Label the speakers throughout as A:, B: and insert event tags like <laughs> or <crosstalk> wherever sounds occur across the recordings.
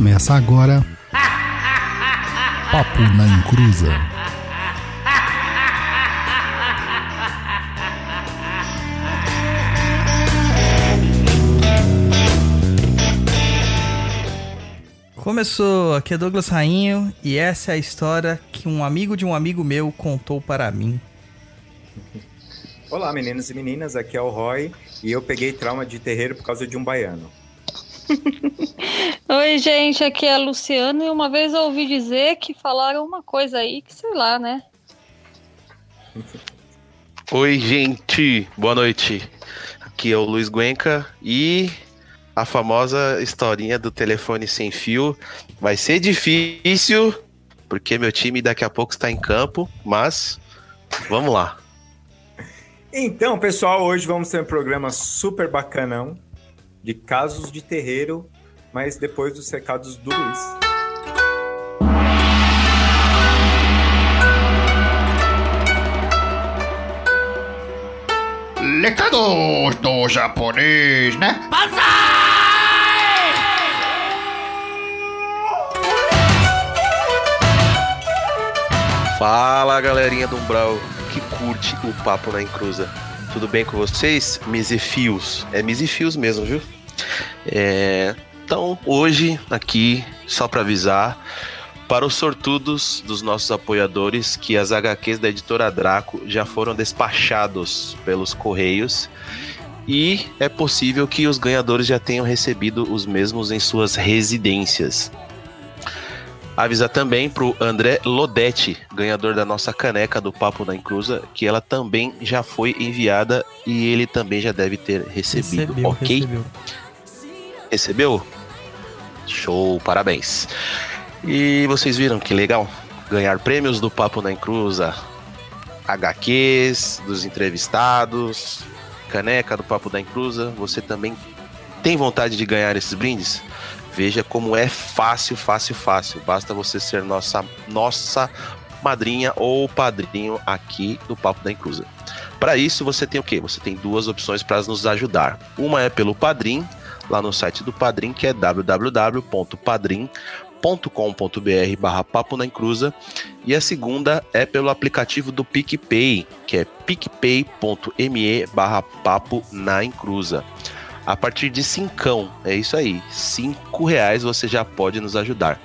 A: Começa agora. Papo na Encruza.
B: Começou, aqui é Douglas Rainho e essa é a história que um amigo de um amigo meu contou para mim.
C: Olá, meninos e meninas, aqui é o Roy e eu peguei trauma de terreiro por causa de um baiano. <laughs>
D: Oi, gente, aqui é a Luciana e uma vez eu ouvi dizer que falaram uma coisa aí que sei lá, né?
E: Oi, gente, boa noite. Aqui é o Luiz Guenca e a famosa historinha do telefone sem fio vai ser difícil porque meu time daqui a pouco está em campo, mas vamos lá.
C: Então, pessoal, hoje vamos ter um programa super bacanão de casos de terreiro, mas depois dos recados do Luiz.
F: Recados do japonês, né?
E: Fala galerinha do Umbral que curte o Papo na Encruza. Tudo bem com vocês? Misefios. É Misefios mesmo, viu? É, Então, hoje, aqui, só para avisar, para os sortudos dos nossos apoiadores, que as HQs da editora Draco já foram despachados pelos Correios. E é possível que os ganhadores já tenham recebido os mesmos em suas residências. Avisar também pro André Lodetti, ganhador da nossa caneca do Papo na Encruza, que ela também já foi enviada e ele também já deve ter recebido,
B: Recebeu,
E: ok?
B: recebeu.
E: Recebeu? Show, parabéns. E vocês viram que legal? Ganhar prêmios do Papo na Encruza, HQs dos entrevistados, caneca do Papo da Encruza. Você também tem vontade de ganhar esses brindes? Veja como é fácil, fácil, fácil. Basta você ser nossa, nossa madrinha ou padrinho aqui do Papo da Encruza. Para isso, você tem o quê? Você tem duas opções para nos ajudar. Uma é pelo Padrim, lá no site do Padrim, que é www.padrim.com.br barra Papo na Encruza. E a segunda é pelo aplicativo do PicPay, que é picpay.me barra Papo na Encruza. A partir de cincão, é isso aí, cinco reais você já pode nos ajudar.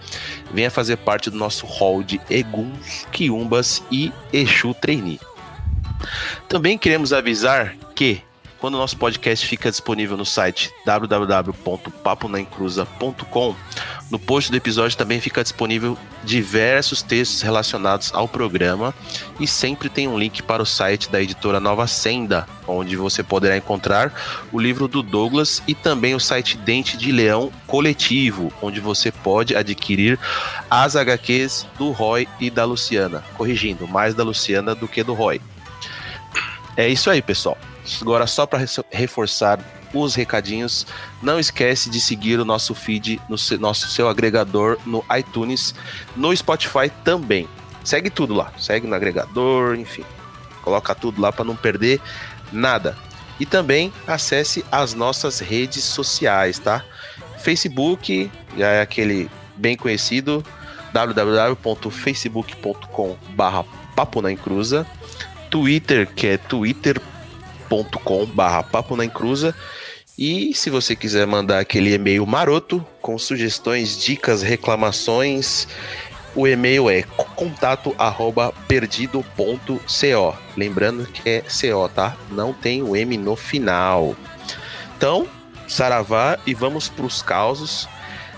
E: Venha fazer parte do nosso hall de Eguns, Quiumbas e Exu Trainee. Também queremos avisar que quando o nosso podcast fica disponível no site www.paponaencruza.com, no post do episódio também fica disponível diversos textos relacionados ao programa e sempre tem um link para o site da editora Nova Senda, onde você poderá encontrar o livro do Douglas e também o site Dente de Leão Coletivo, onde você pode adquirir as HQs do Roy e da Luciana. Corrigindo, mais da Luciana do que do Roy. É isso aí, pessoal. Agora, só para reforçar os recadinhos, não esquece de seguir o nosso feed no se- nosso seu agregador no iTunes, no Spotify também. Segue tudo lá, segue no agregador, enfim. Coloca tudo lá para não perder nada. E também acesse as nossas redes sociais, tá? Facebook, já é aquele bem conhecido, www.facebook.com/barra Papo na Encruza. Twitter, que é twitter.com barra Papo na Encruza. E se você quiser mandar aquele e-mail maroto com sugestões, dicas, reclamações, o e-mail é contato arroba perdido.co. Lembrando que é CO, tá? Não tem o M no final. Então, saravá e vamos para os causos.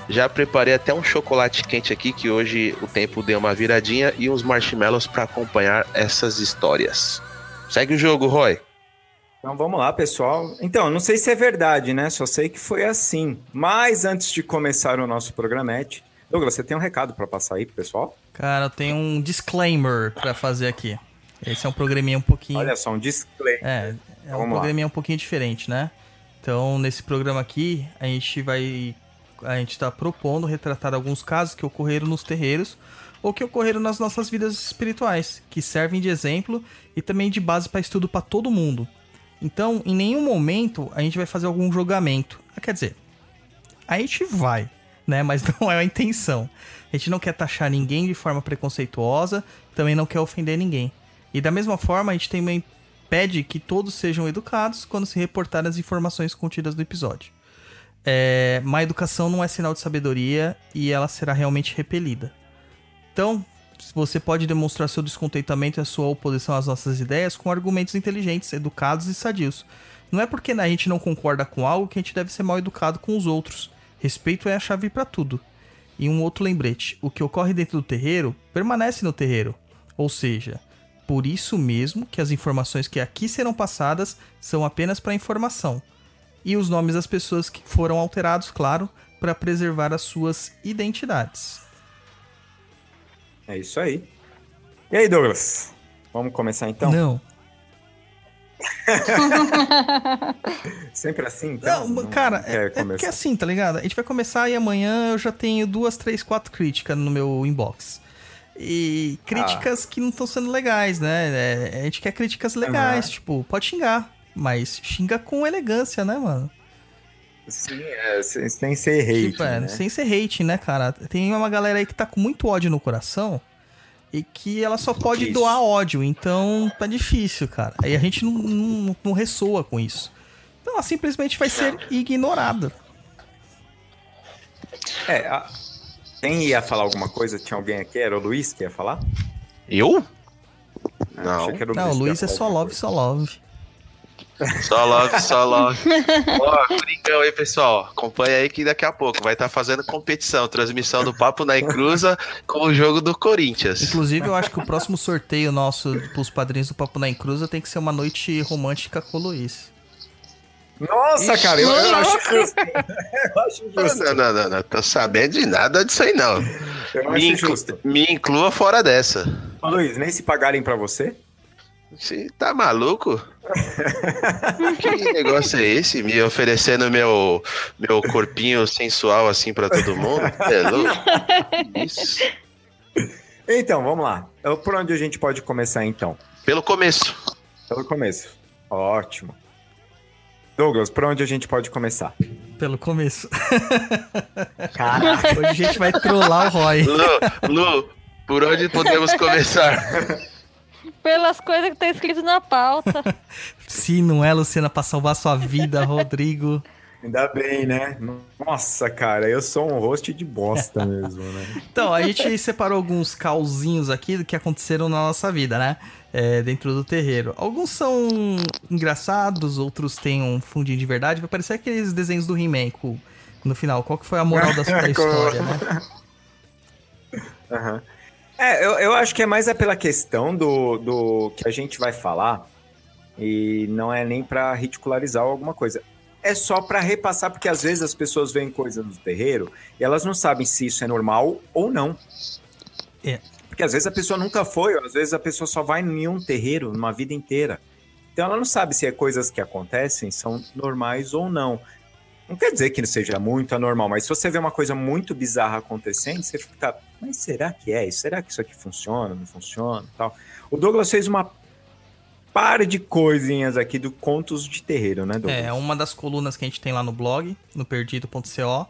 E: Já preparei até um chocolate quente aqui, que hoje o tempo deu uma viradinha, e uns marshmallows para acompanhar essas histórias. Segue o jogo, Roy.
C: Então vamos lá, pessoal. Então, não sei se é verdade, né? Só sei que foi assim. Mas antes de começar o nosso programete, Douglas, você tem um recado para passar aí pro pessoal?
B: Cara, eu tenho um disclaimer pra fazer aqui. Esse é um programinha um pouquinho.
C: Olha só, um disclaimer.
B: É, é um
C: Vamos lá.
B: programinha um pouquinho diferente, né? Então, nesse programa aqui, a gente vai. A gente tá propondo retratar alguns casos que ocorreram nos terreiros ou que ocorreram nas nossas vidas espirituais, que servem de exemplo e também de base para estudo para todo mundo. Então, em nenhum momento a gente vai fazer algum julgamento. Ah, Quer dizer, a gente vai, né? Mas <laughs> não é a intenção. A gente não quer taxar ninguém de forma preconceituosa, também não quer ofender ninguém. E da mesma forma, a gente também pede que todos sejam educados quando se reportarem as informações contidas no episódio. É, má educação não é sinal de sabedoria e ela será realmente repelida. Então, você pode demonstrar seu descontentamento e a sua oposição às nossas ideias com argumentos inteligentes, educados e sadios. Não é porque a gente não concorda com algo que a gente deve ser mal educado com os outros. Respeito é a chave para tudo. E um outro lembrete: o que ocorre dentro do terreiro permanece no terreiro. Ou seja, por isso mesmo que as informações que aqui serão passadas são apenas para informação. E os nomes das pessoas que foram alterados, claro, para preservar as suas identidades.
C: É isso aí. E aí, Douglas? Vamos começar então?
B: Não. <laughs>
C: Sempre assim, então?
B: Não, cara, é, é porque assim, tá ligado? A gente vai começar e amanhã eu já tenho duas, três, quatro críticas no meu inbox. E críticas ah. que não estão sendo legais, né? É, a gente quer críticas legais, uhum. tipo, pode xingar, mas xinga com elegância, né, mano?
C: Sim, é, sem ser hate. Tipo, é, né?
B: sem ser hate, né, cara? Tem uma galera aí que tá com muito ódio no coração e que ela só pode isso. doar ódio, então tá difícil, cara. Aí a gente não, não, não ressoa com isso. Então ela simplesmente vai ser ignorada.
C: É, a... quem ia falar alguma coisa? Tinha alguém aqui? Era o Luiz que ia falar?
E: Eu?
B: Ah, não. não, o Luiz é só love, só love.
E: Só love, só love. Ó, brincão aí, pessoal. Acompanha aí que daqui a pouco vai estar tá fazendo competição, transmissão do Papo na Encruza com o jogo do Corinthians.
B: Inclusive, eu acho que o próximo sorteio nosso pros padrinhos do Papo na Encruza tem que ser uma noite romântica com o Luiz.
C: Nossa, Ixi, cara, eu, <laughs> eu, acho justo. eu
E: acho justo. Não, não, não, não, tô sabendo de nada disso aí, não. Me, inclu me, inclua fora dessa.
C: Ô, Luiz, nem se pagarem pra você?
E: Você tá maluco? <laughs> que negócio é esse? Me oferecendo meu, meu corpinho sensual assim para todo mundo? É louco?
C: Isso. Então, vamos lá. Por onde a gente pode começar então?
E: Pelo começo.
C: Pelo começo. Ótimo. Douglas, por onde a gente pode começar?
B: Pelo começo. <laughs> Caraca. Hoje a gente vai trollar o Roy.
E: Lu, Lu, por onde podemos começar? <laughs>
D: Pelas coisas que tá escrito na pauta. <laughs>
B: Sim, não é, Luciana, pra salvar sua vida, Rodrigo.
C: Ainda bem, né? Nossa, cara, eu sou um host de bosta mesmo, né? <laughs>
B: Então, a gente separou alguns cauzinhos aqui do que aconteceram na nossa vida, né? É, dentro do terreiro. Alguns são engraçados, outros têm um fundinho de verdade. Vai parecer aqueles desenhos do He-Man no final. Qual que foi a moral da sua <laughs> história, né?
C: Aham. Uhum. É, eu, eu acho que é mais é pela questão do, do que a gente vai falar e não é nem para ridicularizar alguma coisa. É só para repassar, porque às vezes as pessoas veem coisas no terreiro e elas não sabem se isso é normal ou não. É. Porque às vezes a pessoa nunca foi, ou às vezes a pessoa só vai em um terreiro numa vida inteira. Então ela não sabe se é coisas que acontecem são normais ou não. Não quer dizer que não seja muito anormal, mas se você vê uma coisa muito bizarra acontecendo, você fica, mas será que é? Será que isso aqui funciona? Não funciona? Tal. O Douglas fez uma par de coisinhas aqui do Contos de Terreiro, né, Douglas?
B: É, uma das colunas que a gente tem lá no blog, no perdido.co,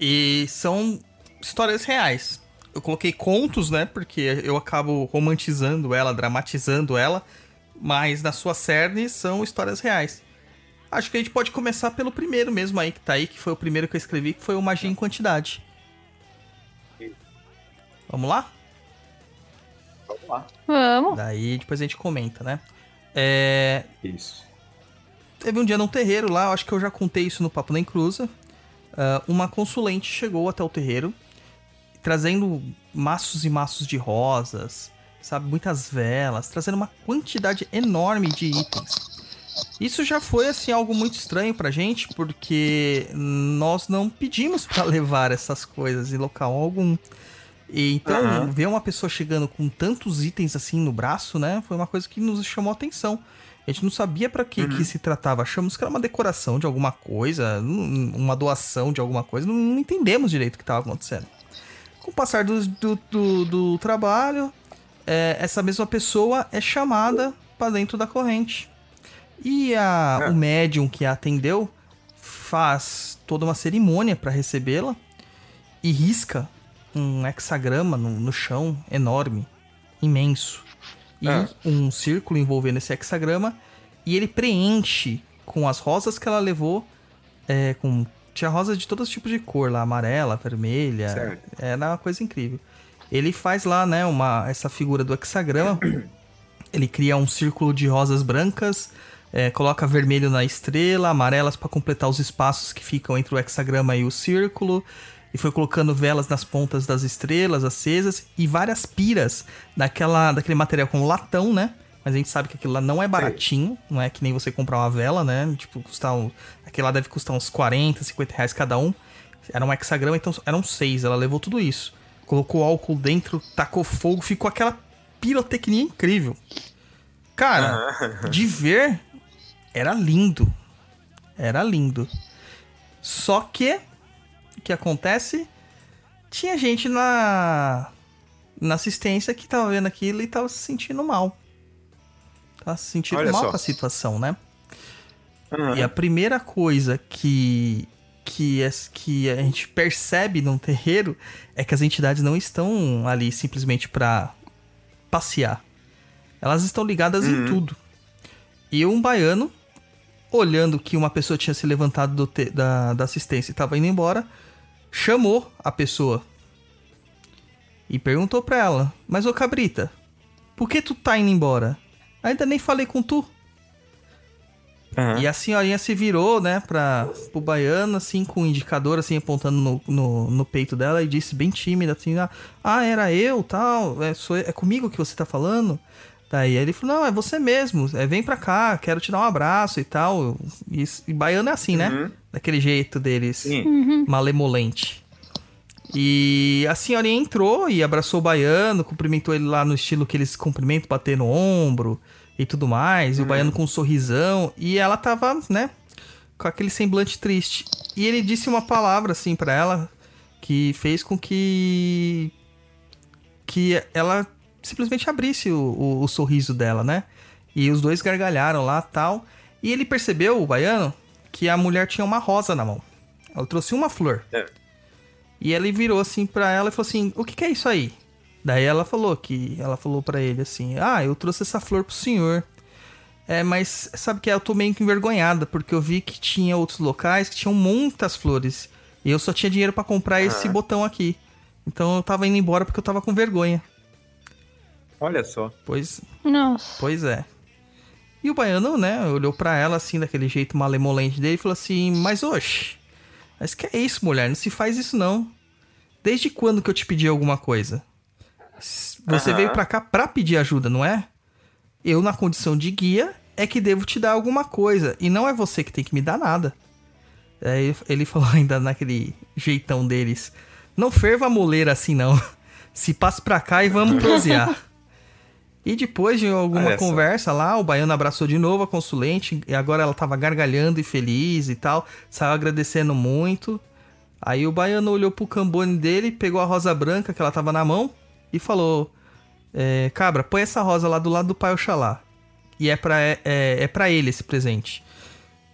B: e são histórias reais. Eu coloquei contos, né, porque eu acabo romantizando ela, dramatizando ela, mas na sua cerne são histórias reais. Acho que a gente pode começar pelo primeiro mesmo aí, que tá aí, que foi o primeiro que eu escrevi, que foi o Magia em Quantidade. Vamos lá?
C: Vamos lá.
D: Vamos.
B: Daí depois a gente comenta, né? É...
C: Isso.
B: Teve um dia num terreiro lá, acho que eu já contei isso no Papo na Encruza. Uh, uma consulente chegou até o terreiro, trazendo maços e maços de rosas, sabe? Muitas velas, trazendo uma quantidade enorme de itens. Isso já foi assim algo muito estranho pra gente, porque nós não pedimos para <laughs> levar essas coisas em local algum. E então, uhum. ver uma pessoa chegando com tantos itens assim no braço, né, foi uma coisa que nos chamou a atenção. A gente não sabia para que, uhum. que se tratava. Achamos que era uma decoração de alguma coisa, uma doação de alguma coisa. Não, não entendemos direito o que estava acontecendo. Com o passar do, do, do, do trabalho, é, essa mesma pessoa é chamada para dentro da corrente. E a, é. o médium que a atendeu faz toda uma cerimônia para recebê-la. e risca um hexagrama no, no chão enorme, imenso. E
C: Ah.
B: um círculo envolvendo esse hexagrama. E ele preenche com as rosas que ela levou. é, com Tinha rosas de todos os tipos de cor lá, amarela, vermelha.
C: Certo.
B: Era uma coisa incrível. Ele faz lá, né, uma, essa figura do hexagrama. <clears throat> Ele cria um círculo de rosas brancas, é, coloca vermelho na estrela, amarelas para completar os espaços que ficam entre o hexagrama e o círculo. E foi colocando velas nas pontas das estrelas acesas e várias piras daquela, daquele material com latão, né? Mas a gente sabe que aquilo lá não é baratinho, não é que nem você comprar uma vela, né? Tipo, custar um, aquele lá deve custar uns 40, 50 reais cada um. Era um hexagrama, então eram seis. Ela levou tudo isso. Colocou álcool dentro, tacou fogo, ficou aquela pirotecnia incrível. Cara, <laughs> de ver, era lindo. Era lindo. Só que, que acontece? Tinha gente na, na assistência que tava vendo aquilo e tava se sentindo mal. Tava se sentindo
C: Olha
B: mal
C: só.
B: com a situação, né?
C: Aham.
B: E a primeira coisa que, que, es- que a gente percebe num terreiro é que as entidades não estão ali simplesmente pra passear. Elas estão ligadas em tudo. E um baiano, olhando que uma pessoa tinha se levantado do te- da, da assistência e estava indo embora, chamou a pessoa e perguntou pra ela: Mas ô cabrita, por que tu tá indo embora? Ainda nem falei com tu.
C: Aham.
B: E a senhorinha se virou, né, pra, pro baiano, assim, com o indicador, assim, apontando no, no, no peito dela e disse bem tímida, assim, ah, ah, era eu, tal, é, sou, é comigo que você tá falando? Daí ele falou, não, é você mesmo, é, vem pra cá, quero te dar um abraço e tal. E, e baiano é assim, né? Daquele jeito deles,
C: Sim.
B: malemolente. E a senhorinha entrou e abraçou o baiano, cumprimentou ele lá no estilo que eles cumprimentam, bater no ombro e tudo mais. E o baiano com um sorrisão. E ela tava, né, com aquele semblante triste. E ele disse uma palavra, assim, pra ela que fez com que. que ela simplesmente abrisse o, o, o sorriso dela, né? E os dois gargalharam lá tal. E ele percebeu, o baiano, que a mulher tinha uma rosa na mão. Ela trouxe uma flor.
C: É.
B: E ele virou assim pra ela e falou assim: "O que, que é isso aí?" Daí ela falou que ela falou pra ele assim: "Ah, eu trouxe essa flor pro senhor. É, mas sabe que é? eu tô meio que envergonhada porque eu vi que tinha outros locais que tinham muitas flores e eu só tinha dinheiro pra comprar esse botão aqui. Então eu tava indo embora porque eu tava com vergonha.
C: Olha só.
B: Pois
D: Nossa.
B: Pois é. E o baiano, né, olhou pra ela assim, daquele jeito malemolente dele e falou assim: Mas oxe, mas que é isso, mulher? Não se faz isso não. Desde quando que eu te pedi alguma coisa? Você
C: Aham.
B: veio pra cá pra pedir ajuda, não é? Eu, na condição de guia, é que devo te dar alguma coisa. E não é você que tem que me dar nada. Aí ele <laughs> falou ainda naquele jeitão deles: Não ferva a moleira assim não. Se passe pra cá e vamos prosear. <laughs> E depois de alguma
C: só.
B: conversa lá, o baiano abraçou de novo a consulente e agora ela tava gargalhando e feliz e tal, saiu agradecendo muito. Aí o baiano olhou pro cambone dele, pegou a rosa branca que ela tava na mão e falou: é, Cabra, põe essa rosa lá do lado do pai Oxalá. E é pra, é, é pra ele esse presente.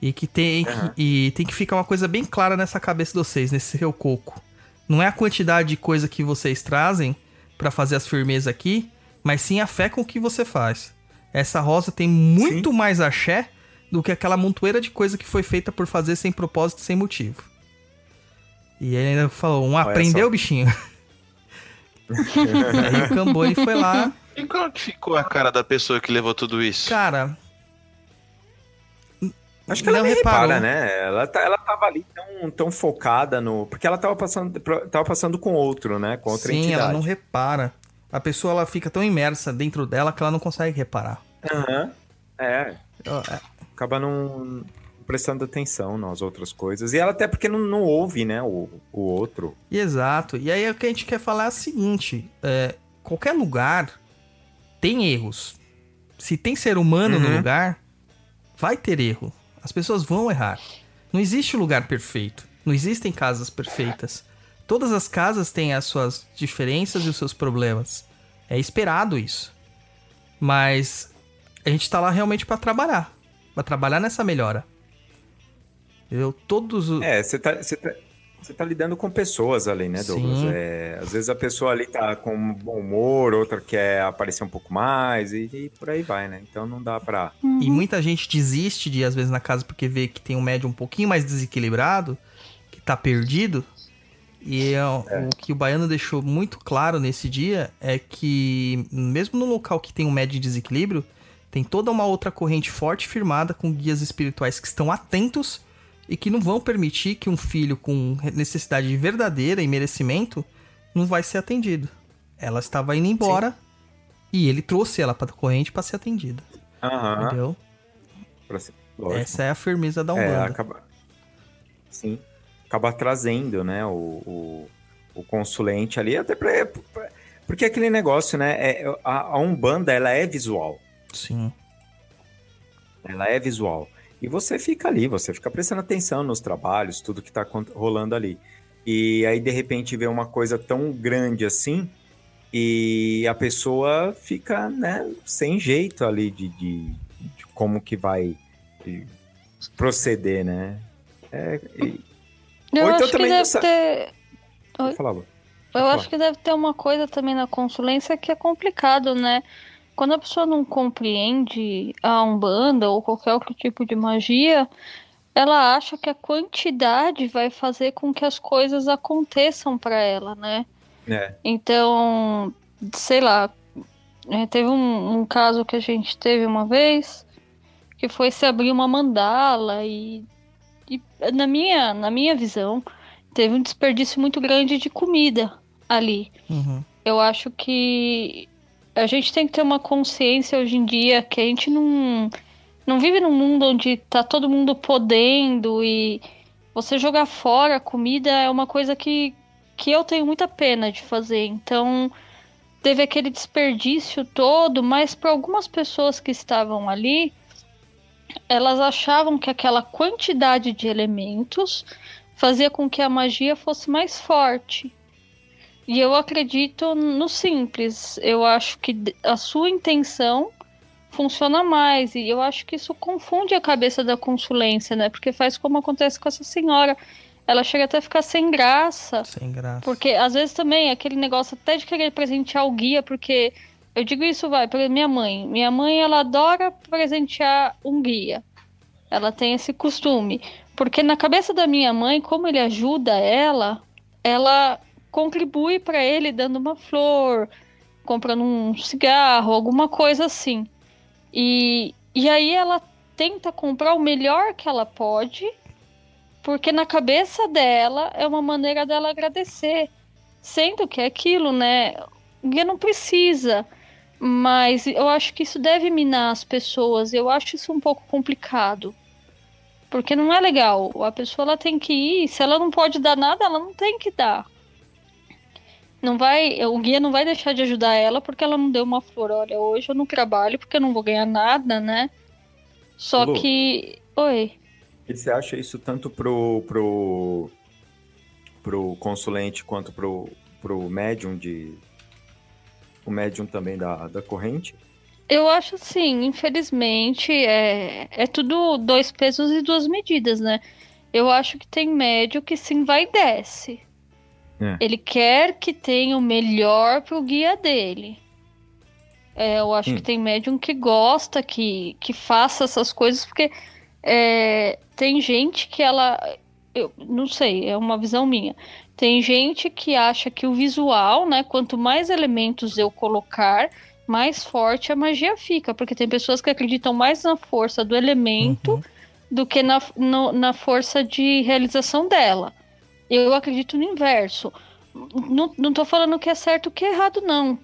B: E que tem que, e tem que ficar uma coisa bem clara nessa cabeça de vocês, nesse seu coco. Não é a quantidade de coisa que vocês trazem pra fazer as firmezas aqui, mas sim a fé com que você faz. Essa rosa tem muito mais axé do que aquela montoeira de coisa que foi feita por fazer sem propósito, sem motivo. E ele ainda falou, um aprendeu,
C: só.
B: bichinho? <laughs> e aí o Cambone foi lá,
E: E como que ficou a cara da pessoa que levou tudo isso?
B: cara,
C: Acho que ela
B: Não
C: repara, né? Ela, tá, ela tava ali tão, tão focada no. Porque ela tava passando, tava passando com outro, né? Com outra
B: sim,
C: entidade.
B: ela não repara. A pessoa ela fica tão imersa dentro dela que ela não consegue reparar.
C: Aham. É.
B: É,
C: Acaba não prestando atenção nas outras coisas. E ela até porque não, não ouve, né? O, o outro.
B: Exato. E aí o que a gente quer falar é o seguinte: é, qualquer lugar tem erros. Se tem ser humano no
C: Uhum.
B: lugar, vai ter erro. As pessoas vão errar. Não existe lugar perfeito. Não existem casas perfeitas. Todas as casas têm as suas diferenças e os seus problemas. É esperado isso. Mas a gente tá lá realmente pra trabalhar. Pra trabalhar nessa melhora. Eu todos os.
C: É, você tá, você tá, Você tá lidando com pessoas ali, né, Douglas? É, às vezes a pessoa ali tá com bom humor, outra quer aparecer um pouco mais e, e por aí vai, né? Então não dá pra.
B: E muita gente desiste de ir, às vezes, na casa porque vê que tem um médium um pouquinho mais desequilibrado, que tá perdido. E é, o- o que o Baiano deixou muito claro nesse dia é que, mesmo no local que tem um médium em desequilíbrio, tem toda uma outra corrente forte firmada com guias espirituais que estão atentos e que não vão permitir que um filho com necessidade verdadeira e merecimento não vai ser atendido. Ela estava indo embora e ele trouxe ela para a corrente para ser atendida.
C: Aham.
B: Entendeu?
C: ser-.
B: Essa é a firmeza da
C: É,
B: Umbanda.
C: acaba. Sim. Acaba trazendo, né, o, o, o consulente ali, até pra, pra- Porque aquele negócio, né? É, a, a Umbanda, ela é visual.
B: Sim.
C: Ela é visual. E você fica ali, você fica prestando atenção nos trabalhos, tudo que tá acon- rolando ali. E aí, de repente, vê uma coisa tão grande assim, e a pessoa fica, né, sem jeito ali de, de, de como que vai de proceder, né? É, e-
D: Eu
C: Ou então
D: acho que
C: também
D: deve
C: nessa-
D: ter.
C: Falar, Lu.
D: Eu acho que deve ter uma coisa também na consulência que é complicado, né? Quando a pessoa não compreende a Umbanda ou qualquer outro tipo de magia, ela acha que a quantidade vai fazer com que as coisas aconteçam para ela, né?
C: É,
D: Então, sei lá, é, teve um, um caso que a gente teve uma vez que foi se abrir uma mandala e, e na minha, na minha visão, teve um desperdício muito grande de comida ali.
B: Uhum.
D: Eu acho que a gente tem que ter uma consciência hoje em dia que a gente não, não vive num mundo onde tá todo mundo podendo e você jogar fora a comida é uma coisa que, que eu tenho muita pena de fazer. Então, teve aquele desperdício todo, mas para algumas pessoas que estavam ali, elas achavam que aquela quantidade de elementos fazia com que a magia fosse mais forte. E eu acredito no simples. Eu acho que a sua intenção funciona mais. E eu acho que isso confunde a cabeça da consulência, né? Porque faz como acontece com essa senhora. Ela chega até a ficar sem graça.
B: Sem graça.
D: Porque às vezes também aquele negócio até de querer presentear o guia, porque eu digo isso, vai, para minha mãe. Minha mãe, ela adora presentear um guia. Ela tem esse costume. Porque na cabeça da minha mãe, como ele ajuda ela, ela contribui para ele dando uma flor, comprando um cigarro, alguma coisa assim. E, e aí ela tenta comprar o melhor que ela pode, porque na cabeça dela é uma maneira dela agradecer. Sendo que é aquilo, né? Guia não precisa. Mas eu acho que isso deve minar as pessoas. Eu acho isso um pouco complicado. Porque não é legal. A pessoa ela tem que ir. Se ela não pode dar nada, ela não tem que dar. Não vai, o guia não vai deixar de ajudar ela porque ela não deu uma flor. Olha, hoje eu não trabalho porque eu não vou ganhar nada, né? Só
C: Lu.
D: que. Oi.
C: E você acha isso tanto pro, pro, pro consulente quanto pro, pro médium de. O médium também da, da corrente?
D: Eu acho assim, infelizmente, é, é tudo dois pesos e duas medidas, né? Eu acho que tem médio que sim vai e desce.
C: É.
D: Ele quer que tenha o melhor pro guia dele. É, eu acho
C: Hum.
D: que tem médium que gosta que, que faça essas coisas, porque é, tem gente que ela. Eu não sei, é uma visão minha. Tem gente que acha que o visual, né? Quanto mais elementos eu colocar, mais forte a magia fica. Porque tem pessoas que acreditam mais na força do elemento
B: Uhum.
D: do que na, no- na força de realização dela. Eu acredito no inverso. Não, não tô falando que é certo ou que é errado, não.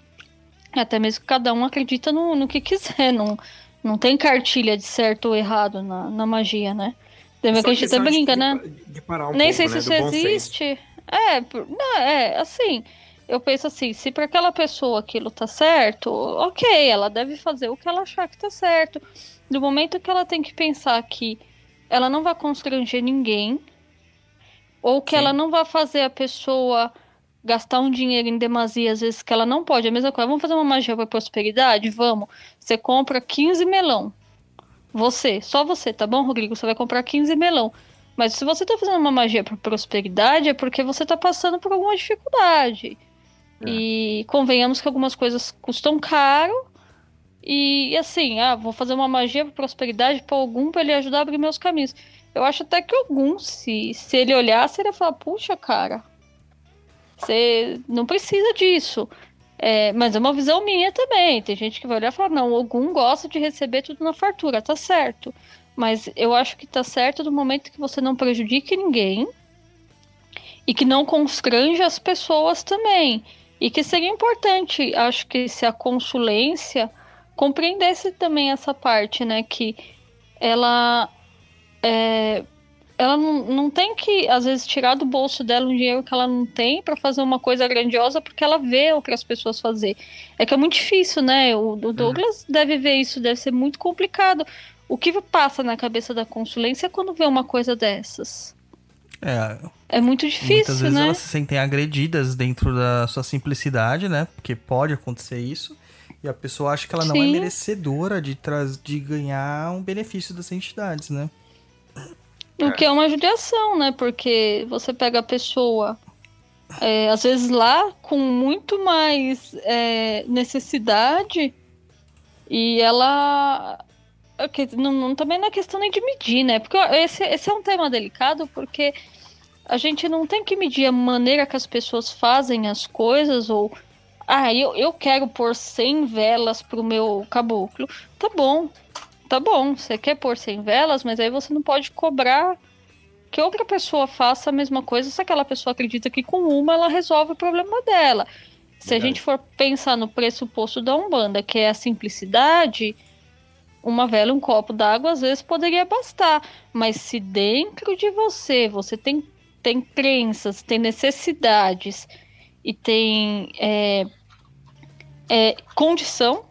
D: Até mesmo que cada um acredita no, no que quiser. Não, não tem cartilha de certo ou errado na, na magia, né? Tem que a gente até brinca,
C: de,
D: né?
C: De parar um
D: Nem
C: pouco,
D: sei
C: né,
D: se isso
C: bom senso.
D: É, não, é, assim, eu penso assim, se para aquela pessoa aquilo tá certo, ok, ela deve fazer o que ela achar que tá certo. No momento que ela tem que pensar que ela não vai constranger ninguém, ou que
C: Sim.
D: ela não vai fazer a pessoa gastar um dinheiro em demasia, às vezes que ela não pode, é a mesma coisa, vamos fazer uma magia para prosperidade? Vamos. Você compra 15 melão. Você, só você, tá bom, Rodrigo? Você vai comprar 15 melão. Mas se você tá fazendo uma magia para prosperidade, é porque você tá passando por alguma dificuldade. É. E convenhamos que algumas coisas custam caro. E assim, ah, vou fazer uma magia para prosperidade para algum para ele ajudar a abrir meus caminhos. Eu acho até que algum, se, se ele olhasse, ele ia falar: puxa, cara, você não precisa disso. É, mas é uma visão minha também. Tem gente que vai olhar e falar: não, algum gosta de receber tudo na fartura, tá certo. Mas eu acho que tá certo no momento que você não prejudique ninguém e que não constrange as pessoas também. E que seria importante, acho que se a consulência compreendesse também essa parte, né? Que ela é, ela não, não tem que, às vezes, tirar do bolso dela um dinheiro que ela não tem para fazer uma coisa grandiosa porque ela vê outras pessoas fazer. É que é muito difícil, né? O, o Douglas uhum. deve ver isso, deve ser muito complicado. O que passa na cabeça da consulência quando vê uma coisa dessas?
B: É,
D: é muito difícil,
B: muitas vezes
D: né?
B: elas se sentem agredidas dentro da sua simplicidade, né? Porque pode acontecer isso. E a pessoa acha que ela não é Sim. é merecedora de, de ganhar um benefício das entidades, né?
D: O que é uma judiação, né? Porque você pega a pessoa, é, às vezes lá, com muito mais é, necessidade, e ela não, não, também não é questão nem de medir, né? Porque esse, esse é um tema delicado, porque a gente não tem que medir a maneira que as pessoas fazem as coisas, ou. Ah, eu, eu quero pôr 100 velas pro meu caboclo. Tá bom, tá bom. Você quer pôr 100 velas, mas aí você não pode cobrar que outra pessoa faça a mesma coisa se aquela pessoa acredita que com uma ela resolve o problema dela. Se a gente for pensar no pressuposto da Umbanda, que é a simplicidade, uma vela, um copo d'água, às vezes poderia bastar. Mas se dentro de você você tem, tem crenças, tem necessidades e tem é, é, condição,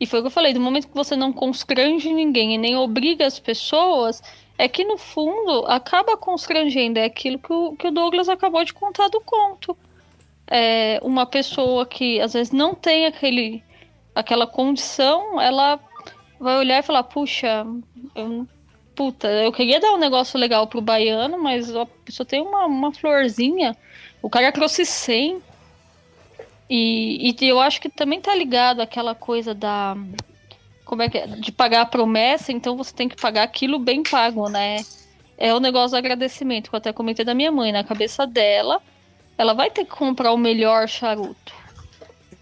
D: e foi o que eu falei, do momento que você não constrange ninguém e nem obriga as pessoas, é que no fundo acaba constrangendo. É aquilo que o, que o Douglas acabou de contar do conto. É uma pessoa que às vezes não tem aquele, aquela condição, ela vai olhar e falar, puxa, eu, puta, eu queria dar um negócio legal pro baiano, mas a pessoa tem uma, uma florzinha, o cara trouxe 100. E, e eu acho que também tá ligado aquela coisa da. Como é que é? De pagar a promessa, então você tem que pagar aquilo bem pago, né? É o negócio do agradecimento, que eu até comentei da minha mãe. Na cabeça dela, ela vai ter que comprar o melhor charuto.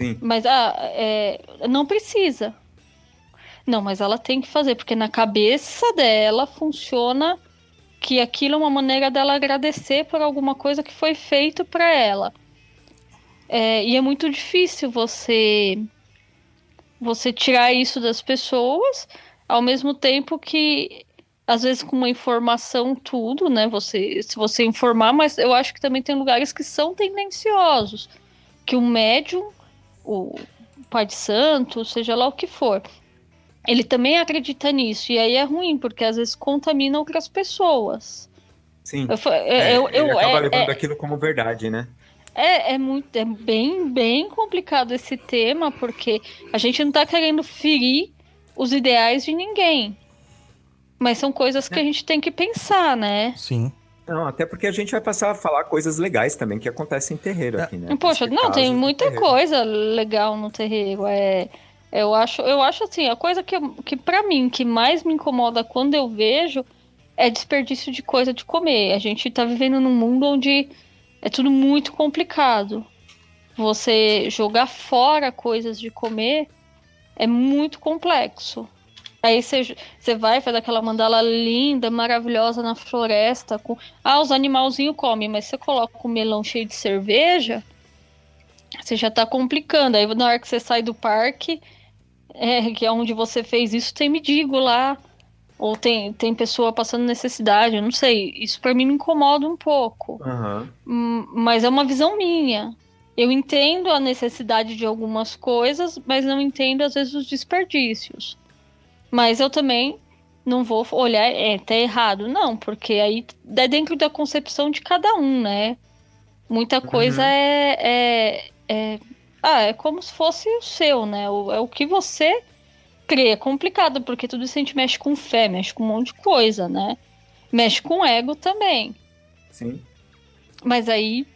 D: Sim. Mas ah, é, não precisa. Não, mas ela tem que fazer, porque na cabeça dela funciona que aquilo é uma maneira dela agradecer por alguma coisa que foi feito para ela. É, e é muito difícil você você tirar isso das pessoas, ao mesmo tempo que às vezes com uma informação tudo, né? Você se você informar, mas eu acho que também tem lugares que são tendenciosos, que o médium, o pai de santo, seja lá o que for, ele também acredita nisso. E aí é ruim, porque às vezes contamina outras pessoas.
C: Sim. Eu, é, eu, eu, acaba é, levando é, aquilo como verdade, né?
D: É, é muito, é bem, bem complicado esse tema, porque a gente não tá querendo ferir os ideais de ninguém. Mas são coisas que a gente tem que pensar, né?
B: Sim.
C: Não, até porque a gente vai passar a falar coisas legais também que acontecem em terreiro aqui, né?
D: Poxa, não, tem muita coisa legal no terreiro. É, eu acho, eu acho assim, a coisa que, que para mim, que mais me incomoda quando eu vejo é desperdício de coisa de comer. A gente tá vivendo num mundo onde é tudo muito complicado. Você jogar fora coisas de comer é muito complexo. Aí você, você vai, faz aquela mandala linda, maravilhosa na floresta. Com... Ah, os animalzinhos comem, mas você coloca um melão cheio de cerveja, você já tá complicando. Aí na hora que você sai do parque, é, que é onde você fez isso, tem mendigo lá. Ou tem, tem pessoa passando necessidade, eu não sei. Isso para mim me incomoda um pouco.
C: Uhum.
D: Mas é uma visão minha. Eu entendo a necessidade de algumas coisas, mas não entendo, às vezes, os desperdícios. Mas eu também não vou olhar, é, tá errado. Não, porque aí é dentro da concepção de cada um, né? Muita coisa uhum. é, é, é ah, é como se fosse o seu, né? O, é o que você crê. É complicado, porque tudo isso a gente mexe com fé, mexe com um monte de coisa, né? Mexe com o ego também.
C: Sim.
D: Mas aí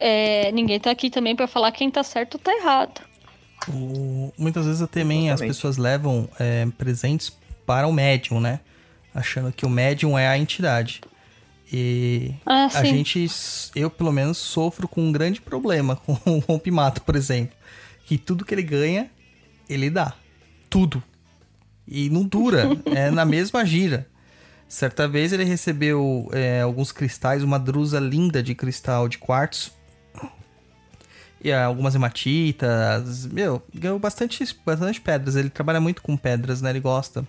D: é, ninguém tá aqui também pra falar quem tá certo ou tá errado.
B: O- muitas vezes também as pessoas levam é, presentes para o médium, né? Achando que o médium é a entidade. E
D: Ah,
B: a gente, eu pelo menos, sofro com um grande problema <laughs> com o rompimato, por exemplo. Que tudo que ele ganha, ele dá. Tudo. E não dura. <laughs> é na mesma gira. Certa vez ele recebeu é, alguns cristais, uma drusa linda de cristal de quartzo. E ah, algumas hematitas. Meu, ganhou bastante, bastante pedras. Ele trabalha muito com pedras, né? Ele gosta.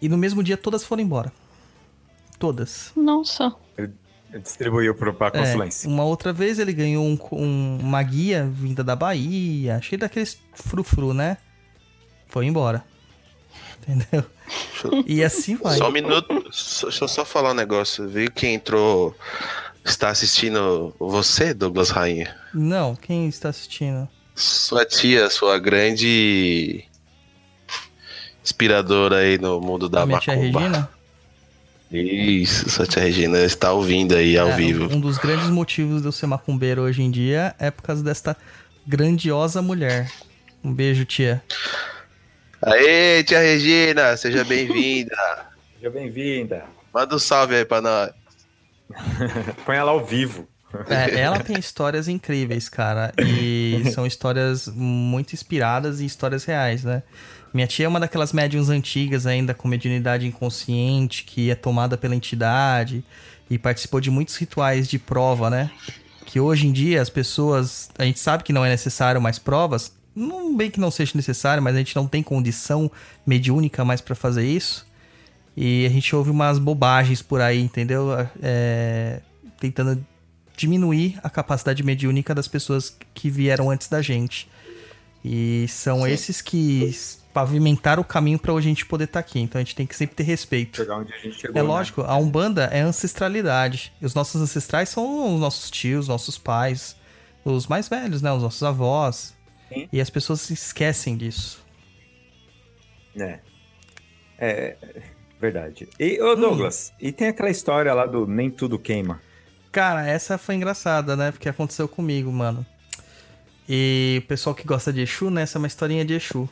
B: E no mesmo dia todas foram embora. Todas.
D: Nossa.
C: Ele distribuiu pro, pra
B: É,
C: consulência.
B: uma outra vez ele ganhou um- um- uma guia vinda da Bahia, cheio daqueles frufru, né? Foi embora. <laughs> Entendeu? E assim vai.
E: Só um minuto. Só- Deixa eu só falar um negócio. Viu quem entrou. Está assistindo você, Douglas Rainha?
B: Não, quem está assistindo?
E: Sua tia, sua grande inspiradora aí no mundo da
B: a minha tia
E: macumba.
B: Regina?
E: Isso, sua tia Regina está ouvindo aí ao
B: É,
E: vivo.
B: Um dos grandes motivos de eu ser macumbeiro hoje em dia é por causa desta grandiosa mulher. Um beijo, tia.
E: Aê, tia Regina, seja bem-vinda. <laughs>
C: Seja bem-vinda.
E: Manda um salve aí pra nós. <laughs>
C: Põe ela ao vivo.
B: É, ela tem histórias incríveis, cara. E <laughs> são histórias muito inspiradas e histórias reais, né? Minha tia é uma daquelas médiums antigas ainda com mediunidade inconsciente, que é tomada pela entidade e participou de muitos rituais de prova, né? Que hoje em dia as pessoas. A gente sabe que não é necessário mais provas. Não bem que não seja necessário, mas a gente não tem condição mediúnica mais pra fazer isso. E a gente ouve umas bobagens por aí, entendeu? É, tentando diminuir a capacidade mediúnica das pessoas que vieram antes da gente. E são esses que pavimentaram o caminho pra hoje a gente poder estar aqui. Então a gente tem que sempre ter respeito.
C: Chegar onde a gente chegou.
B: É
C: né?
B: lógico, a Umbanda é ancestralidade. E os nossos ancestrais são os nossos tios, nossos pais, os mais velhos, né? Os nossos avós.
C: Sim.
B: E as pessoas se esquecem disso.
C: É. É, verdade. E, ô Douglas, e tem aquela história lá do Nem Tudo Queima.
B: Cara, essa foi engraçada, né? Porque aconteceu comigo, mano. E o pessoal que gosta de Exu, né? Essa é uma historinha de Exu.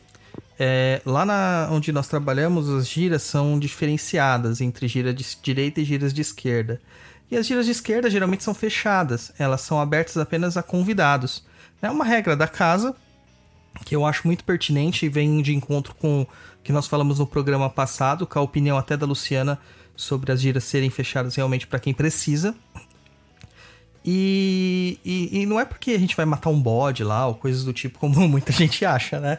B: É, lá na, onde nós trabalhamos, as giras são diferenciadas entre gira de direita e giras de esquerda. E as giras de esquerda geralmente são fechadas, elas são abertas apenas a convidados. É uma regra da casa que eu acho muito pertinente e vem de encontro com o que nós falamos no programa passado, com a opinião até da Luciana sobre as giras serem fechadas realmente para quem precisa. E, e, e não é porque a gente vai matar um bode lá ou coisas do tipo, como <laughs> muita gente acha, né?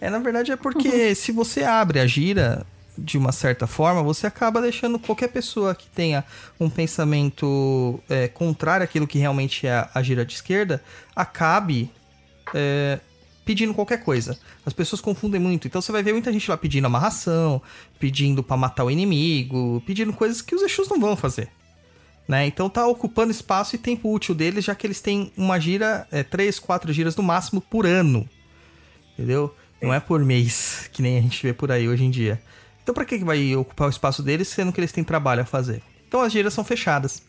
B: É, na verdade, é porque se você abre a gira de uma certa forma, você acaba deixando qualquer pessoa que tenha um pensamento é, contrário àquilo que realmente é a gira de esquerda, acabe é, pedindo qualquer coisa. As pessoas confundem muito. Então você vai ver muita gente lá pedindo amarração, pedindo pra matar o inimigo, pedindo coisas que os Exus não vão fazer. Né? Então tá ocupando espaço e tempo útil deles, já que eles têm uma gira, é, três, quatro giras no máximo por ano. Entendeu? Não é por mês, <laughs> que nem a gente vê por aí hoje em dia. Então que que vai ocupar o espaço deles, sendo que eles têm trabalho a fazer? Então as giras são fechadas.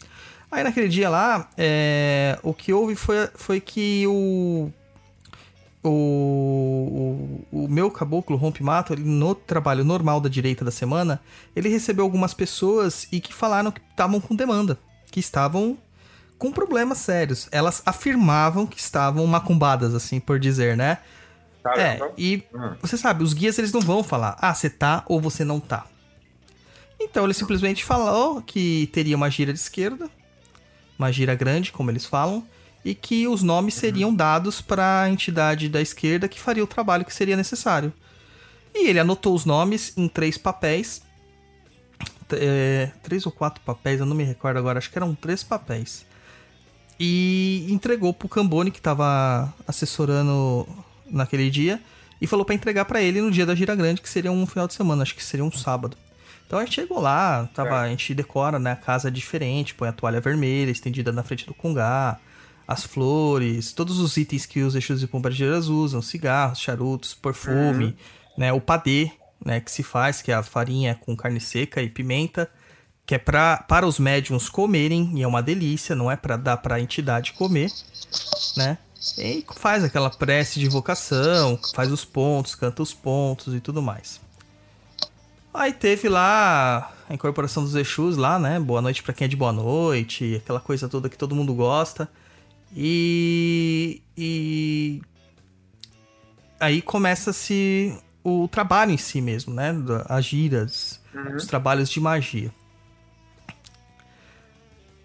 B: Aí naquele dia lá, é, o que houve foi, foi que o, o, o, o meu caboclo rompe-mato, ele, no trabalho normal da direita da semana, ele recebeu algumas pessoas e que falaram que estavam com demanda, que estavam com problemas sérios. Elas afirmavam que estavam macumbadas, assim, por dizer, né? É,
C: Caramba.
B: e
C: Hum.
B: você sabe, os guias eles não vão falar, ah, você tá ou você não tá. Então ele simplesmente falou que teria uma gira de esquerda, uma gira grande, como eles falam, e que os nomes seriam dados para a entidade da esquerda que faria o trabalho que seria necessário. E ele anotou os nomes em três papéis. É, três ou quatro papéis, eu não me recordo agora, acho que eram três papéis. E entregou pro Cambone, que tava assessorando naquele dia, e falou para entregar para ele no dia da gira grande, que seria um final de semana, acho que seria um sábado. Então a gente chegou lá, tava, a gente decora, né, a casa diferente, põe a toalha vermelha estendida na frente do congá, as flores, todos os itens que os Exus e Pombageiras usam, cigarros, charutos, perfume, né, o padê, né, que se faz, que é a farinha com carne seca e pimenta, que é pra, para os médiums comerem, e é uma delícia, não é para dar para a entidade comer, né? E faz aquela prece de invocação, faz os pontos, canta os pontos e tudo mais. Aí teve lá a incorporação dos Exus lá, né? Boa noite para quem é de boa noite, aquela coisa toda que todo mundo gosta. E, e aí começa-se o trabalho em si mesmo, né? As giras, uhum. os trabalhos de magia.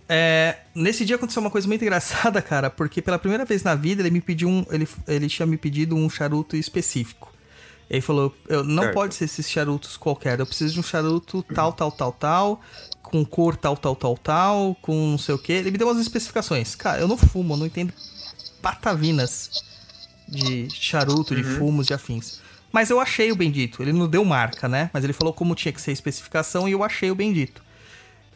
B: É, nesse dia aconteceu uma coisa muito <laughs> engraçada, cara, porque pela primeira vez na vida ele me pediu um. Ele, ele tinha me pedido um charuto específico. Ele falou: eu, não certo. pode ser esses charutos qualquer, eu preciso de um charuto tal, tal, tal, tal, com cor tal, tal, tal, tal, com não sei o que. Ele me deu umas especificações. Cara, eu não fumo, eu não entendo patavinas de charuto, uhum. de fumos, de afins. Mas eu achei o bendito. Ele não deu marca, né? Mas ele falou como tinha que ser a especificação e eu achei o bendito.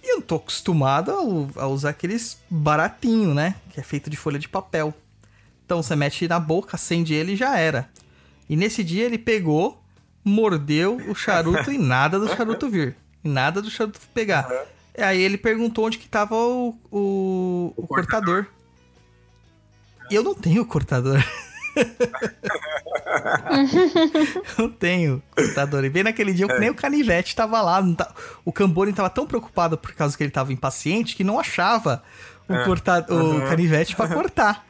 B: E eu tô acostumado a, a usar aqueles baratinho, né? Que é feito de folha de papel. Então você mete na boca, acende ele e já era. E nesse dia ele pegou, mordeu o charuto e nada do charuto vir. nada do charuto pegar. Uhum. Aí ele perguntou onde que tava o, o, o, o cortador. cortador. E eu não tenho cortador. <laughs> não tenho cortador. E bem naquele dia, é. nem o canivete tava lá. Tá... O Cambone tava tão preocupado por causa que ele tava impaciente que não achava o, é. corta... uhum. o canivete para <laughs> cortar,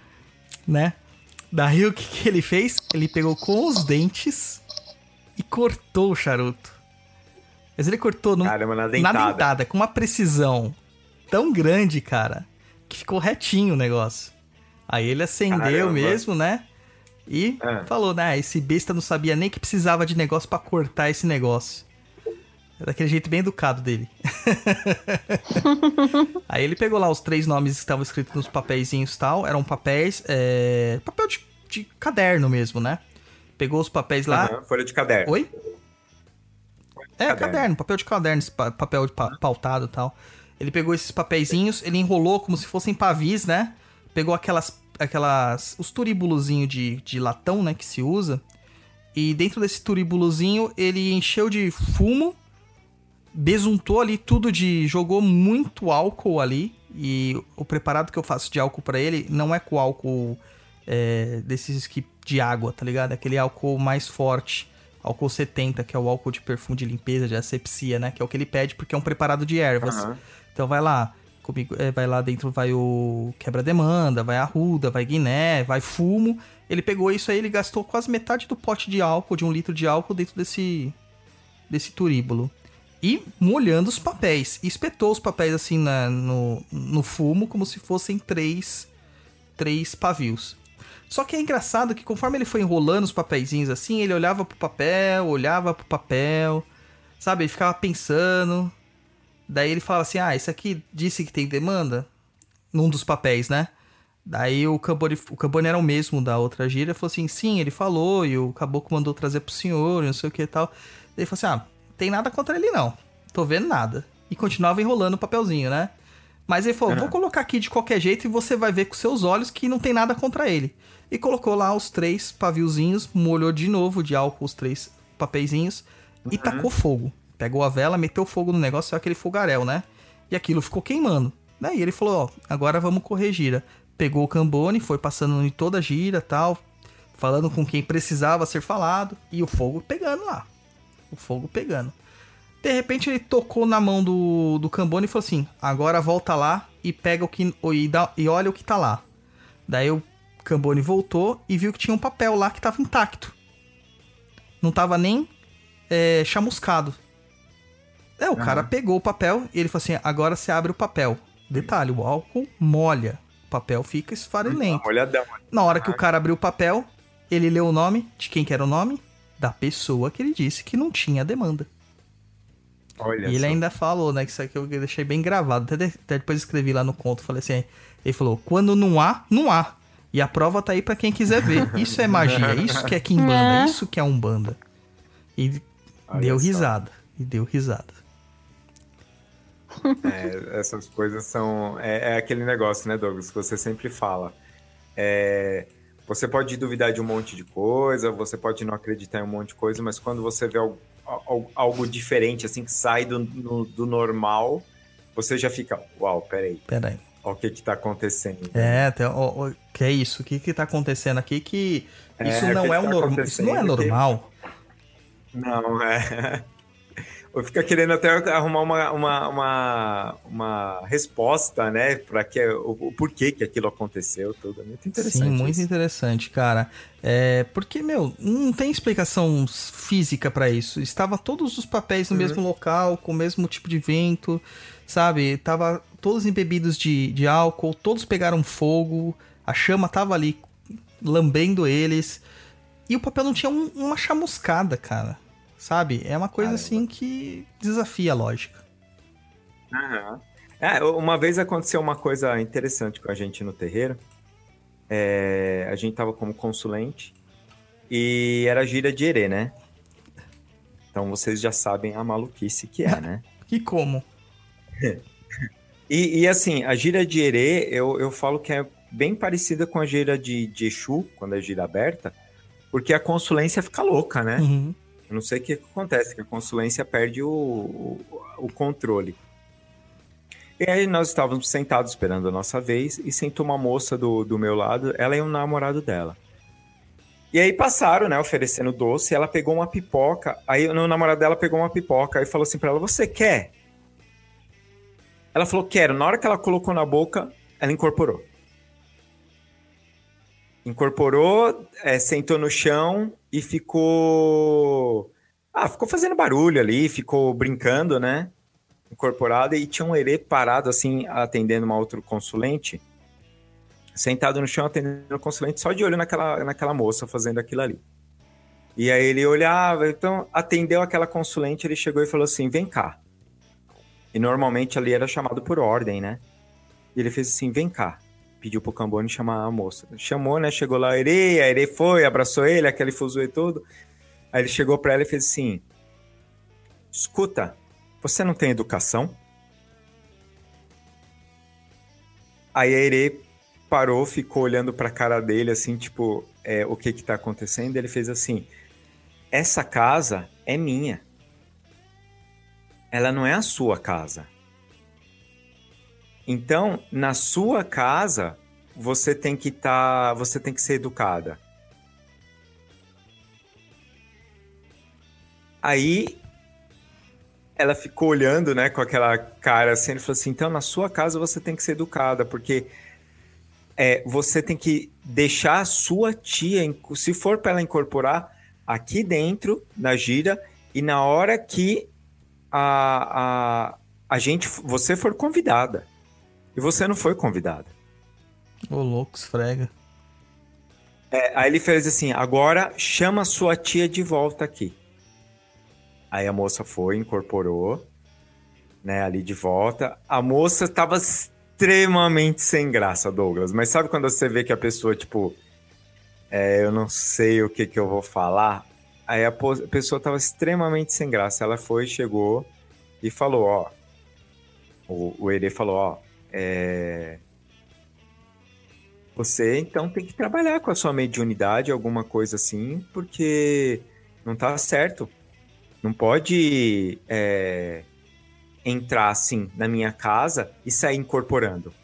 B: né? Daí o que, que ele fez? Ele pegou com os dentes e cortou o charuto. Mas ele cortou no...
C: Caramba, na, dentada. na dentada,
B: com uma precisão tão grande, cara, que ficou retinho o negócio. Aí ele acendeu Caramba. mesmo, né? E é. falou, né? Esse besta não sabia nem que precisava de negócio para cortar esse negócio. É daquele jeito bem educado dele. <laughs> Aí ele pegou lá os três nomes que estavam escritos nos papeizinhos e tal. Eram papéis. É... Papel de, de, caderno mesmo, né? Pegou os papéis lá.
C: Uhum, folha de caderno.
B: Oi? É, caderno. caderno, papel de caderno, papel de pa pautado e tal. Ele pegou esses papeizinhos, ele enrolou como se fossem pavis, né? Pegou aquelas aquelas. os turíbulozinhos de, de latão, né? Que se usa. E dentro desse turíbulozinho ele encheu de fumo, besuntou ali tudo de. jogou muito álcool ali. E o preparado que eu faço de álcool para ele não é com álcool é, desses que de água, tá ligado? Aquele álcool mais forte. Álcool 70, que é o álcool de perfume de limpeza, de asepsia, né? Que é o que ele pede porque é um preparado de ervas. Uhum. Então vai lá, comigo, é, vai lá dentro, vai o quebra-demanda, vai a ruda, vai guiné, vai fumo. Ele pegou isso aí, ele gastou quase metade do pote de álcool, de um litro de álcool dentro desse, desse turíbulo. E molhando os papéis. espetou os papéis assim na, no, no fumo, como se fossem três, três pavios. Só que é engraçado que conforme ele foi enrolando os papeizinhos assim, ele olhava pro papel, olhava pro papel, sabe? Ele ficava pensando. Daí ele fala assim: ah, isso aqui disse que tem demanda? Num dos papéis, né? Daí o Cambone, o Cambone era o mesmo da outra gira, falou assim: sim, ele falou, e o Caboclo mandou trazer pro senhor, não sei o que e tal. Daí ele falou assim: ah, tem nada contra ele não, tô vendo nada. E continuava enrolando o papelzinho, né? Mas ele falou: uhum. vou colocar aqui de qualquer jeito e você vai ver com seus olhos que não tem nada contra ele. E colocou lá os três paviozinhos, molhou de novo de álcool os três papeizinhos uhum. e tacou fogo. Pegou a vela, meteu fogo no negócio, aquele fogaréu, né? E aquilo ficou queimando. Daí ele falou, ó, agora vamos correr gira. Pegou o Cambone, foi passando em toda a gira tal, falando com quem precisava ser falado, e o fogo pegando lá. O fogo pegando. De repente ele tocou na mão do, do Cambone e falou assim: agora volta lá e pega o que. E, dá, e olha o que tá lá. Daí o Cambone voltou e viu que tinha um papel lá que tava intacto. Não tava nem é, chamuscado. É, o uhum. cara pegou o papel e ele falou assim: agora você abre o papel. Detalhe, o álcool molha. O papel fica esfarelento.
C: Molhadão.
B: Na hora que o cara abriu o papel, ele leu o nome. De quem que era o nome? Da pessoa que ele disse que não tinha demanda. Olha e ele ainda falou, né? Que isso aqui eu deixei bem gravado. Até, até depois escrevi lá no conto. Falei assim: ele falou: quando não há, não há. E a prova tá aí para quem quiser ver. <laughs> Isso é magia, isso que é Kimbanda, é. isso que é Umbanda. E Olha deu só. risada. E deu risada.
C: É, essas coisas são. É, é, aquele negócio, né, Douglas, que você sempre fala. É, você pode duvidar de um monte de coisa, você pode não acreditar em um monte de coisa, mas quando você vê algo, algo diferente, assim, que sai do, no, do normal, você já fica, uau, peraí,
B: Pera aí.
C: olha o que que tá acontecendo.
B: É, até, ó, ó, que é isso? O que que tá acontecendo aqui que
C: É,
B: isso não
C: que
B: é
C: que tá
B: normal. Isso não é normal.
C: Não, é. <laughs> Eu fico querendo até arrumar uma, uma, uma, uma resposta, né? Para que o, o porquê que aquilo aconteceu, tudo. Muito interessante.
B: Sim, muito
C: isso.
B: interessante, cara. É, porque, meu, não tem explicação física pra isso. Estava todos os papéis no
C: Uhum.
B: mesmo local, com o mesmo tipo de vento, sabe? Tava todos embebidos de, de álcool, todos pegaram fogo, a chama tava ali lambendo eles. E o papel não tinha um- uma chamuscada, cara. Sabe? É uma coisa
C: Caramba.
B: assim que desafia a lógica.
C: Aham. É, uma vez aconteceu uma coisa interessante com a gente no terreiro. É, a gente tava como consulente e era gira de erê, né? Então vocês já sabem a maluquice que é, né? <laughs>
B: E como? <laughs>
C: E, e, assim, a gira de erê, eu, eu falo que é bem parecida com a gira de, de Exu, quando é gira aberta, porque a consulência fica louca, né?
B: Uhum.
C: Eu não sei o que acontece, que a consulência perde o, o, o controle. E aí nós estávamos sentados esperando a nossa vez e sentou uma moça do, do meu lado, ela e o namorado dela. E aí passaram, né, oferecendo doce, ela pegou uma pipoca, aí o namorado dela pegou uma pipoca e falou assim pra ela, você quer? Ela falou, quero. Na hora que ela colocou na boca, ela incorporou. Incorporou, é, sentou no chão e ficou. Ah, ficou fazendo barulho ali, ficou brincando, né? Incorporada e tinha um herê parado assim, atendendo uma outra consulente, sentado no chão atendendo o consulente, só de olho naquela, naquela moça fazendo aquilo ali. E aí ele olhava, então atendeu aquela consulente, ele chegou e falou assim: vem cá. E normalmente ali era chamado por ordem, né? E ele fez assim: vem cá. Pediu pro Cambone chamar a moça. Chamou, né? Chegou lá, a Ere, a Ere foi, abraçou ele, aquele fuzuê todo. Aí ele chegou pra ela e fez assim: escuta, você não tem educação? Aí a Ere parou, ficou olhando pra cara dele, assim, tipo, é, o que que tá acontecendo? Ele fez assim: essa casa é minha. Ela não é a sua casa. Então, na sua casa, você tem que estar, você tem que ser educada. Aí ela ficou olhando, né, com aquela cara assim, ele falou assim: "Então, na sua casa você tem que ser educada, porque é, você tem que deixar a sua tia, se for para ela incorporar aqui dentro na gira e na hora que a, a, a gente, você for convidada. E você não foi convidada.
B: Ô, louco, esfrega.
C: É, aí ele fez assim: agora chama sua tia de volta aqui. Aí a moça foi, incorporou, né, ali de volta. A moça tava extremamente sem graça, Douglas. Mas sabe quando você vê que a pessoa, tipo, é, eu não sei o que que eu vou falar? Aí a, pessoa tava extremamente sem graça. Ela foi, chegou e falou: ó. O, o Ere falou: ó, é, você então tem que trabalhar com a sua mediunidade, alguma coisa assim, porque não tá certo. Não pode é, entrar assim na minha casa e sair incorporando.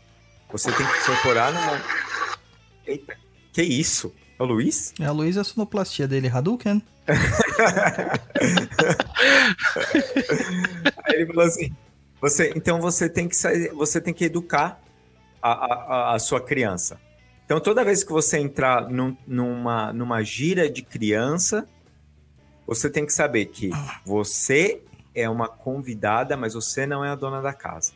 C: Você tem que incorporar numa. Eita, que isso? É o Luiz?
B: É a Luísa a sonoplastia dele, Hadouken. <laughs>
C: Aí ele falou assim: você, então você tem que sair, você tem que educar a, a, a- sua criança. Então toda vez que você entrar num- numa, numa gira de criança, você tem que saber que você é uma convidada, mas você não é a dona da casa.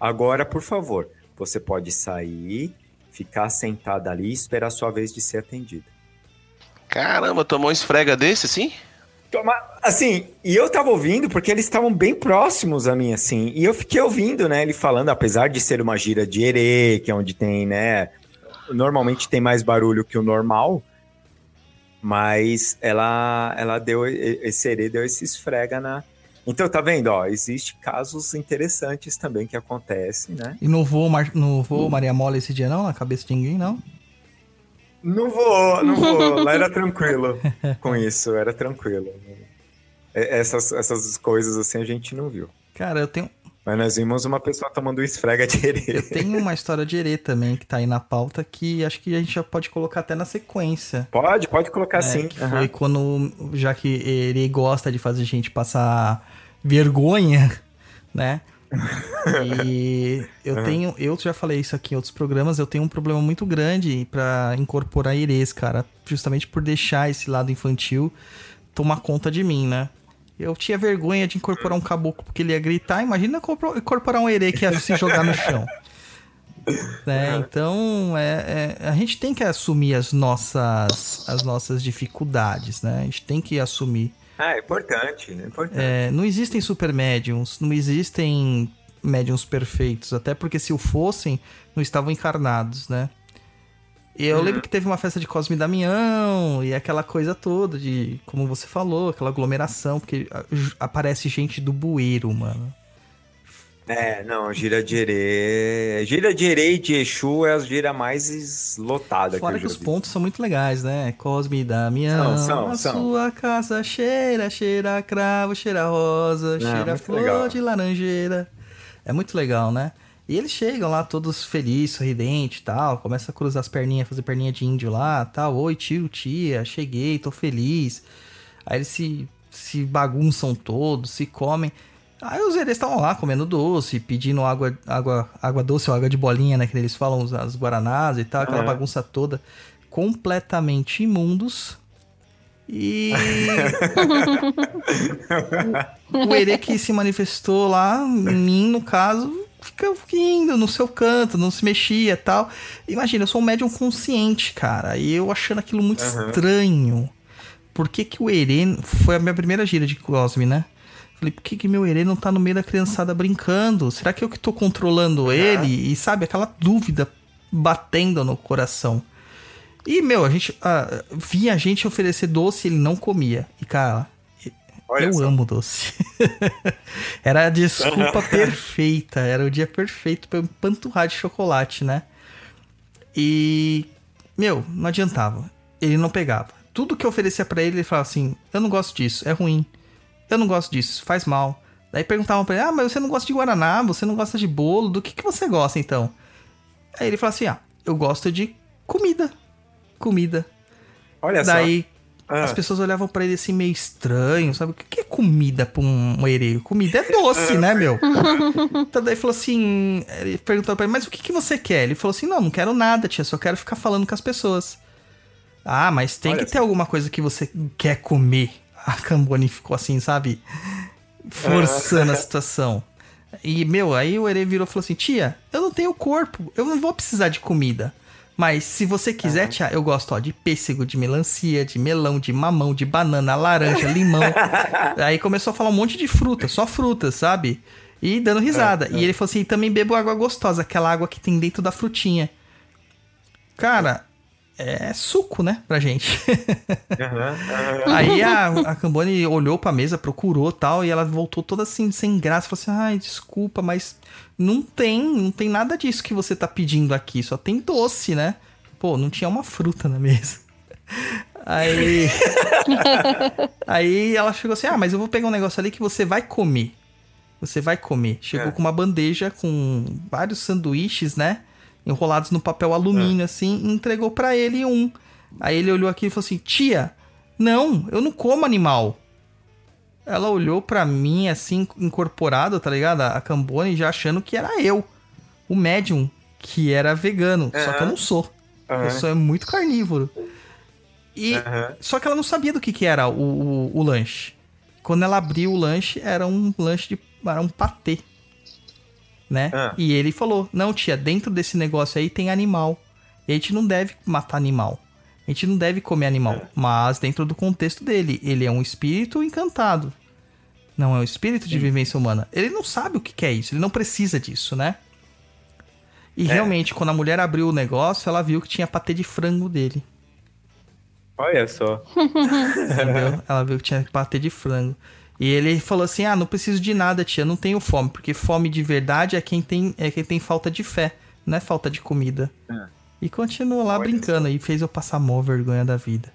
C: Agora, por favor, você pode sair, ficar sentada ali e esperar a sua vez de ser atendida.
E: Caramba, tomou um esfrega desse, assim?
C: Assim, e eu tava ouvindo porque eles estavam bem próximos a mim, assim. E eu fiquei ouvindo, né, ele falando, apesar de ser uma gira de erê, que é onde tem, né, normalmente tem mais barulho que o normal, mas ela, ela deu, esse erê deu esse esfrega na... Então, tá vendo, ó, existe casos interessantes também que acontecem, né?
B: E não voou, Mar... não voou Maria Mola esse dia, não? Na cabeça de ninguém, não?
C: Não vou, não vou. <laughs> Lá era tranquilo com isso, era tranquilo. Essas, essas coisas assim a gente não viu.
B: Cara, eu tenho,
C: Mas nós vimos uma pessoa tomando esfrega de herê.
B: Eu tenho uma história de herê também que tá aí na pauta que acho que a gente já pode colocar até na sequência.
C: Pode, pode colocar
B: É,
C: sim.
B: que
C: Aham.
B: foi quando, já que ele gosta de fazer gente passar vergonha, <laughs> né? E <laughs> eu tenho, eu já falei isso aqui em outros programas, eu tenho um problema muito grande pra incorporar herês, cara, justamente por deixar esse lado infantil tomar conta de mim, né? Eu tinha vergonha de incorporar um caboclo porque ele ia gritar, imagina incorpor- incorporar um herê que ia se jogar no chão. <laughs> né? Então, é, é- a gente tem que assumir as nossas, as nossas dificuldades, né? A gente tem que assumir.
C: Ah, é importante, é importante.
B: É, não existem super médiums, não existem médiums perfeitos, até porque se o fossem, não estavam encarnados, né? E eu lembro que teve uma festa de Cosme e Damião e aquela coisa toda de, como você falou, aquela aglomeração, porque aparece gente do bueiro, mano.
C: É, não, gira de herê. Gira de herê e de Exu é a gira mais lotada
B: Fora
C: que
B: que os
C: vi.
B: pontos são muito legais, né? Cosme e Damião,
C: São, são,
B: a
C: são.
B: sua casa cheira, cheira cravo, cheira rosa, cheira flor
C: legal.
B: de laranjeira. É muito legal, né? E eles chegam lá todos felizes, sorridentes e tal, começa a cruzar as perninhas, fazer perninha de índio lá, tal. Oi, tio, tia, cheguei, tô feliz. Aí eles se, se bagunçam todos, se comem. Aí os herês estavam lá comendo doce, pedindo água, água, água doce ou água de bolinha, né? Que eles falam, as guaranás e tal, aquela
C: Aham.
B: bagunça toda. Completamente imundos. E <laughs> o, o herê que se manifestou lá, em mim, no caso, fica indo no seu canto, não se mexia e tal. Imagina, eu sou um médium consciente, cara. E eu achando aquilo muito
C: Aham.
B: estranho. Por que, que o herê. Foi a minha primeira gira de Cosme, né? Falei, por que, que meu herê não tá no meio da criançada brincando? Será que eu que tô controlando ele? E sabe, aquela dúvida batendo no coração. E, meu, a gente ah, via a gente oferecer doce e ele não comia. E, cara,
C: Olha
B: eu
C: só.
B: amo doce. <laughs> era a desculpa perfeita. Era o dia perfeito pra eu empanturrar de chocolate, né? E, meu, não adiantava. Ele não pegava. Tudo que eu oferecia pra ele, ele falava assim: Eu não gosto disso, é ruim. Eu não gosto disso, faz mal. Daí perguntavam pra ele: Ah, mas você não gosta de guaraná, você não gosta de bolo, do que, que você gosta então? Aí ele falava assim: Ah, eu gosto de comida. Comida.
C: Olha
B: Daí
C: só. Ah,
B: as pessoas olhavam pra ele assim meio estranho, sabe? O que é comida pra um, herê? Comida é doce, <laughs> né, meu? então daí falou assim, ele perguntou pra ele, mas o que, que você quer? Ele falou assim, não, não quero nada, tia, só quero ficar falando com as pessoas. Ah, mas tem
C: Olha
B: que ter alguma coisa que você quer comer. A Camboni ficou assim, sabe? Forçando a situação. E, meu, aí o herê virou e falou assim, tia, eu não tenho corpo, eu não vou precisar de comida. Mas se você quiser, tia, eu gosto ó, de pêssego, de melancia, de melão, de mamão, de banana, laranja, limão. <laughs> Aí começou a falar um monte de fruta, só frutas, sabe? E dando risada. E ele falou assim: também bebo água gostosa, aquela água que tem dentro da frutinha. Cara, é suco, né, pra gente. <laughs>
C: aham, aham.
B: Aí a, a Cambone olhou pra mesa, procurou tal, e ela voltou toda assim, sem graça, falou assim: ai, desculpa, mas não tem, não tem nada disso que você tá pedindo aqui, só tem doce, né? Pô, não tinha uma fruta na mesa. Aí. aí ela chegou assim: ah, mas eu vou pegar um negócio ali que você vai comer. Você vai comer. Chegou
C: É.
B: com uma bandeja com vários sanduíches, né? Enrolados no papel alumínio, assim, e entregou pra ele um. Aí ele olhou aqui e falou assim: Tia, não, eu não como animal. Ela olhou pra mim, assim, incorporada, tá ligado? A Cambone já achando que era eu, o médium, que era vegano. Só que eu não sou.
C: Aham.
B: Eu sou muito carnívoro. E
C: Aham.
B: só que ela não sabia do que, que era o, o, o lanche. Quando ela abriu o lanche, era um lanche de. Era um patê. Né?
C: Ah.
B: E ele falou: Não, tia, dentro desse negócio aí tem animal. E a gente não deve matar animal. A gente não deve comer animal. Mas dentro do contexto dele, ele é um espírito encantado. Não é um espírito de vivência humana. Ele não sabe o que, é isso. Ele não precisa disso, né? E
C: É.
B: realmente, quando a mulher abriu o negócio, ela viu que tinha patê de frango dele.
C: Olha só. <laughs>
B: Entendeu? <laughs> Ela viu que tinha patê de frango. E ele falou assim: Ah, não preciso de nada, tia, não tenho fome. Porque fome de verdade é quem tem, é quem tem falta de fé, não é falta de comida.
C: É.
B: E continuou lá
C: Olha
B: brincando e fez eu passar mó vergonha da vida.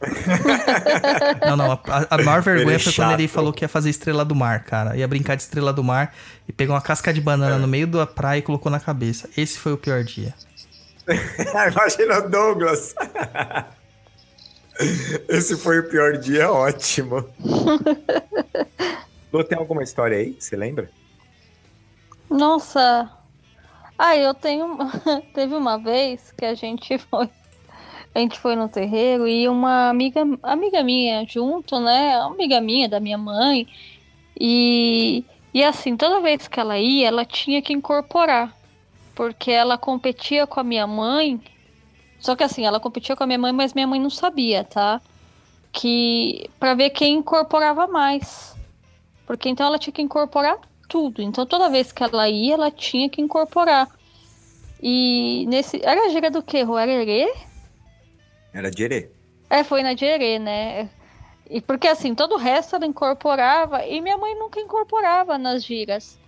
B: <laughs> Não, não, a, a maior vergonha
C: Ele é
B: foi quando ele
C: chato.
B: falou que ia fazer estrela do mar, cara. Ia brincar de estrela do mar e pegou uma casca de banana
C: É.
B: no meio da praia e colocou na cabeça. Esse foi o pior dia. <laughs>
C: Imagina o Douglas. Esse foi o pior dia, ótimo. <laughs> Lu, tem alguma história aí? Você lembra?
D: Nossa. Ah, eu tenho. <laughs> Teve uma vez que a gente foi. A gente foi no terreiro e uma amiga, amiga minha junto, né? Amiga minha da minha mãe. E, e assim, toda vez que ela ia, ela tinha que incorporar. Porque ela competia com a minha mãe. Só que assim, ela competia com a minha mãe, mas minha mãe não sabia, tá? Que para ver quem incorporava mais. Porque então ela tinha que incorporar tudo. Então toda vez que ela ia, ela tinha que incorporar. E nesse. Era a gira do quê? Ruarerê?
C: Era Jerê.
D: É, foi na Jerê, né? E porque assim, todo o resto ela incorporava e minha mãe nunca incorporava nas giras.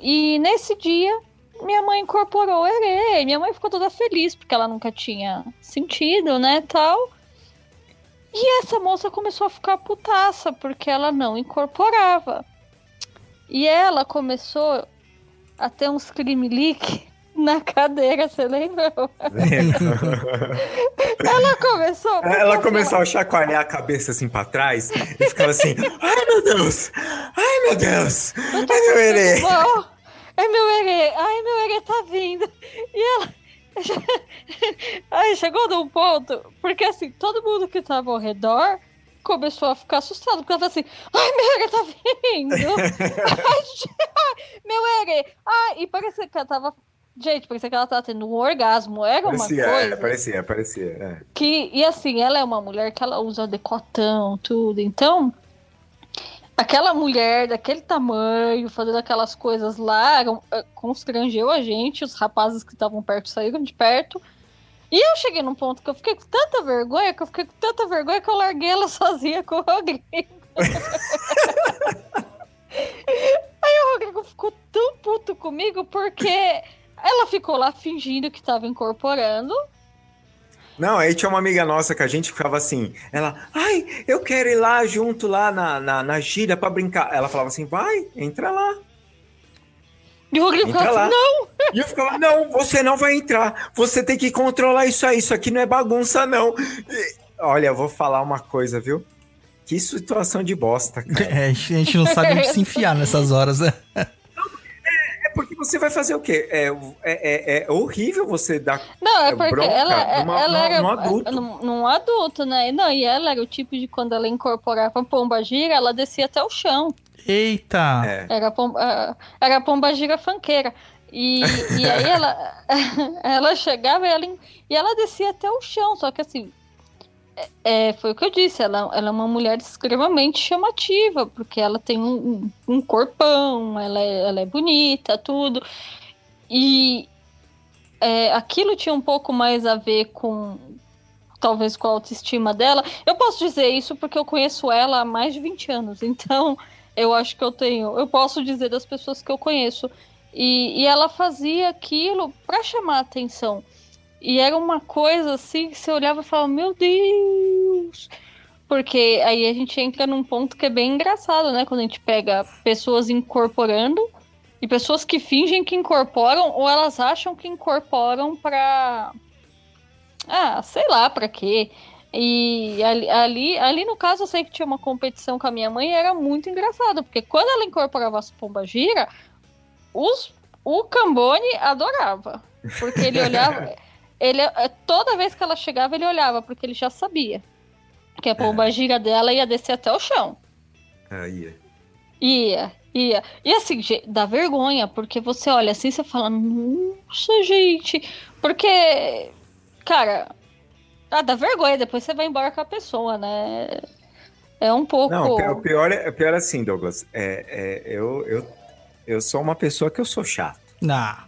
D: E nesse dia, minha mãe incorporou o Herê. Minha mãe ficou toda feliz porque ela nunca tinha sentido, né, tal. E essa moça começou a ficar putaça porque ela não incorporava. E ela começou a ter uns crime-leak <laughs> na cadeira, você lembra? Ela começou.
C: Ela começou a chacoalhar a cabeça assim pra trás e ficava assim: Ai meu Deus! Ai meu Deus! Ai meu Herê!
D: É meu herê. Ai, meu herê tá vindo. E ela. <laughs> Aí chegou num ponto, porque assim, todo mundo que tava ao redor começou a ficar assustado, porque ela falou assim: Ai, meu herê tá vindo! <laughs> Ai, meu herê! Ai, e parecia que ela tava. Gente, parecia que ela tava tendo um orgasmo. Era uma
C: Parecia,
D: coisa.
C: é, parecia, parecia. é.
D: Que, e assim, ela é uma mulher que ela usa decotão, tudo. Então, aquela mulher daquele tamanho, fazendo aquelas coisas lá, eh, constrangeu a gente, os rapazes que estavam perto saíram de perto. E eu cheguei num ponto que eu fiquei com tanta vergonha, que eu fiquei com tanta vergonha que eu larguei ela <laughs> sozinha com o Rodrigo. <laughs> Aí o Rodrigo ficou tão puto comigo porque ela ficou lá fingindo que tava incorporando.
C: Não, aí tinha uma amiga nossa que a gente ficava assim, ela, ai, eu quero ir lá junto lá na, na, na gira pra brincar. Ela falava assim, vai, entra lá.
D: E o Rodrigo
C: Entra lá.
D: assim, não! <laughs>
C: E eu ficava, não, você não vai entrar. Você tem que controlar isso aí. Isso aqui não é bagunça, não. E, olha, eu vou falar uma coisa, viu? Que situação de bosta, cara. <laughs>
B: É, a gente não sabe onde se enfiar nessas horas, né? <laughs>
C: É porque você vai fazer o quê? É, é, é, é horrível você dar.
D: Não, é
C: É
D: porque ela,
C: numa-
D: ela era
C: num adulto.
D: Num, num adulto, né? Não, e ela era o tipo de quando ela incorporava a pomba gira, ela descia até o chão.
B: Eita!
C: É.
D: Era a pomba, era pomba gira fanqueira. E, e aí ela, <laughs> <laughs> ela chegava e ela, e ela descia até o chão, só que assim. É, é, foi o que eu disse, ela, ela é uma mulher extremamente chamativa, porque ela tem um, um corpão, ela é, ela é bonita, tudo. E é, aquilo tinha um pouco mais a ver com talvez com a autoestima dela. Eu posso dizer isso porque eu conheço ela há mais de 20 anos, então eu acho que eu tenho, eu posso dizer das pessoas que eu conheço. E, e ela fazia aquilo para chamar a atenção. E era uma coisa assim que você olhava e falava, meu Deus! Porque aí a gente entra num ponto que é bem engraçado, né? Quando a gente pega pessoas incorporando e pessoas que fingem que incorporam ou elas acham que incorporam pra. Ah, sei lá pra quê. E ali, ali, ali, no caso, eu sei que tinha uma competição com a minha mãe e era muito engraçado, porque quando ela incorporava as pombas gira, os, o Cambone adorava. Porque ele olhava. <laughs> ele, eh, toda vez que ela chegava, ele olhava, porque ele já sabia que a pomba gira dela ia descer até o chão.
C: Aí.
D: Ia, ia. E assim, dá vergonha, porque você olha assim e você fala, nossa, gente. Porque, cara, ah, dá vergonha, depois você vai embora com a pessoa, né? É um pouco.
C: Não, o pi- o pior é, o pior é assim, Douglas. É, é, eu, eu, eu sou uma pessoa que eu sou chato.
B: Ah,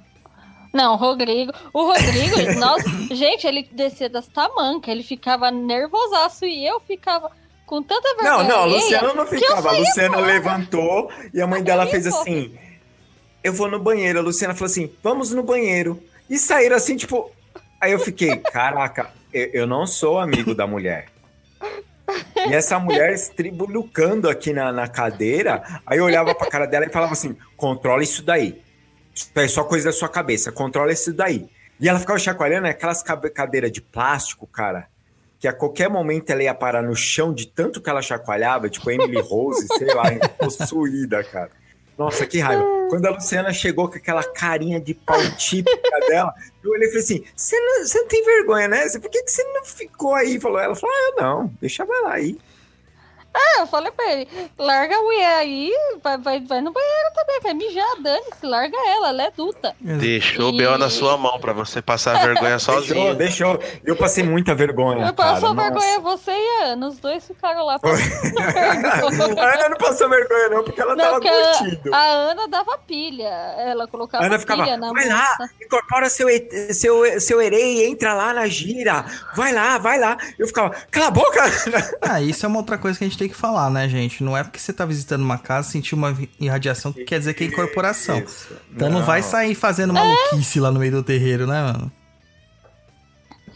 D: Não, o Rodrigo. O Rodrigo, <laughs> nossa, gente, ele descia das tamancas, ele ficava nervosaço e eu ficava com tanta
C: Não,
D: vergonha.
C: não, a
D: alheia
C: Luciana não ficava. A Luciana
D: fora.
C: levantou e a mãe dela fez assim: Eu vou no banheiro. A Luciana falou assim: Vamos no banheiro. E saíram assim, tipo. Aí eu fiquei: <laughs> Caraca, eu, eu não sou amigo da mulher. E essa mulher estribulhucando aqui na, na cadeira. Aí eu olhava pra cara dela e falava assim: controla isso daí. Isso é só coisa da sua cabeça, controla isso daí. E ela ficava chacoalhando né, aquelas cadeiras de plástico, cara, que a qualquer momento ela ia parar no chão de tanto que ela chacoalhava, tipo Emily Rose, <laughs> sei lá, possuída, cara. Nossa, que raiva. Quando a Luciana chegou com aquela carinha de pau típica <laughs> dela, eu olhei e falei assim: você não, não tem vergonha, né? Por que, que você não ficou aí? Falou, ela falou: ah, eu não, deixa ela lá aí.
D: É, eu falei pra ele, larga a mulher aí, vai, vai, vai no banheiro também, vai mijar, dane-se, larga ela, ela é adulta.
E: Deixou o B.O. na sua mão pra você passar vergonha sozinho. <laughs>
C: Deixou, deixou. Eu passei muita vergonha.
D: Eu passou vergonha você e a Ana, os dois ficaram lá
C: passando <laughs> A Ana não passou vergonha, não, porque ela não, tava curtindo.
D: A, a, Ana dava pilha, ela colocava
C: Ana
D: ficava,
C: pilha
D: na
C: Vai moça. lá, incorpora seu, seu, seu erei, entra lá na gira, vai lá, vai lá. Eu ficava, cala a boca!
B: Ah, isso é uma outra coisa que a gente tem que falar, né, gente? Não é porque você tá visitando uma casa, sentir uma irradiação que quer dizer que é incorporação. Isso. Então não. não vai sair fazendo maluquice é. lá no meio do terreiro, né, mano?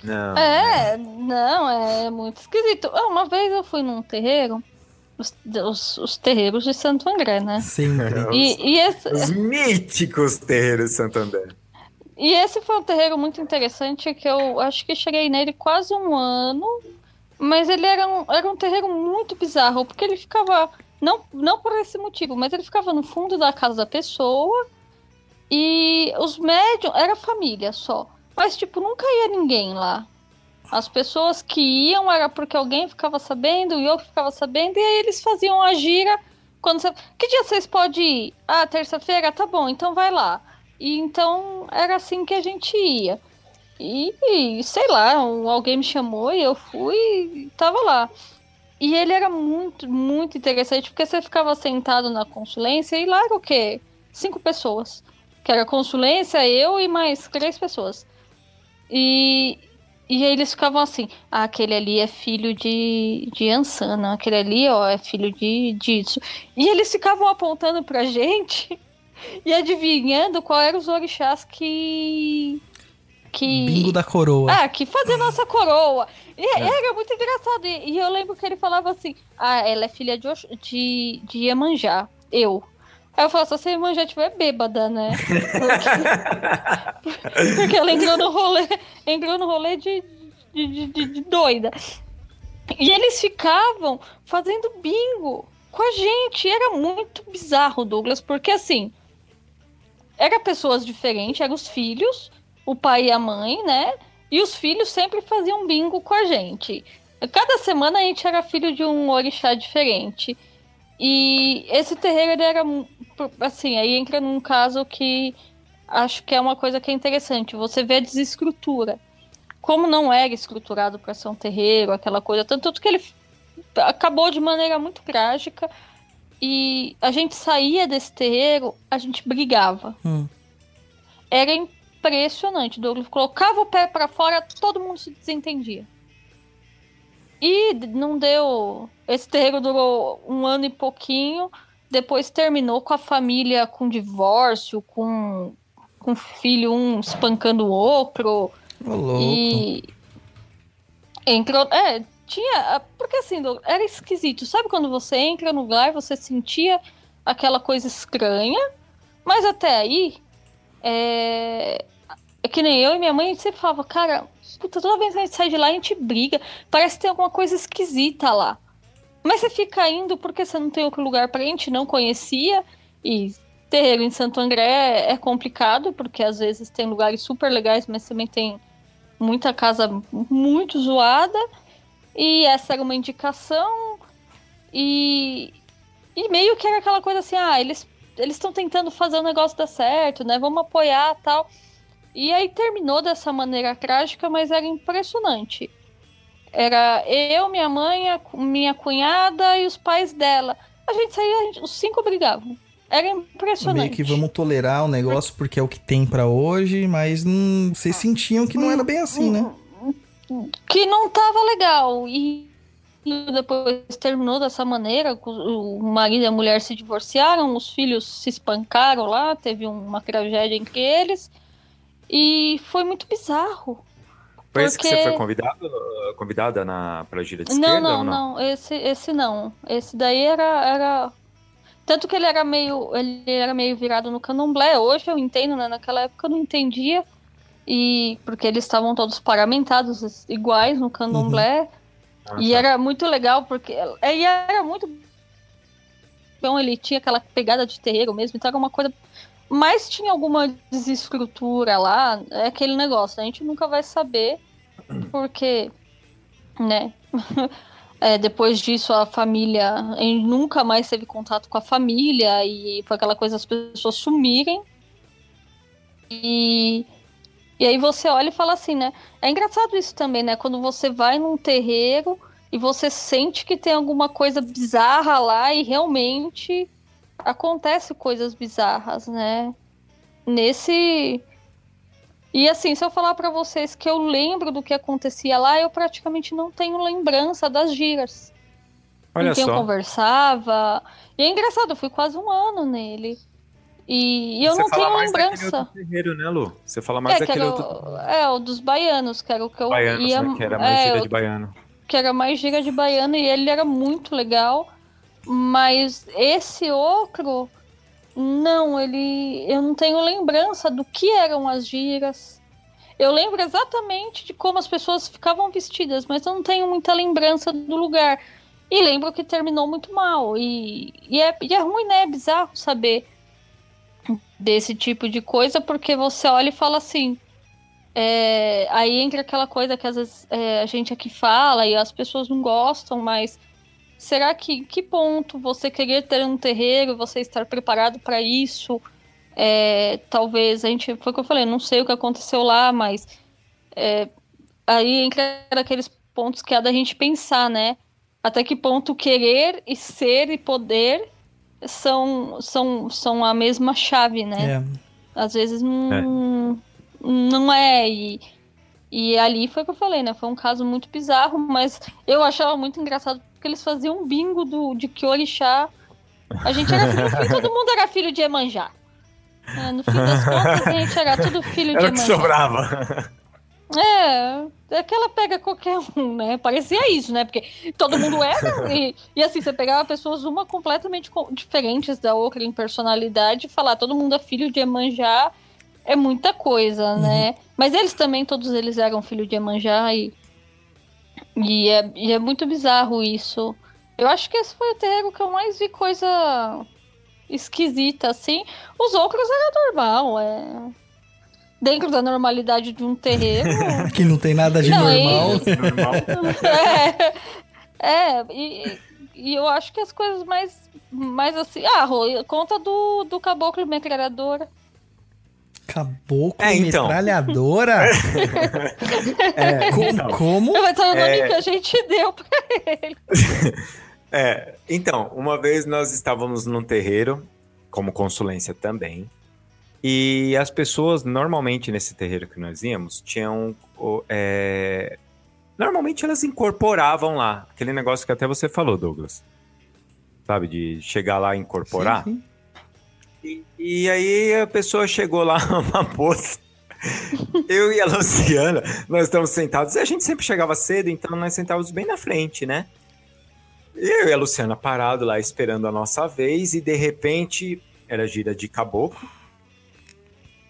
C: Não.
D: É, não, é muito esquisito. Ah, uma vez eu fui num terreiro, os, os, os terreiros de Santo André, né?
B: Sim. <laughs>
D: E, e esse...
C: Os míticos terreiros de Santo André.
D: E esse foi um terreiro muito interessante que eu acho que cheguei nele quase um ano mas ele era um, era um terreiro muito bizarro, porque ele ficava. Não, não por esse motivo, mas ele ficava no fundo da casa da pessoa. E os médiums. Era família só. Mas, tipo, nunca ia ninguém lá. As pessoas que iam era porque alguém ficava sabendo e eu ficava sabendo. E aí eles faziam a gira. Quando você... Que dia vocês podem ir? Ah, terça-feira? Tá bom, então vai lá. E então era assim que a gente ia. E, sei lá, alguém me chamou e eu fui e tava lá. E ele era muito, muito interessante, porque você ficava sentado na consulência e lá era o quê? Cinco pessoas. Que era consulência, eu e mais três pessoas. E, e aí eles ficavam assim, ah, aquele ali é filho de, de Ansana, aquele ali, ó, é filho de disso. E eles ficavam apontando pra <laughs> gente e adivinhando qual eram os orixás que que.
B: Bingo da coroa.
D: Ah, que fazia nossa coroa. E é. era muito engraçado. E, e, eu lembro que ele falava assim: Ah, ela é filha de, de, de Iemanjá. Eu. Aí eu falo, só se a Iemanjá estiver bêbada, né? Porque, <laughs> porque ela entrou no rolê, entrou no rolê de, de, de, de doida. E eles ficavam fazendo bingo com a gente. Era muito bizarro, Douglas, porque assim. Era pessoas diferentes, eram os filhos, o pai e a mãe, né? E os filhos sempre faziam bingo com a gente. Cada semana a gente era filho de um orixá diferente. E esse terreiro ele era assim, aí entra num caso que acho que é uma coisa que é interessante. Você vê a desestrutura. Como não era estruturado para ser um terreiro, aquela coisa, tanto que ele acabou de maneira muito trágica. E a gente saía desse terreiro, a gente brigava. Hum. Era impressionante. Douglas colocava o pé para fora, todo mundo se desentendia. E não deu. Esse terreiro durou um ano e pouquinho. Depois terminou com a família com divórcio, com, com filho um espancando o outro.
B: Oh,
D: e entrou. É, tinha. Porque assim, era esquisito. Sabe quando você entra no lugar, você sentia aquela coisa estranha, mas até aí é, é que nem eu e minha mãe, sempre falava, cara, puta, toda vez que a gente sai de lá, a gente briga. Parece que tem alguma coisa esquisita lá. Mas você fica indo porque você não tem outro lugar pra gente, não conhecia. E terreiro em Santo André é complicado, porque às vezes tem lugares super legais, mas também tem muita casa muito zoada. E essa era uma indicação. E, e meio que era aquela coisa assim, ah, eles eles estão tentando fazer o negócio dar certo, né? Vamos apoiar tal. E aí terminou dessa maneira trágica, mas era impressionante. Era eu, minha mãe, minha cunhada e os pais dela. A gente saía, os cinco brigavam. Era impressionante.
B: Meio que vamos tolerar o negócio porque é o que tem para hoje, mas não, vocês sentiam que não era bem assim, né?
D: Que não tava legal. E depois terminou dessa maneira, o marido e a mulher se divorciaram, os filhos se espancaram lá, teve uma tragédia entre eles. E foi muito bizarro.
C: Foi esse que você
D: Porque-
C: foi convidado, convidada na, pra gira de
D: Não,
C: esquerda
D: não,
C: não?
D: não, esse, esse não. Esse daí era, era. Tanto que ele era meio. Ele era meio virado no candomblé. Hoje eu entendo, né? Naquela época eu não entendia. E porque eles estavam todos paramentados iguais no candomblé.
C: Ah,
D: E
C: tá.
D: era muito legal, porque. E era muito. Então ele tinha aquela pegada de terreiro mesmo, então era uma coisa. Mas tinha alguma desestrutura lá, é aquele negócio, a gente nunca vai saber, porque. Né? <laughs> É, depois disso, a família. Gente nunca mais teve contato com a família, e foi aquela coisa das pessoas sumirem. E. E aí você olha e fala assim, né? É engraçado isso também, né? Quando você vai num terreiro e você sente que tem alguma coisa bizarra lá e realmente acontece coisas bizarras, né? Nesse e assim, se eu falar pra vocês que eu lembro do que acontecia lá, eu praticamente não tenho lembrança das giras.
C: Olha
D: com quem eu
C: só.
D: conversava. E é engraçado, eu fui quase um ano nele. E, e eu
C: Você
D: não tenho lembrança.
C: terreiro, né, Lu? Você fala mais
D: É, que
C: daquele outro
D: o- é, o dos baianos, que era o que eu
C: baiano,
D: ia.
C: né, que era mais
D: é,
C: gira de baiano.
D: que era mais gira de baiano e ele era muito legal. Mas esse outro, não, ele. Eu não tenho lembrança do que eram as giras. Eu lembro exatamente de como as pessoas ficavam vestidas, mas eu não tenho muita lembrança do lugar. E lembro que terminou muito mal. E, e, é, e é ruim, né? É bizarro saber desse tipo de coisa, porque você olha e fala assim. É, aí entra aquela coisa que às vezes é, a gente aqui fala e as pessoas não gostam, mas será que que ponto você querer ter um terreiro, você estar preparado para isso? É, talvez a gente foi o que eu falei, não sei o que aconteceu lá, mas é, aí entra aqueles pontos que é da gente pensar, né? Até que ponto querer e ser e poder são são, são a mesma chave, né?
B: É.
D: Às vezes não, não é. E, e ali foi o que eu falei, né? Foi um caso muito bizarro, mas eu achava muito engraçado porque eles faziam um bingo do, de que orixá. A gente era filho, fim, todo mundo era filho de Emanjá. É, no fim das contas, a gente era tudo filho de
C: Era o que
D: Emanjá.
C: sobrava.
D: É, é que ela pega qualquer um, né? Parecia isso, né? Porque todo mundo era. <laughs> E, e assim, você pegava pessoas uma completamente co- diferentes da outra em personalidade e falar todo mundo é filho de Emanjá é muita coisa, né? Mas eles também, todos eles eram filho de Emanjá e. E é, e é muito bizarro isso. Eu acho que esse foi o terreiro que eu mais vi coisa esquisita, assim. Os outros era normal, é. Dentro da normalidade de um terreiro. <laughs>
B: Que não tem nada de
D: Não,
B: normal.
C: Normal. <laughs>
D: é, é e, e eu acho que as coisas mais, mais assim. Ah, Rô, conta do, do caboclo metralhadora.
B: Caboclo,
C: É, então.
B: metralhadora? <laughs>
C: É,
B: como?
C: então.
B: como?
D: Vai ser o nome
C: É.
D: que a gente deu pra ele.
C: É, então, uma vez nós estávamos num terreiro, como consulência também, e as pessoas, normalmente nesse terreiro que nós íamos, tinham. é, Normalmente elas incorporavam lá, aquele negócio que até você falou, Douglas. Sabe, de chegar lá e incorporar.
B: Sim, sim.
C: E, e aí a pessoa chegou lá, <laughs> uma moça. Eu e a Luciana, nós estamos sentados. E a gente sempre chegava cedo, então nós sentávamos bem na frente, né? E eu e a Luciana parado lá esperando a nossa vez, e de repente era gira de caboclo.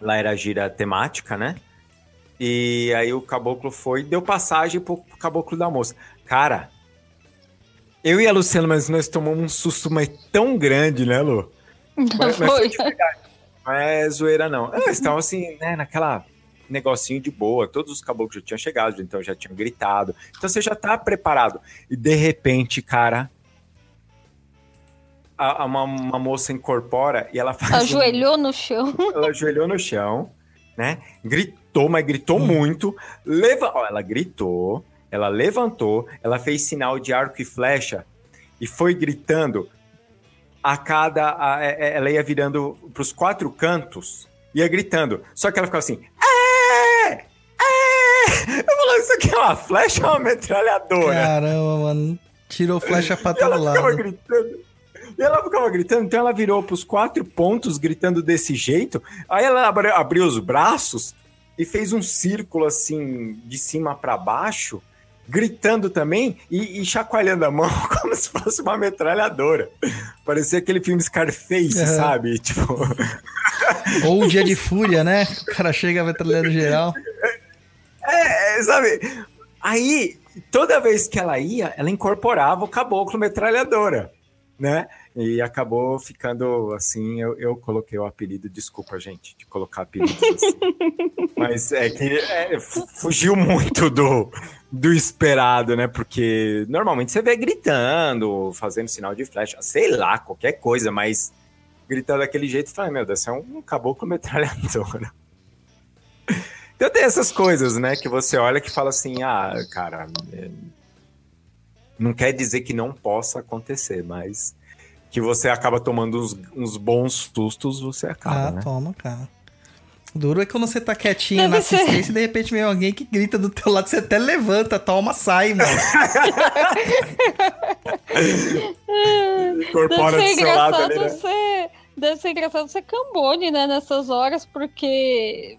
C: Lá era gira temática, né? E aí o caboclo foi deu passagem pro, pro caboclo da moça. Cara, eu e a Luciana, mas nós tomamos um susto mas tão grande, né, Lu? Mas, mas foi
D: Foi.
C: de verdade. Não é zoeira, não. Eles estavam assim, né, naquela negocinho de boa. Todos os caboclos já tinham chegado, então já tinham gritado. Então você já tá preparado. E de repente, cara, a, a- uma, uma moça incorpora e ela faz. um-
D: Ajoelhou no chão. <laughs>
C: ela ajoelhou no chão, né? Gritou, mas gritou muito. Leva... Ó, ela gritou, ela levantou, ela fez sinal de arco e flecha e foi gritando a cada. a- é- é- ela ia virando pros quatro cantos, ia gritando. Só que ela ficava assim. É! É! Eu falei, isso aqui é uma flecha ou uma metralhadora?
B: Caramba, mano. Tirou flecha pra
C: E ela
B: todo
C: ficava
B: lado.
C: gritando. E ela ficava gritando, então ela virou pros quatro pontos, gritando desse jeito. Aí ela abri- abriu os braços e fez um círculo assim, de cima para baixo, gritando também e, e, chacoalhando a mão <laughs> como se fosse uma metralhadora. Parecia aquele filme Scarface, uhum. sabe? <laughs> Tipo.
B: Ou um dia de fúria, né? O cara chega metralhando geral.
C: É, é, sabe? Aí, toda vez que ela ia, ela incorporava o caboclo metralhadora, né? E acabou ficando assim, eu, eu coloquei o apelido, desculpa, gente, de colocar apelidos assim. <laughs> Mas é que é, fugiu muito do, do esperado, né? Porque normalmente você vê gritando, fazendo sinal de flecha, sei lá, qualquer coisa, mas gritando daquele jeito, fala, meu Deus, você é um caboclo metralhadora. <laughs> Então tem essas coisas, né, que você olha que fala assim, ah, cara, é... não quer dizer que não possa acontecer, mas que você acaba tomando uns, uns bons sustos, você acaba,
B: ah,
C: né?
B: toma, cara. Duro é quando você tá quietinho Deve na assistência ser. e de repente vem alguém que grita do teu lado, você até levanta, toma, sai, mano. <laughs> <laughs>
D: Incorpora do seu lado ali, né? Ser, deve ser engraçado ser cambone, né, nessas horas, porque...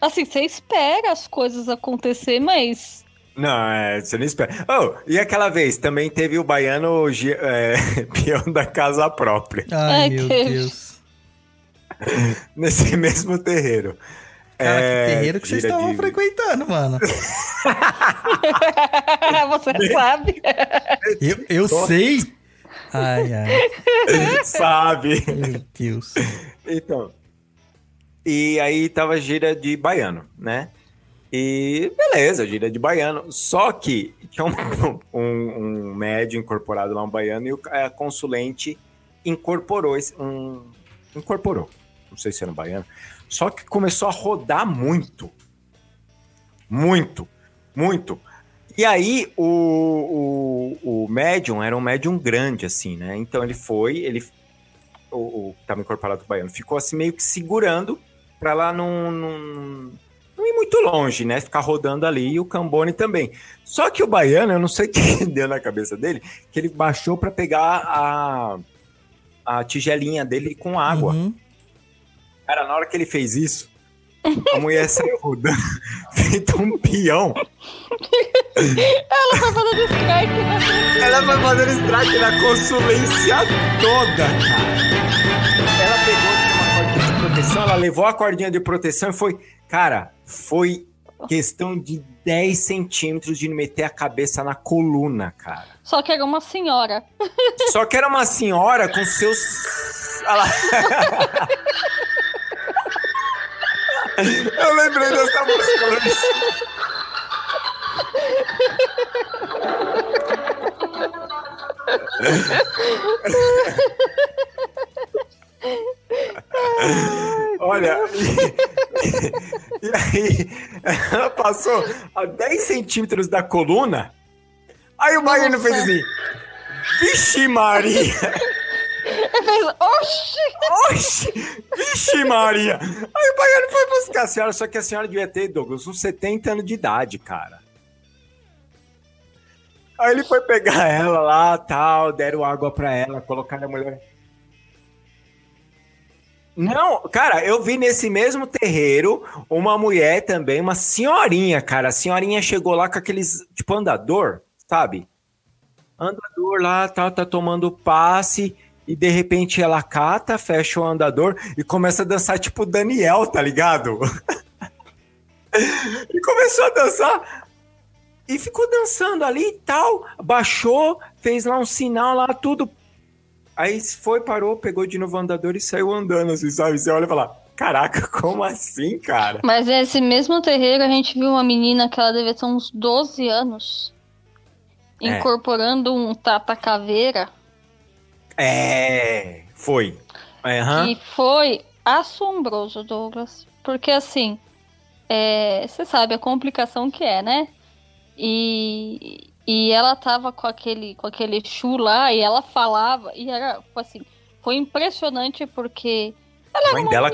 D: Assim, você espera as coisas acontecer, mas
C: não, é, você não espera. Oh, e aquela vez também teve o baiano é, <laughs> peão da casa própria.
B: Ai, Ai meu Deus. <laughs>
C: Nesse mesmo terreiro.
B: Cara, é, que terreiro que vocês estavam de... frequentando, mano. <laughs>
D: Você sabe.
B: Eu, eu sei. Ai, ai.
C: Sabe.
B: Meu Deus.
C: Então. E aí tava gira de baiano, né? E beleza, gira de baiano. Só que tinha um, <laughs> um, um médio incorporado lá, um baiano, e o a consulente incorporou esse. Um, incorporou. Não sei se era um baiano. Só que começou a rodar muito. Muito. Muito. E aí, o, o, o médium era um médium grande, assim, né? Então ele foi, ele. O, o tava incorporado o baiano, ficou assim meio que segurando pra lá não, não não ir muito longe, né? Ficar rodando ali e o Cambone também. Só que o baiano, eu não sei <laughs> o que deu na cabeça dele, que ele baixou para pegar a, a tigelinha dele com água. Uhum. Cara, na hora que ele fez isso, a mulher <laughs> saiu rodando, <laughs> feito um peão.
D: Ela foi fazendo strike na
C: Ela foi fazendo strike na consulência toda, cara. Ela pegou uma cordinha de proteção, ela levou a cordinha de proteção e foi Cara, foi questão de 10 centímetros de meter a cabeça na coluna, cara.
D: Só que era uma senhora. <laughs>
C: Só que era uma senhora com seus. Eu lembrei dessa música. <laughs> Olha, <laughs> e, e, aí ela passou a 10 centímetros da coluna. Aí o Baiano fez assim: Vixe, Maria!
D: Ele <laughs> fez, oxi!
C: Oxi! Vixe, Maria! Aí o Baiano foi buscar a senhora, só que a senhora devia ter, Douglas, uns 70 anos de idade, cara. Aí ele foi pegar ela lá, tal, deram água pra ela, colocaram a mulher. Não, cara, eu vi nesse mesmo terreiro uma mulher também, uma senhorinha, cara. A senhorinha chegou lá com aqueles, tipo, andador, sabe? Andador lá, tá, tá tomando passe e de repente ela cata, fecha o andador e começa a dançar tipo Daniel, tá ligado? <laughs> e começou a dançar e ficou dançando ali e tal, baixou, fez lá um sinal lá, tudo Aí foi, parou, pegou de novo o andador e saiu andando, assim, sabe? Você olha e fala, caraca, <laughs> como assim, cara?
D: Mas nesse mesmo terreiro a gente viu uma menina que ela devia ter uns 12 anos é. incorporando um tata-caveira.
C: É, foi. Uhum.
D: E foi assombroso, Douglas. Porque assim, é, você sabe a complicação que é, né? E, e ela tava com aquele, com aquele chu lá e ela falava. E era, assim, foi impressionante porque. Ela
C: a mãe dela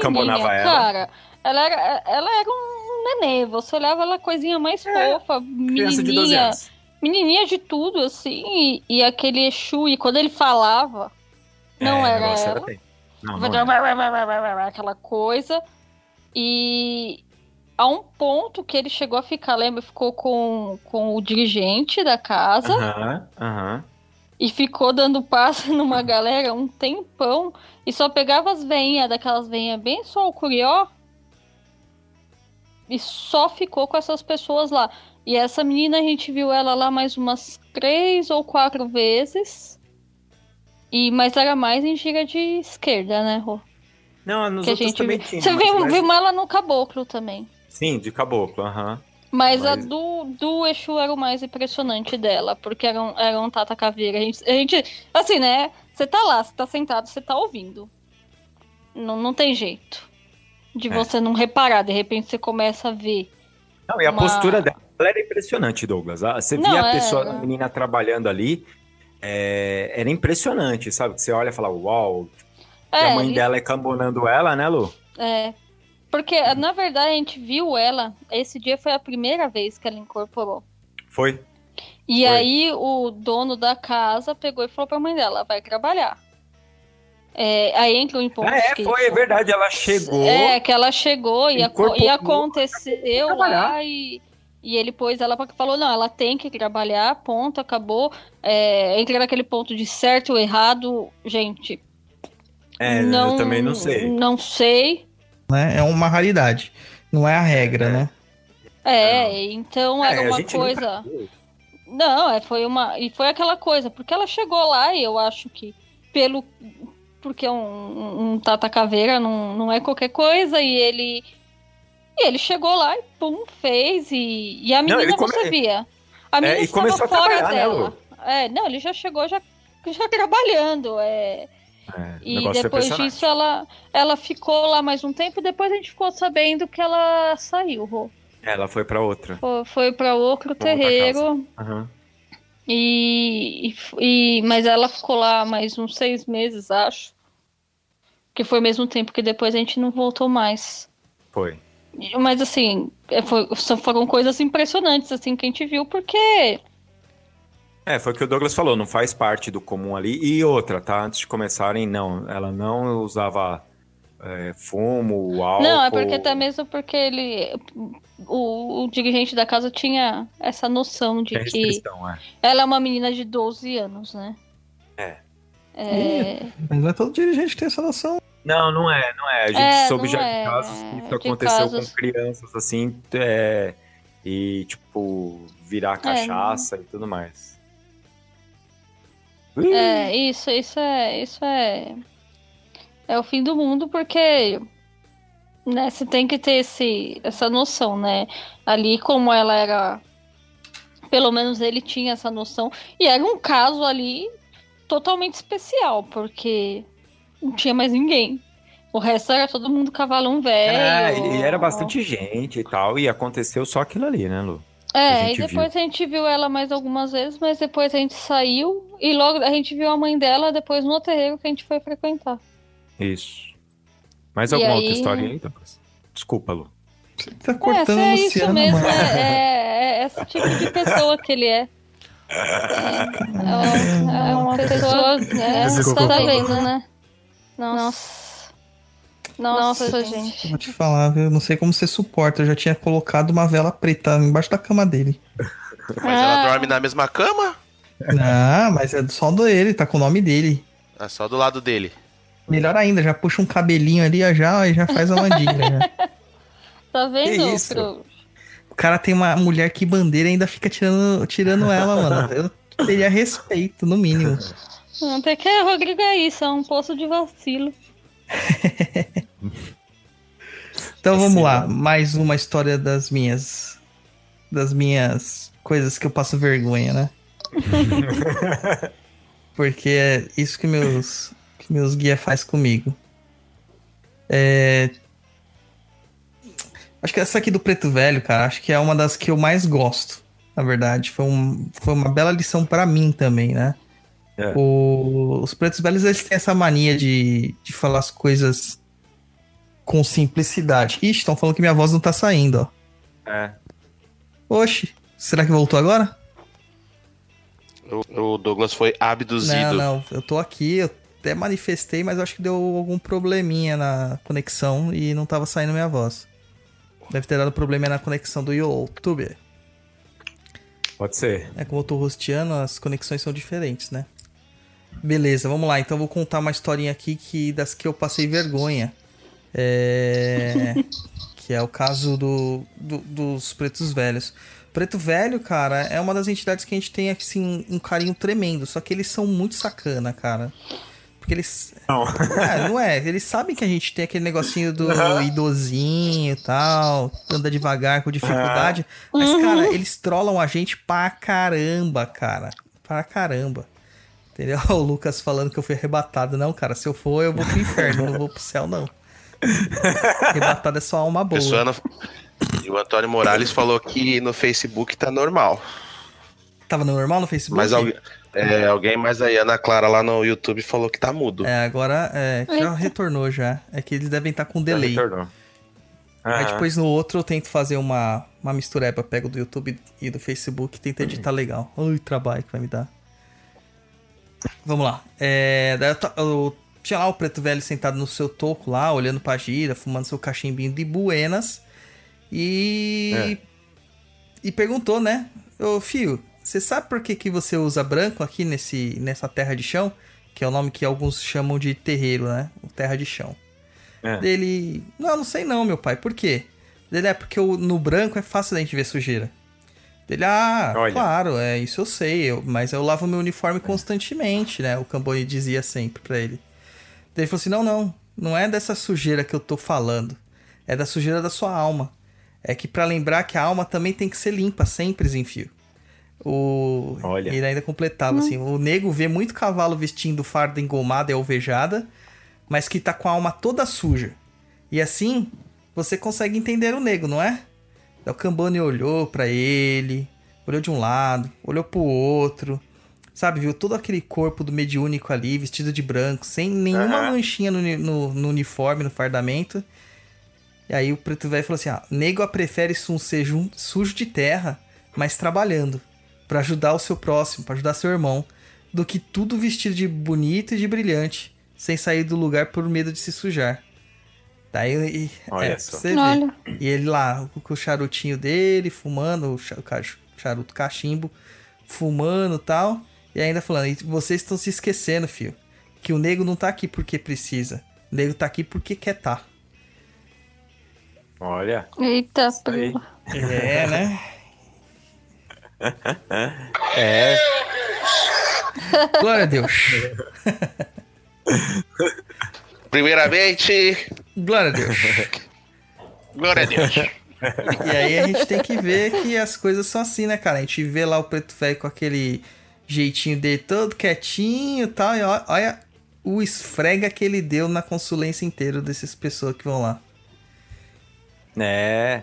C: ela.
D: Cara, ela era, ela era um nenê. Você olhava ela coisinha mais é, fofa, menininha. De menininha de tudo, assim. E, e aquele Exu, e quando ele falava, não é, era ela. Era não, não era. <laughs> Aquela coisa. E, a um ponto que ele chegou a ficar, lembra? Ficou com, com o dirigente da casa
C: Aham, aham.
D: e ficou dando passe <laughs> numa galera um tempão e só pegava as veinhas, daquelas veinhas bem só o curió e só ficou com essas pessoas lá. E essa menina a gente viu ela lá mais umas três ou quatro vezes. E mas era mais em gira de esquerda, né, Rô?
C: Não, nos
D: Que a
C: outros
D: gente
C: também
D: viu.
C: tinha.
D: Você viu,
C: mas-
D: viu ela no caboclo também.
C: Sim, de caboclo, aham.
D: Mas, a
C: Mas-
D: do, do Exu era o mais impressionante dela, porque era um, era um Tata Caveira. A gente, a gente, assim, né? Você tá lá, você tá sentado, você tá ouvindo. Não, não tem jeito de
C: É.
D: você não reparar. De repente você começa a ver.
C: Não, e a
D: Uma-
C: postura dela era impressionante, Douglas. Você
D: Não,
C: via a
D: é,
C: pessoa,
D: é.
C: a menina trabalhando ali, é, era impressionante, sabe? Você olha e fala, uau. E
D: É,
C: a mãe
D: ele-
C: dela é cambonando ela, né, Lu?
D: é. Porque, na verdade, a gente viu ela. Esse dia foi a primeira vez que ela incorporou.
C: Foi.
D: E
C: Foi.
D: aí o dono da casa pegou e falou pra mãe dela: vai trabalhar. É, aí entra o imposto.
C: Ah, é,
D: que-
C: foi, é verdade. Ela chegou.
D: É, que ela chegou e, e aconteceu lá e, e ele pôs ela pra falou, não, ela tem que trabalhar, ponto, acabou. É, entra naquele ponto de certo ou errado, gente.
C: É,
D: não,
C: eu também não sei.
D: Não sei.
B: Né? É uma raridade. Não é a regra, né?
D: É, então era
C: É,
D: uma
C: nunca
D: coisa. Não, é, foi uma. E foi aquela coisa, porque ela chegou lá e eu acho que pelo. Porque um, um, Tata Caveira não, não é qualquer coisa, e ele. E ele chegou lá e pum, fez, e, e a
C: Não,
D: menina
C: ele come-
D: você via. A menina
C: É,
D: estava
C: começou a
D: fora
C: né,
D: dela. é, não, ele já chegou já, já trabalhando. É,
C: É,
D: e
C: é
D: depois
C: impressionante.
D: disso ela, ela ficou lá mais um tempo, e depois a gente ficou sabendo que ela saiu, Rô.
C: Ela foi pra outra.
D: Foi, foi para outro terreiro.
C: Aham.
D: E, e, e- mas ela ficou lá mais uns seis meses, acho. Que foi o mesmo tempo que depois a gente não voltou mais.
C: Foi.
D: Mas assim, é, foi- só foram coisas impressionantes assim que a gente viu, porque
C: É, foi o que o Douglas falou, não faz parte do comum ali. E outra, tá? Antes de começarem, não. Ela não usava é, fumo, álcool.
D: não, é porque até mesmo porque ele o, o dirigente da casa tinha essa noção de que
C: restrição, é.
D: ela é uma menina de 12 anos, né?
C: É.
D: É,
B: Mas não é todo dirigente que tem essa noção.
C: Não, não é, não é. A gente
D: É,
C: soube já
D: é,
C: de casos que
D: de
C: isso aconteceu
D: casos-
C: com crianças, assim, é, e, tipo, virar cachaça e tudo mais.
D: É, isso, isso é, isso é, é o fim do mundo porque, né, você tem que ter esse, essa noção, né? Ali como ela era, pelo menos ele tinha essa noção e era um caso ali totalmente especial porque não tinha mais ninguém. O resto era todo mundo cavalão velho.
C: É, e era bastante gente e tal, e aconteceu só aquilo ali, né, Lu? A
D: É, e depois a gente viu ela mais algumas vezes, mas depois a gente saiu e logo a gente viu a mãe dela depois no terreiro que a gente foi frequentar.
C: Isso. Mais
D: E
C: alguma
D: aí-
C: outra história aí, Douglas? Desculpa, Lu.
B: Você tá
D: É,
B: cortando
D: é isso
B: Luciano,
D: mesmo,
B: mano.
D: é, é- é esse tipo de pessoa que ele é. É, uma- é uma pessoa. É, você
C: Desculpa,
D: tá vendo, né? Nossa. Nossa, gente.
B: Vou te falar, viu? Eu não sei como você suporta. Eu já tinha colocado uma vela preta embaixo da cama dele. <laughs>
E: Mas ela
D: Ah.
E: dorme na mesma cama?
B: Não, mas é só do ele, tá com o nome dele.
E: É só do lado dele.
B: Melhor ainda, já puxa um cabelinho ali, já, e já faz a mandinga. <laughs>
D: Tá vendo?
C: Que isso?
D: Pro-
B: O cara tem uma mulher que bandeira e ainda fica tirando, tirando ela, mano. Eu teria respeito, no mínimo.
D: Até que Rodrigo é isso, é um poço de vacilo. <laughs>
B: Então vamos
C: Sim,
B: lá, mais uma história das minhas. Das minhas coisas que eu passo vergonha, né? <laughs> Porque é isso que meus, que meus guia faz comigo. É... Acho que essa aqui do Preto Velho, cara, acho que é uma das que eu mais gosto, na verdade. Foi, um, foi uma bela lição pra mim também, né?
C: É.
B: O- os Pretos Velhos, eles têm essa mania de, de falar as coisas com simplicidade. Ixi, estão falando que minha voz não tá saindo, ó.
C: É.
B: Oxi, será que voltou agora?
E: O, o Douglas foi
B: Não,
E: abduzido.
B: não, eu tô aqui, eu até manifestei, mas eu acho que deu algum probleminha na conexão e não tava saindo minha voz. Deve ter dado problema na conexão do YouTube.
C: Pode ser.
B: É como eu tô rosteando, as conexões são diferentes, né? Beleza, vamos lá. Então eu vou contar uma historinha aqui que das que eu passei vergonha. É... <laughs> que é o caso do, do- dos pretos velhos. Preto Velho, cara, é uma das entidades que a gente tem assim um carinho tremendo, só que eles são muito sacana, cara. Porque eles
C: Não.
B: é, não é. Eles sabem que a gente tem aquele negocinho do idosinho e tal, anda devagar com dificuldade. Mas, cara, eles trollam a gente pra caramba, cara. Pra caramba. Entendeu? <laughs> O Lucas falando que eu fui arrebatado. Não, cara, se eu for, eu vou pro inferno, não vou pro céu, não. Arrebatado é só alma boa.
E: Pessoa não- E o Antônio Morales falou que no Facebook tá normal.
B: Tava no normal no Facebook?
E: Mas alguém, é, alguém mais aí, Ana Clara lá no YouTube falou que tá mudo.
B: É, agora é, já retornou já. É que eles devem estar com delay.
C: Retornou.
B: Aí
C: Aham.
B: depois no outro eu tento fazer uma, uma mistureba, pego do YouTube e do Facebook e tento editar legal. Ui, trabalho que vai me dar. Vamos lá. É, eu, tinha lá o preto velho sentado no seu toco lá, olhando pra gira, fumando seu cachimbinho de buenas. E.
C: É.
B: E perguntou, né? Ô fio, você sabe por que, que você usa branco aqui nesse, nessa terra de chão? Que é o nome que alguns chamam de terreiro, né? O terra de chão.
C: É.
B: Dele. Não, não sei não, meu pai. Por quê? Dele é porque no branco é fácil da gente ver sujeira. Dele, ah,
C: Olha.
B: claro, é isso eu sei, eu- mas eu lavo meu uniforme constantemente, né? O Camboni dizia sempre pra ele. Daí ele falou assim: não, não, não é dessa sujeira que eu tô falando. É da sujeira da sua alma. É que pra lembrar que a alma também tem que ser limpa, sempre, Zenfio. O...
C: Olha.
B: Ele ainda completava assim: o nego vê muito cavalo vestindo farda engomada e alvejada, mas que tá com a alma toda suja. E assim, você consegue entender o nego, não é? Daí o Cambone olhou pra ele, olhou de um lado, olhou pro outro, sabe? Viu todo aquele corpo do mediúnico ali, vestido de branco, sem nenhuma
C: Aham.
B: manchinha no, no- no uniforme, no fardamento. E aí o preto velho falou assim: ah, nego a prefere um um sujo de terra, mas trabalhando, pra ajudar o seu próximo, pra ajudar seu irmão, do que tudo vestido de bonito e de brilhante, sem sair do lugar por medo de se sujar. Daí, e-
C: Olha
B: é,
C: só.
D: Olha.
B: E ele lá, com o charutinho dele, fumando, o charuto cachimbo, fumando e tal. E ainda falando, e vocês estão se esquecendo, filho. Que o nego não tá aqui porque precisa. O nego tá aqui porque quer tá.
C: Olha.
D: Eita, prima.
B: É, né? <laughs>
C: É.
B: Glória a Deus. <laughs>
E: Primeiramente,
B: Glória a Deus. <laughs>
E: glória a Deus.
B: E aí a gente tem que ver que as coisas são assim, né, cara? A gente vê lá o preto velho com aquele jeitinho dele todo quietinho e tal. E olha o esfrega que ele deu na consulência inteira dessas pessoas que vão lá.
C: É.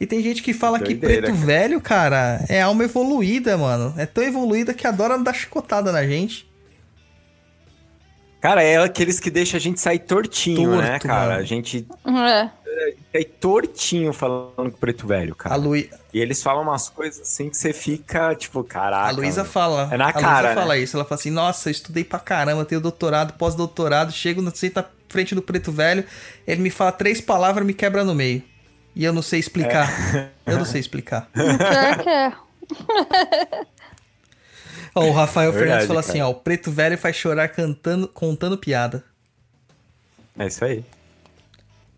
B: E tem gente que fala que
C: Doideira,
B: preto
C: cara.
B: velho, cara, é alma evoluída, mano. É tão evoluída que adora dar chicotada na gente.
C: Cara, é aqueles que deixam a gente sair tortinho, né,
B: Torto,
C: cara?
B: mano.
C: A gente
D: É.
C: sai tortinho falando com o preto velho,
B: A,
C: cara.
B: Lu...
C: E eles falam umas coisas assim que você fica, tipo, caraca.
B: a Luísa
C: mano.
B: fala.
C: É na
B: a
C: cara,
B: Luísa fala
C: né?
B: isso. Ela fala assim: Nossa, eu estudei pra caramba, tenho doutorado, pós-doutorado, chego na senta na frente do preto velho, ele me fala três palavras me quebra no meio. E eu não sei explicar.
C: É.
B: Eu não sei explicar.
D: Pior que é. <laughs>
B: Ó, o Rafael
C: Verdade,
B: Fernandes
C: cara.
B: assim: ó, o preto velho faz chorar cantando, contando piada.
C: É isso aí.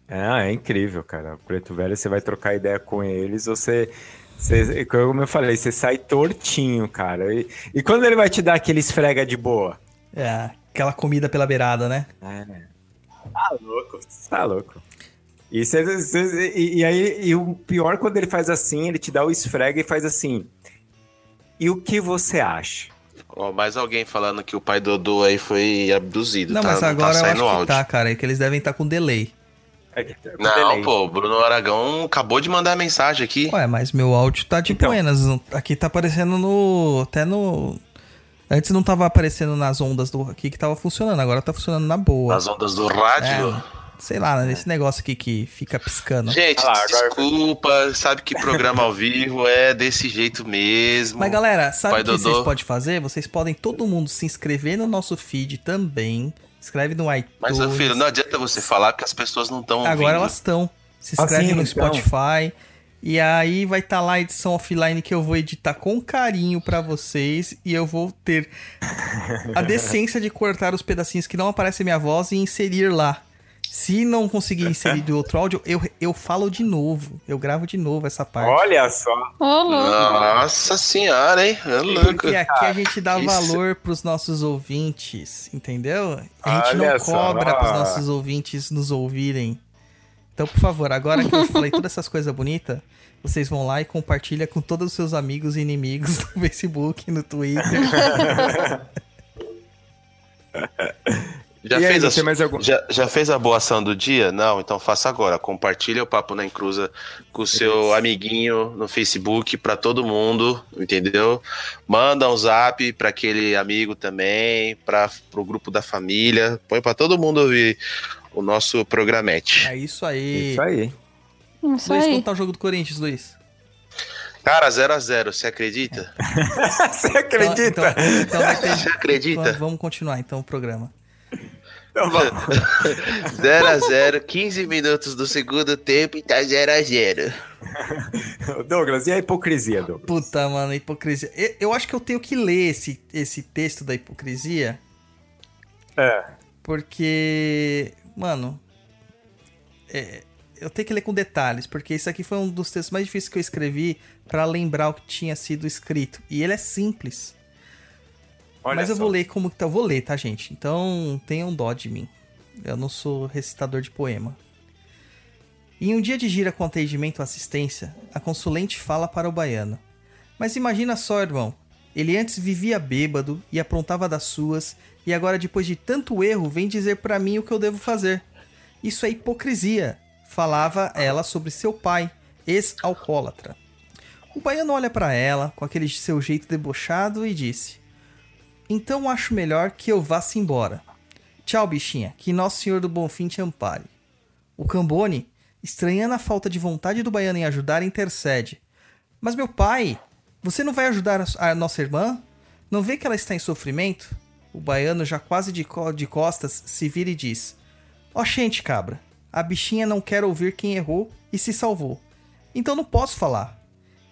C: É, é incrível, cara. O preto velho, você vai trocar ideia com eles, você. você como eu falei, você sai tortinho, cara. E, e quando ele vai te dar aquele esfrega de boa?
B: É, aquela comida pela beirada, né?
C: É. Tá louco, tá louco. E, cê- cê- e- e aí, e o pior quando ele faz assim, ele te dá o esfrega e faz assim. E o que você acha?
E: Ó, mais alguém falando que o pai do Dodô aí foi abduzido,
B: Não,
E: tá?
B: mas
E: não
B: agora
E: tá
B: eu acho que
E: áudio.
B: tá, cara. É que eles devem estar com delay.
C: É tá com
E: Não,
C: delay.
E: pô, o Bruno Aragão acabou de mandar mensagem aqui.
B: Ué, mas meu áudio tá de
C: Então.
B: buenas. Aqui tá aparecendo no. Até no. Antes não tava aparecendo nas ondas do aqui que tava funcionando, agora tá funcionando na boa.
E: Nas ondas do rádio.
B: É, sei lá, né, nesse negócio aqui que fica piscando.
E: Gente,
C: Ah lá, agora-
E: desculpa, sabe que programa ao vivo é desse jeito mesmo.
B: Mas galera, sabe o que
E: Dodô.
B: vocês podem fazer? Vocês podem todo mundo se inscrever no nosso feed também. Escreve no iTunes.
E: Mas, meu filho, não adianta você falar que as pessoas não estão ouvindo.
B: Agora elas estão. Se inscreve
C: sim,
B: no
C: então.
B: Spotify. E aí vai estar lá a edição offline que eu vou editar com carinho pra vocês. E eu vou ter a <laughs> decência de cortar os pedacinhos que não aparece minha voz e inserir lá. Se não conseguir inserir do outro áudio, eu, eu falo de novo. Eu gravo de novo essa parte.
C: Olha só.
E: Nossa senhora, hein? É louco.
B: Porque aqui a gente dá
E: Isso.
B: valor pros nossos ouvintes, entendeu? A gente
C: Olha
B: não
C: só.
B: cobra pros nossos ouvintes nos ouvirem. Então, por favor, agora que eu falei todas essas coisas bonitas, vocês vão lá e compartilha com todos os seus amigos e inimigos no Facebook, no Twitter. <laughs>
E: Já
C: E aí,
E: fez, a,
C: mais algum-
E: já, já fez a boa ação do dia? Não, então faça agora. Compartilha o Papo na Encruza com o seu amiguinho no Facebook pra todo mundo, entendeu? Manda um zap pra aquele amigo também, para pro grupo da família. Põe pra todo mundo ouvir o nosso programete.
B: É isso aí.
C: Isso aí.
D: Isso
B: Luiz,
D: aí.
B: como tá o jogo do Corinthians, Luiz?
E: Cara, 0 a 0 você acredita? <laughs>
C: Você
B: Então,
C: acredita?
B: então, então vai ter...
E: Você acredita?
B: Vamos continuar então o programa.
C: Então, vamos.
E: 0 a 0 15 minutos do segundo tempo e tá 0 a 0
C: Douglas, e a hipocrisia, Douglas?
B: Puta, mano, hipocrisia. Eu, eu acho que eu tenho que ler esse, esse texto da hipocrisia,
C: É.
B: porque, mano, é, eu tenho que ler com detalhes, porque isso aqui foi um dos textos mais difíceis que eu escrevi pra lembrar o que tinha sido escrito. E ele é simples.
C: Olha
B: mas eu
C: só.
B: vou ler como que tá. Eu vou ler, tá, gente? Então tenham dó de mim. Eu não sou recitador de poema. Em um dia de gira com atendimento à assistência, a consulente fala para o baiano. Mas imagina só, irmão. Ele antes vivia bêbado e aprontava das suas, e agora, depois de tanto erro, vem dizer para mim o que eu devo fazer. Isso é hipocrisia, falava ela sobre seu pai, ex-alcoólatra. O baiano olha para ela, com aquele seu jeito debochado, e disse: Então acho melhor que eu vá-se embora. Tchau, bichinha, que Nosso Senhor do Bonfim te ampare. O Cambone, estranhando a falta de vontade do baiano em ajudar, intercede. Mas meu pai, você não vai ajudar a, nossa irmã? Não vê que ela está em sofrimento? O baiano, já quase de, co- de costas, se vira e diz: Ó, gente, cabra, a bichinha não quer ouvir quem errou e se salvou. Então não posso falar.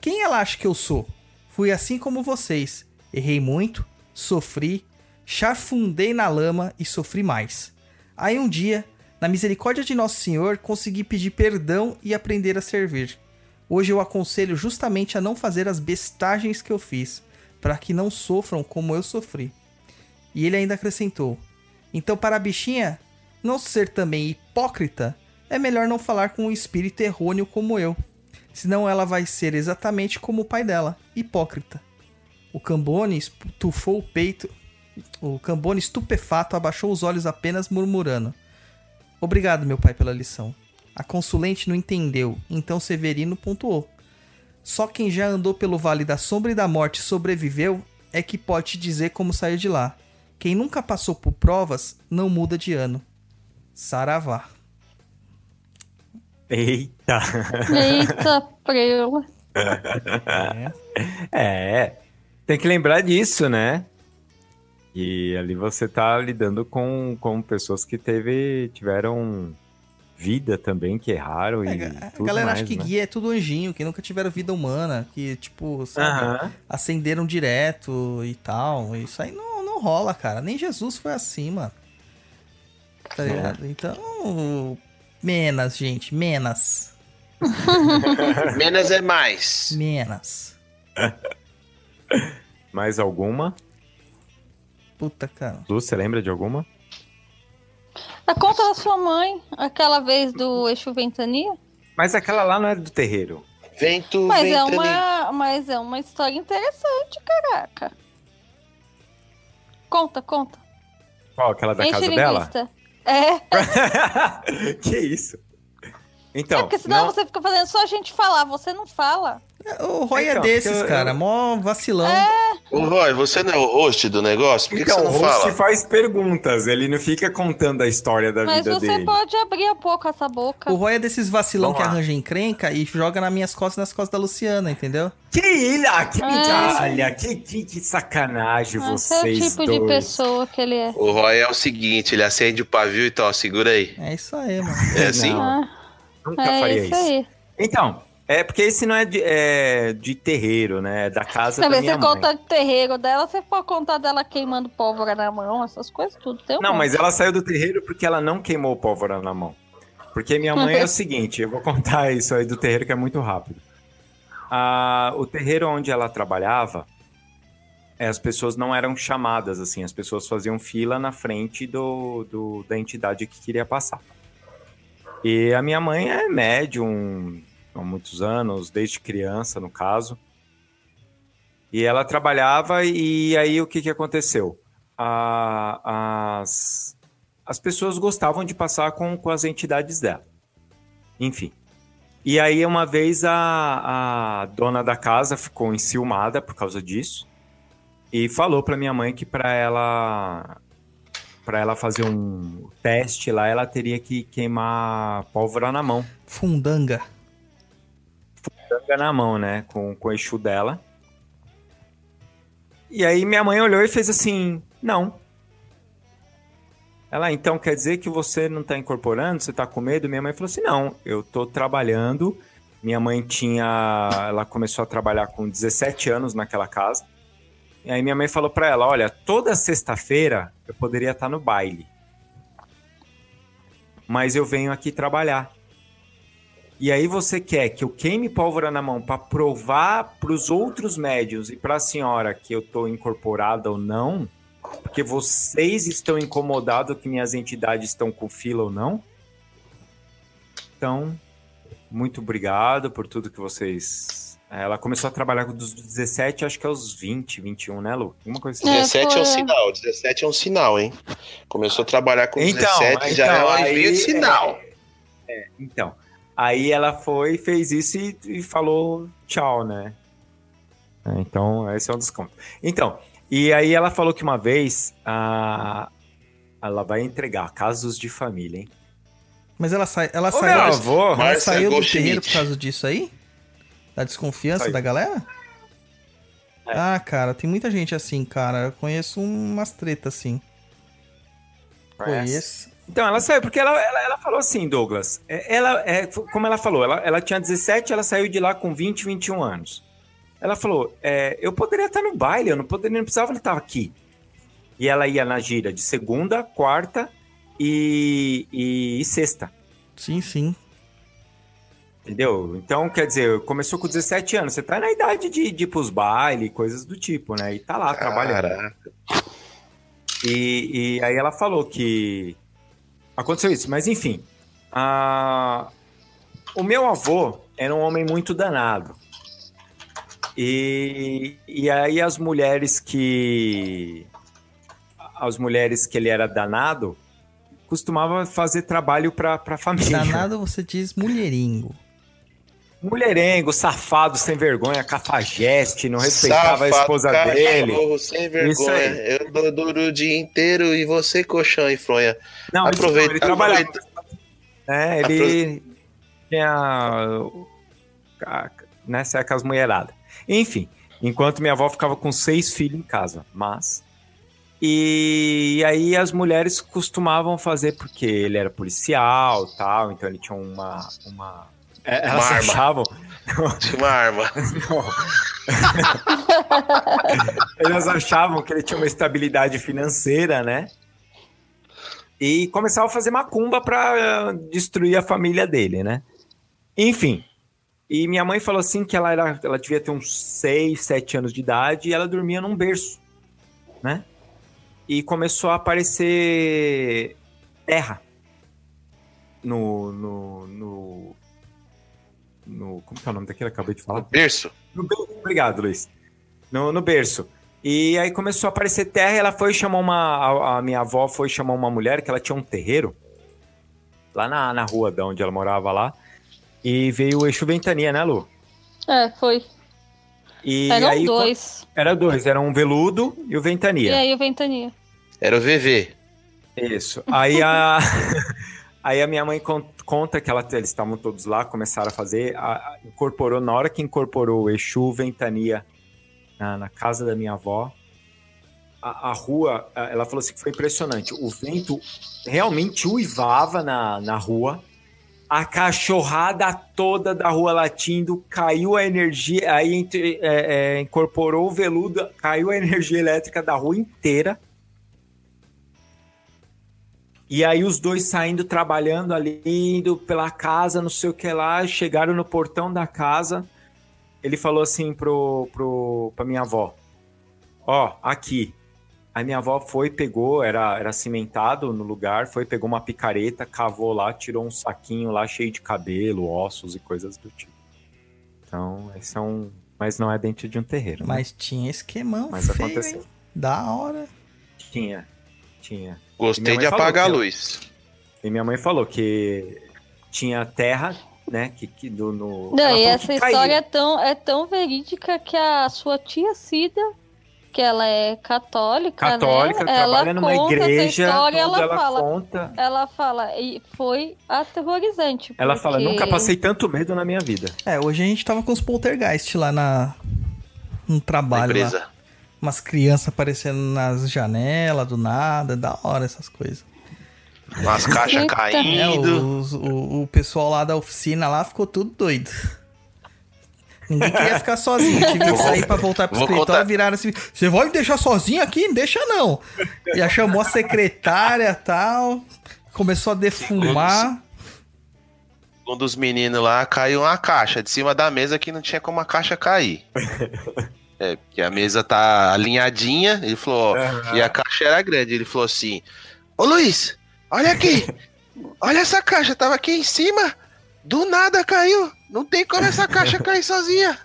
B: Quem ela acha que eu sou? Fui assim como vocês. Errei muito, sofri, chafundei na lama e sofri mais. Aí um dia, na misericórdia de Nosso Senhor, consegui pedir perdão e aprender a servir. Hoje eu aconselho justamente a não fazer as bestagens que eu fiz, para que não sofram como eu sofri. E ele ainda acrescentou: Então, para a bichinha não ser também hipócrita, é melhor não falar com um espírito errôneo como eu. Senão ela vai ser exatamente como o pai dela, hipócrita. O Cambone estufou o peito. O Cambone estupefato abaixou os olhos apenas murmurando: Obrigado, meu pai, pela lição. A consulente não entendeu, então Severino pontuou. Só quem já andou pelo Vale da Sombra e da Morte e sobreviveu é que pode te dizer como sair de lá. Quem nunca passou por provas não muda de ano. Saravá.
C: Eita.
D: Eita, preula.
B: É.
C: É. Tem que lembrar disso, né? E ali você tá lidando com, com pessoas que teve, tiveram vida também, que erraram e
B: É, a
C: tudo
B: galera
C: mais,
B: acha que
C: né?
B: guia é tudo anjinho, que nunca tiveram vida humana, que, tipo, sabe,
C: Aham.
B: acenderam direto e tal. Isso aí não, não rola, cara. Nem Jesus foi assim, mano. Tá
C: É.
B: ligado? Então, menos, gente, menos. <laughs>
E: Menos é mais.
B: Menos. <laughs>
C: Mais alguma?
B: Puta, cara.
C: Lu, você lembra de alguma?
D: A conta da sua mãe, aquela vez do Eixo Ventania.
C: Mas aquela lá não é do terreiro.
E: Vento,
D: Mas é, uma, mas é uma história interessante, caraca. Conta, conta.
C: Qual? Aquela da
D: Enche
C: casa dela?
D: linguiça. É, <laughs>
C: que isso?
D: É,
C: Então,
D: porque senão
C: não-
D: você fica fazendo só a gente falar, você não fala.
B: O Roy
C: Então,
B: é desses,
C: eu-
B: cara.
C: eu-
B: Mó vacilão.
E: Ô, Roy, você não é o host do negócio? Por que, que
C: então,
E: você
C: o
E: não
C: host
E: fala?
C: faz perguntas, ele não fica contando a história da
D: Mas
C: vida
D: você
C: dele.
D: pode abrir um pouco essa boca.
B: O Roy é desses vacilão
C: Vamos
B: que
C: lá.
B: arranja encrenca e joga nas minhas costas e nas costas da Luciana, entendeu?
C: Que ilha, que
D: Ah.
C: migalha, que, que, que sacanagem
D: Esse é o
C: vocês
D: tipo
C: dois.
D: de pessoa que ele é.
E: O Roy é o seguinte, ele acende o pavio e tal, segura aí.
B: É isso aí, mano.
E: É assim?
C: Não.
D: Ah,
C: Nunca
D: É
C: faria
D: isso
C: isso.
D: aí.
C: Então, é porque esse não é de, é de terreiro, né? É da casa
D: Você
C: da minha
D: você
C: mãe.
D: conta de terreiro dela, você pode contar dela queimando pólvora na mão, essas coisas tudo. Tem um
C: Não,
D: monte.
C: mas ela saiu do terreiro porque ela não queimou pólvora na mão. Porque minha mãe é o <laughs> seguinte, eu vou contar <laughs> isso aí do terreiro que é muito rápido. Ah, o terreiro onde ela trabalhava, eh, as pessoas não eram chamadas assim, as pessoas faziam fila na frente do, do- da entidade que queria passar. E a minha mãe é médium há muitos anos, desde criança, no caso. E ela trabalhava e aí o que, que aconteceu? A- as, as pessoas gostavam de passar com, com as entidades dela. Enfim. E aí, uma vez, a, a dona da casa ficou enciumada por causa disso e falou pra minha mãe que para ela para ela fazer um teste lá, ela teria que queimar pólvora na mão.
B: Fundanga.
C: Tanga na mão, né? Com, com o Exu dela. E aí minha mãe olhou e fez assim: não. Ela, então quer dizer que você não tá incorporando? Você tá com medo? Minha mãe falou assim: não, eu tô trabalhando. Minha mãe tinha. Ela começou a trabalhar com 17 anos naquela casa. E aí minha mãe falou pra ela: olha, toda sexta-feira eu poderia estar no baile. Mas eu venho aqui trabalhar. E aí você quer que eu queime pólvora na mão para provar para os outros médios e para a senhora que eu tô incorporada ou não? Porque vocês estão incomodados que minhas entidades estão com fila ou não? Então, muito obrigado por tudo que vocês. Ela começou a trabalhar dos 17, acho que aos 20, 21, né, Lu? Uma coisa assim.
D: É,
E: 17 é,
D: foi-
E: um sinal, 17 é um sinal, hein? Começou a trabalhar com
C: Então,
E: 17, já é
C: então,
E: um
C: aí,
E: envio de sinal.
C: Então, aí ela foi, fez isso e, e falou tchau, né? É, Então, esse é um dos contos. Então, e aí ela falou que uma vez a, ela vai entregar casos de família, hein?
B: Mas ela, sai, ela
C: Ô,
B: saiu,
C: avô,
B: ela saiu do terreiro por causa disso aí? Da desconfiança
C: Saiu.
B: da galera?
C: É.
B: Ah, cara, tem muita gente assim, cara. Eu conheço umas tretas assim. Conheço.
C: Então, ela saiu, porque ela, ela, ela falou assim, Douglas. é, Ela, é, como ela falou, ela, ela tinha 17, ela saiu de lá com 20, 21 anos. Ela falou: é, eu poderia estar no baile, eu não poderia, não precisava estar aqui. E ela ia na gira de segunda, quarta e, e, e sexta.
B: Sim, sim.
C: Entendeu? Então, quer dizer, começou com 17 anos. Você tá na idade de, de ir pros bailes, coisas do tipo, né? E tá lá trabalhando.
E: Caraca.
C: E, e aí ela falou que aconteceu isso, mas enfim. a- O meu avô era um homem muito danado. E, e aí as mulheres que. As mulheres que ele era danado costumava fazer trabalho pra, pra família.
B: Danado você diz mulheringo.
C: Mulherengo, safado, sem vergonha, cafajeste, não respeitava a
E: Safado,
C: esposa
E: cachorro,
C: dele.
E: Sem vergonha. Eu dou duro o dia inteiro e você colchão e fronha.
C: Não,
E: Aproveita,
C: ele trabalhava. É, ele tinha. a- Né, com as mulheradas. Enfim, enquanto minha avó ficava com seis filhos em casa, mas. E aí as mulheres costumavam fazer, porque ele era policial tal, então ele tinha uma. uma é, elas
E: arma.
C: achavam.
E: Tinha uma arma. <laughs>
C: Eles achavam que ele tinha uma estabilidade financeira, né? E começavam a fazer macumba pra eh, destruir a família dele, né? Enfim. E minha mãe falou assim que ela, era, ela devia ter uns 6, 7 anos de idade e ela dormia num berço, né? E começou a aparecer terra no. no, no, no como que é o nome daquele? Acabei de falar.
E: Berço.
C: No berço, obrigado, Luiz. No, no berço. E aí começou a aparecer terra e ela foi e chamou uma. A, a minha avó foi chamar uma mulher que ela tinha um terreiro lá na, na rua de onde ela morava lá. E veio o Exu Ventania, né, Lu?
D: É, foi.
C: E
D: Eram
C: aí,
D: dois.
C: Era dois, era um veludo e o
D: E
C: Ventania.
D: aí o Ventania.
E: Era o VV.
C: Isso. Aí a, <laughs> aí a minha mãe con- conta que ela, eles estavam todos lá, começaram a fazer, a- incorporou, na hora que incorporou Exu Ventania na, na casa da minha avó, a, a rua, ela falou assim que foi impressionante. O vento realmente uivava na, na rua a cachorrada toda da rua latindo, caiu a energia, aí é, é, incorporou o veludo, caiu a <laughs> energia elétrica da rua inteira. E aí os dois saindo, trabalhando ali, indo pela casa, não sei o que lá, chegaram no portão da casa. Ele falou assim pro, pro, pra minha avó, ó, aqui. Aí minha avó foi, pegou, era, era cimentado no lugar, foi, pegou uma picareta, cavou lá, tirou um saquinho lá cheio de cabelo, ossos e coisas do tipo. Então, esse é um... Mas não é dentro de um terreiro, né?
B: Mas tinha esquemão
C: Mas
B: feio,
C: aconteceu.
B: hein? Da hora.
C: Tinha, tinha.
E: Gostei de apagar a luz.
C: E minha mãe falou que tinha terra, né, que, que do, no...
D: Não, e essa história é tão, é tão verídica que a sua tia Cida, que ela é católica,
C: Católica,
D: né? ela
C: trabalha numa
D: conta essa
C: igreja,
D: história, ela,
C: ela
D: fala,
C: conta...
D: ela fala, e foi aterrorizante.
C: Ela fala,
D: porque-
C: nunca passei tanto medo na minha vida.
B: É, hoje a gente tava com os poltergeist lá na... No
E: Na
B: trabalho lá. Umas crianças aparecendo nas janelas, do nada, da hora essas coisas.
E: Umas caixas
D: Eita.
B: É,
E: caindo.
B: os- o, o pessoal lá da oficina lá ficou tudo doido. Ninguém queria ficar sozinho, tive que sair pra voltar pro
E: Vou
B: escritório
E: contar.
B: e viraram assim: Você vai me deixar sozinho aqui? Não deixa não. Já chamou a secretária e tal, começou a defumar.
E: Um dos meninos lá caiu uma caixa de cima da mesa que não tinha como a caixa cair. <laughs> É, porque a mesa tá alinhadinha. Ele falou, ó,
C: Aham.
E: e a caixa era grande. Ele falou assim: Ô Luiz, olha aqui. <laughs> Olha essa caixa, tava aqui em cima. Do nada caiu. Não tem como essa caixa cair sozinha.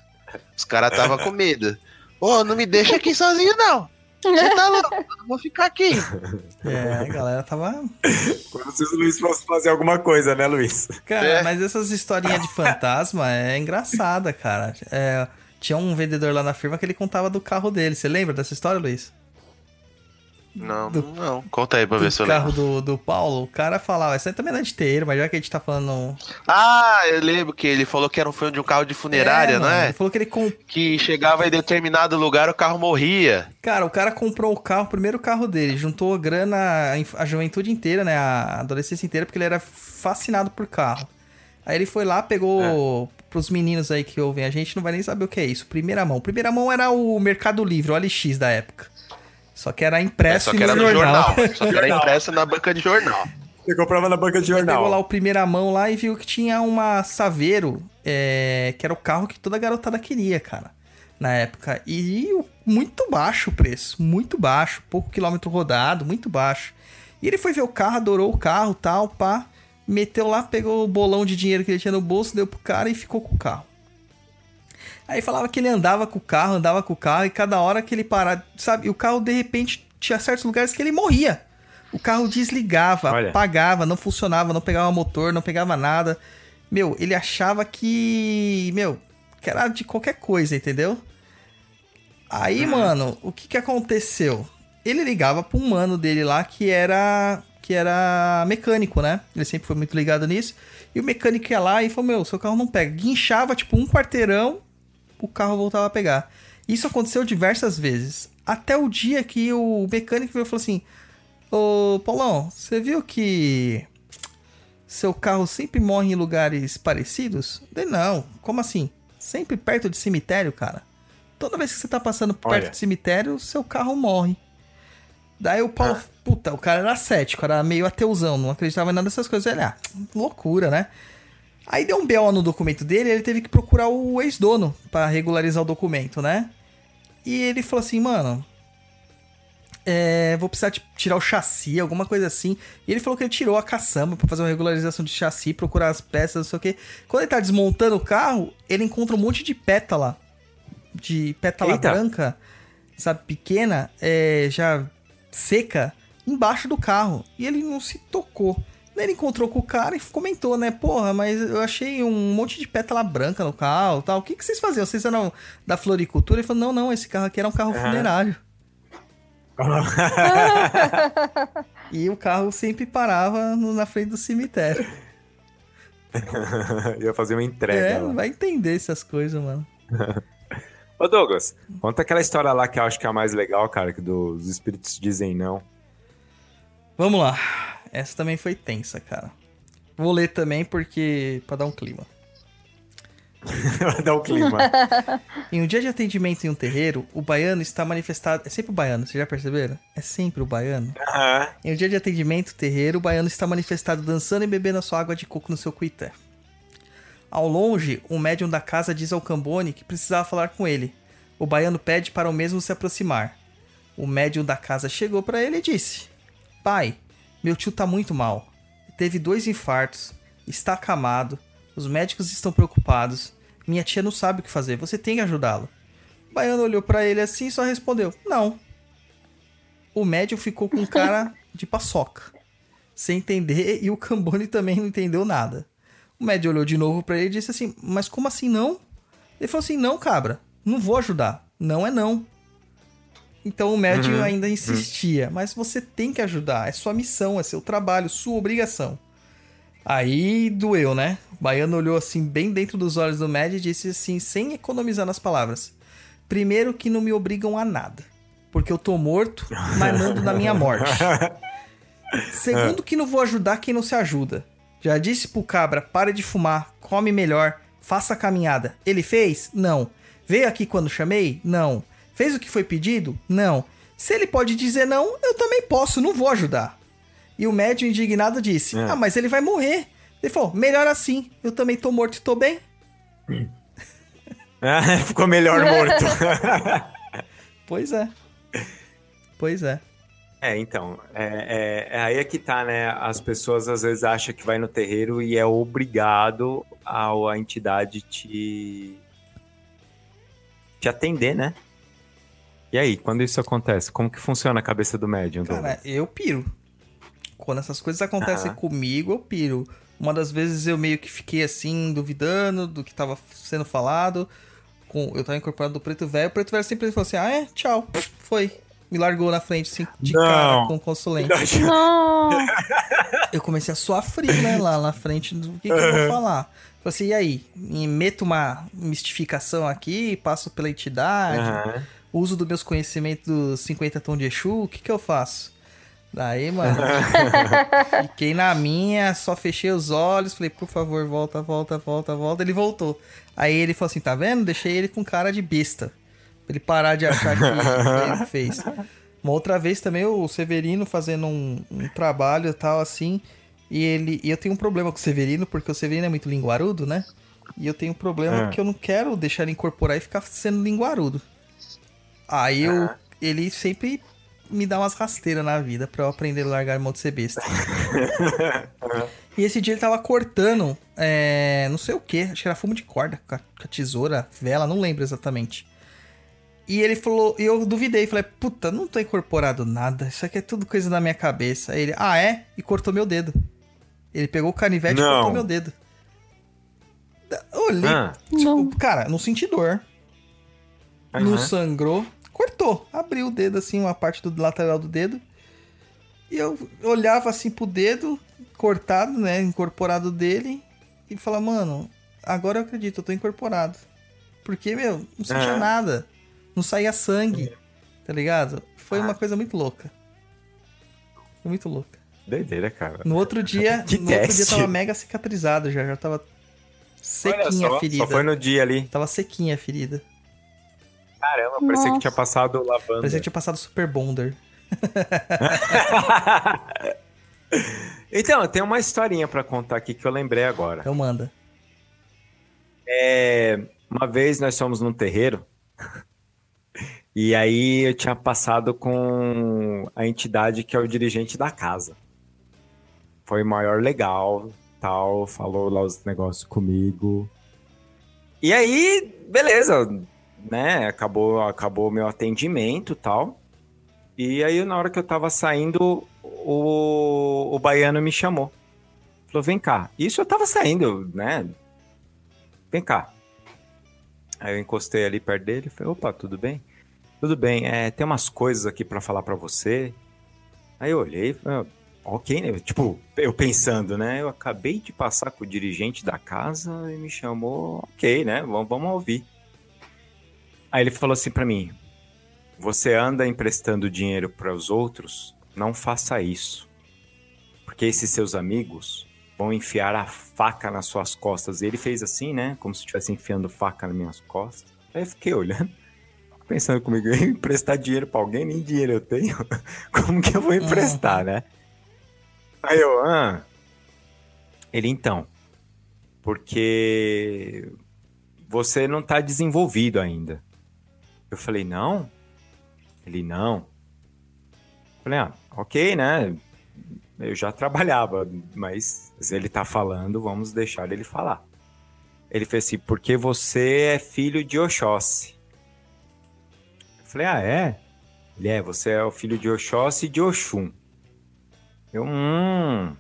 E: Os caras tava com medo. Ô, não me deixa aqui sozinho, não. Você tá louco? Eu não vou ficar aqui.
B: É, a galera tava.
C: Como se o Luiz fosse fazer alguma coisa, né, Luiz?
B: Cara,
E: É.
B: mas essas historinhas de fantasma é engraçada, cara. É, tinha um vendedor lá na firma que ele contava do carro dele. Você lembra dessa história, Luiz?
E: Não,
B: Do-
E: não. Conta aí pra ver se eu
B: carro
E: lembro.
B: do, do Paulo, o cara falava, isso aí também não é de terreiro, mas já que a gente tá falando.
E: Ah, eu lembro que ele falou que era um filme de um carro de funerária, não
B: mano,
E: é?
B: Ele falou que ele comp...
E: Que chegava em determinado lugar, o carro morria.
B: Cara, o cara comprou o carro, o primeiro carro dele, juntou grana a juventude inteira, né? A adolescência inteira, porque ele era fascinado por carro. Aí ele foi lá, pegou. Pros meninos aí que ouvem a gente, não vai nem saber o que é isso. Primeira mão. Primeira mão era o Mercado Livre, o OLX da época. Só que era impresso
E: Só que era
B: no
E: no
B: jornal.
E: jornal. Só que era <laughs> impresso na banca de jornal.
C: Você comprava na banca de
B: Ele Pegou lá
C: jornal.
B: o primeira mão lá e viu que tinha uma Saveiro, é, que era o carro que toda garotada queria, cara, na época. E muito baixo o preço, muito baixo, pouco quilômetro rodado, muito baixo. E ele foi ver o carro, adorou o carro, tal, pá, meteu lá, pegou o bolão de dinheiro que ele tinha no bolso, deu pro cara e ficou com o carro. Aí falava que ele andava com o carro, andava com o carro, e cada hora que ele parava, sabe, e o carro de repente tinha certos lugares que ele morria. O carro desligava,
C: Olha.
B: apagava, não funcionava, não pegava motor, não pegava nada. Meu, ele achava que, meu, que era de qualquer coisa, entendeu? Aí, mano, o que que aconteceu? Ele ligava pra um mano dele lá que era que era mecânico, né? Ele sempre foi muito ligado nisso. E o mecânico ia lá e falou: Meu, seu carro não pega. Guinchava, tipo, um quarteirão, o carro voltava a pegar. Isso aconteceu diversas vezes. Até o dia que o mecânico veio e falou assim: Ô, Paulão, você viu que seu carro sempre morre em lugares parecidos? Eu falei, não, como assim? Sempre perto de cemitério, cara. Toda vez que você tá passando perto
C: Olha.
B: de cemitério, seu carro morre. Daí o Paulo,
C: Ah.
B: Puta, o cara era cético, era meio ateuzão, não acreditava em nada dessas coisas. Ele, ah, loucura, né? Aí deu um BO no documento dele, ele teve que procurar o ex-dono pra regularizar o documento, né? E ele falou assim, mano, é, vou precisar tirar o chassi, alguma coisa assim. E ele falou que ele tirou a caçamba pra fazer uma regularização de chassi, procurar as peças, não sei o quê. Quando ele tá desmontando o carro, ele encontra um monte de pétala, de pétala
C: Eita.
B: branca, sabe, pequena, é, já seca, embaixo do carro. E ele não se tocou. Daí ele encontrou com o cara e comentou, né? Porra, mas eu achei um monte de pétala branca no carro e tal. O que, que vocês faziam? Vocês eram da floricultura? Ele falou, não, não, esse carro aqui era um carro
C: Aham.
B: funerário. <laughs> E o carro sempre parava na frente do cemitério. <laughs>
C: Ia fazer uma entrega
B: É,
C: lá.
B: vai entender essas coisas, mano. <laughs>
C: Ô Douglas, conta aquela história lá que eu acho que é a mais legal, cara, que dos espíritos dizem não.
B: Vamos lá. Essa também foi tensa, cara. Vou ler também porque para dar um clima.
C: Vai dar o clima. <laughs>
B: Em um dia de atendimento em um terreiro, o baiano está manifestado. É sempre o baiano, vocês já perceberam? É sempre o baiano.
C: Aham.
B: Em um dia de atendimento, terreiro, o baiano está manifestado dançando e bebendo a sua água de coco no seu cuité. Ao longe, um médium da casa diz ao Cambone que precisava falar com ele. O baiano pede para o mesmo se aproximar. O médium da casa chegou para ele e disse: Pai, meu tio tá muito mal. Teve dois infartos, está acamado, os médicos estão preocupados. Minha tia não sabe o que fazer, você tem que ajudá-lo. O baiano olhou para ele assim e só respondeu: Não, o médium ficou com <laughs> cara de paçoca, sem entender, e o Cambone também não entendeu nada. O médium olhou de novo pra ele e disse assim: Mas como assim não? Ele falou assim: Não, cabra, não vou ajudar. Não é não. Então o médium ainda insistia: Mas você tem que ajudar, é sua missão, é seu trabalho, sua obrigação. Aí doeu, né? O baiano olhou assim, bem dentro dos olhos do médium e disse assim, sem economizar nas palavras: Primeiro, que não me obrigam a nada, porque eu tô morto, mas mando na minha morte. <laughs> Segundo, que não vou ajudar quem não se ajuda. Já disse pro cabra: pare de fumar, come melhor, faça a caminhada. Ele fez? Não. Veio aqui quando chamei? Não. Fez o que foi pedido? Não. Se ele pode dizer não, eu também posso, não vou ajudar. E o médium indignado disse:
C: É.
B: Ah, mas ele vai morrer. Ele falou: melhor assim, eu também tô morto e tô bem.
C: Ah, <laughs> Ficou melhor morto. <laughs>
B: Pois é. Pois é.
C: É, então, é, é- é aí é que tá, né? As pessoas às vezes acham que vai no terreiro e é obrigado ao, a entidade te, te atender, né? E aí, quando isso acontece, como que funciona a cabeça do médium?
B: Cara,
C: Douglas?
B: eu piro. Quando essas coisas acontecem
C: Aham.
B: comigo, eu piro. Uma das vezes eu meio que fiquei assim, duvidando do que tava sendo falado. Com, eu tava incorporado do preto velho. O preto velho sempre falou assim: ah, é? Tchau. Foi. Me largou na frente, assim, de
C: Não.
B: cara com o consulente.
D: Não. <laughs>
B: Eu comecei a suar frio, né? Lá na frente do que, que eu vou falar. Falei assim: e aí? Me meto uma mistificação aqui, passo pela entidade
C: Aham.
B: Uso dos meus conhecimentos dos 50 tons de Exu, o que que eu faço? Daí, mano, <laughs> fiquei na minha, só fechei os olhos, falei, por favor, volta, volta, volta, volta. Ele voltou. Aí ele falou assim, tá vendo? Deixei ele com cara de besta. Pra ele parar de achar <laughs> que ele fez. Uma outra vez também o Severino fazendo um, um trabalho e tal, assim, e ele. E eu tenho um problema com o Severino, porque o Severino é muito linguarudo, né? E eu tenho um problema
C: Ah.
B: que eu não quero deixar ele incorporar e ficar sendo linguarudo. Aí eu, ele sempre me dá umas rasteiras na vida pra eu aprender a largar a mão de ser besta. <laughs> e esse dia ele tava cortando, é, não sei o que, acho que era fumo de corda, com a, tesoura, vela, não lembro exatamente. E ele falou, e eu duvidei, falei, puta, não tô incorporado nada, isso aqui é tudo coisa da minha cabeça. Aí ele, ah é? E cortou meu dedo. Ele pegou o canivete e
C: Não.
B: cortou meu dedo. Olhei,
C: Ah,
B: tipo,
D: Não.
B: cara, não senti dor não
C: aham.
B: sangrou, cortou, abriu o dedo assim, uma parte do lateral do dedo. E eu olhava assim pro dedo cortado, né, incorporado dele e falava, mano, agora eu acredito, eu tô incorporado. Porque, meu, não sentia
C: Ah.
B: nada. Não saía sangue, tá ligado? Foi
C: Ah.
B: uma coisa muito louca. Foi muito louca.
C: Doideira, cara.
B: No outro <laughs> dia,
C: Que
B: no outro dia
C: teste.
B: tava mega cicatrizado já, já tava sequinha
C: só,
B: a ferida.
C: só foi no dia ali.
B: Tava sequinha a ferida.
C: Caramba, parecia que
D: Nossa.
C: tinha passado lavando.
B: Parecia que tinha passado Super Bonder. <laughs>
C: então, eu tenho uma historinha pra contar aqui que eu lembrei agora.
B: Então manda.
C: É, uma vez nós fomos num terreiro <laughs> e aí eu tinha passado com a entidade que é o dirigente da casa. Foi o maior legal, tal, falou lá os negócios comigo. E aí, beleza, né? Acabou, acabou meu atendimento, tal. E aí na hora que eu tava saindo, o, o baiano me chamou. Falou: "Vem cá". Isso eu tava saindo, né? Vem cá. Aí eu encostei ali perto dele e falei, opa, tudo bem? Tudo bem, é, tem umas coisas aqui pra falar pra você. Aí eu olhei "Ah, ok, né? Tipo, eu pensando, né? Eu acabei de passar com o dirigente da casa e me chamou, ok, né? Vamos, vamos ouvir. Aí ele falou assim pra mim, você anda emprestando dinheiro para os outros? Não faça isso. Porque esses seus amigos vão enfiar a faca nas suas costas. E ele fez assim, né? Como se estivesse enfiando faca nas minhas costas. Aí eu fiquei olhando, pensando comigo, emprestar dinheiro pra alguém, nem dinheiro eu tenho. <laughs> Como que eu vou emprestar, né? Aí eu, ah. Ele, então, porque você não tá desenvolvido ainda. Eu falei, não? Ele, não. Eu falei, ah, ok, né? Eu já trabalhava, mas ele tá falando, vamos deixar ele falar. Ele fez assim, porque você é filho de Oxóssi. Eu falei, ah, é? Ele é, você é o filho de Oxóssi e de Oxum. Eu, hum.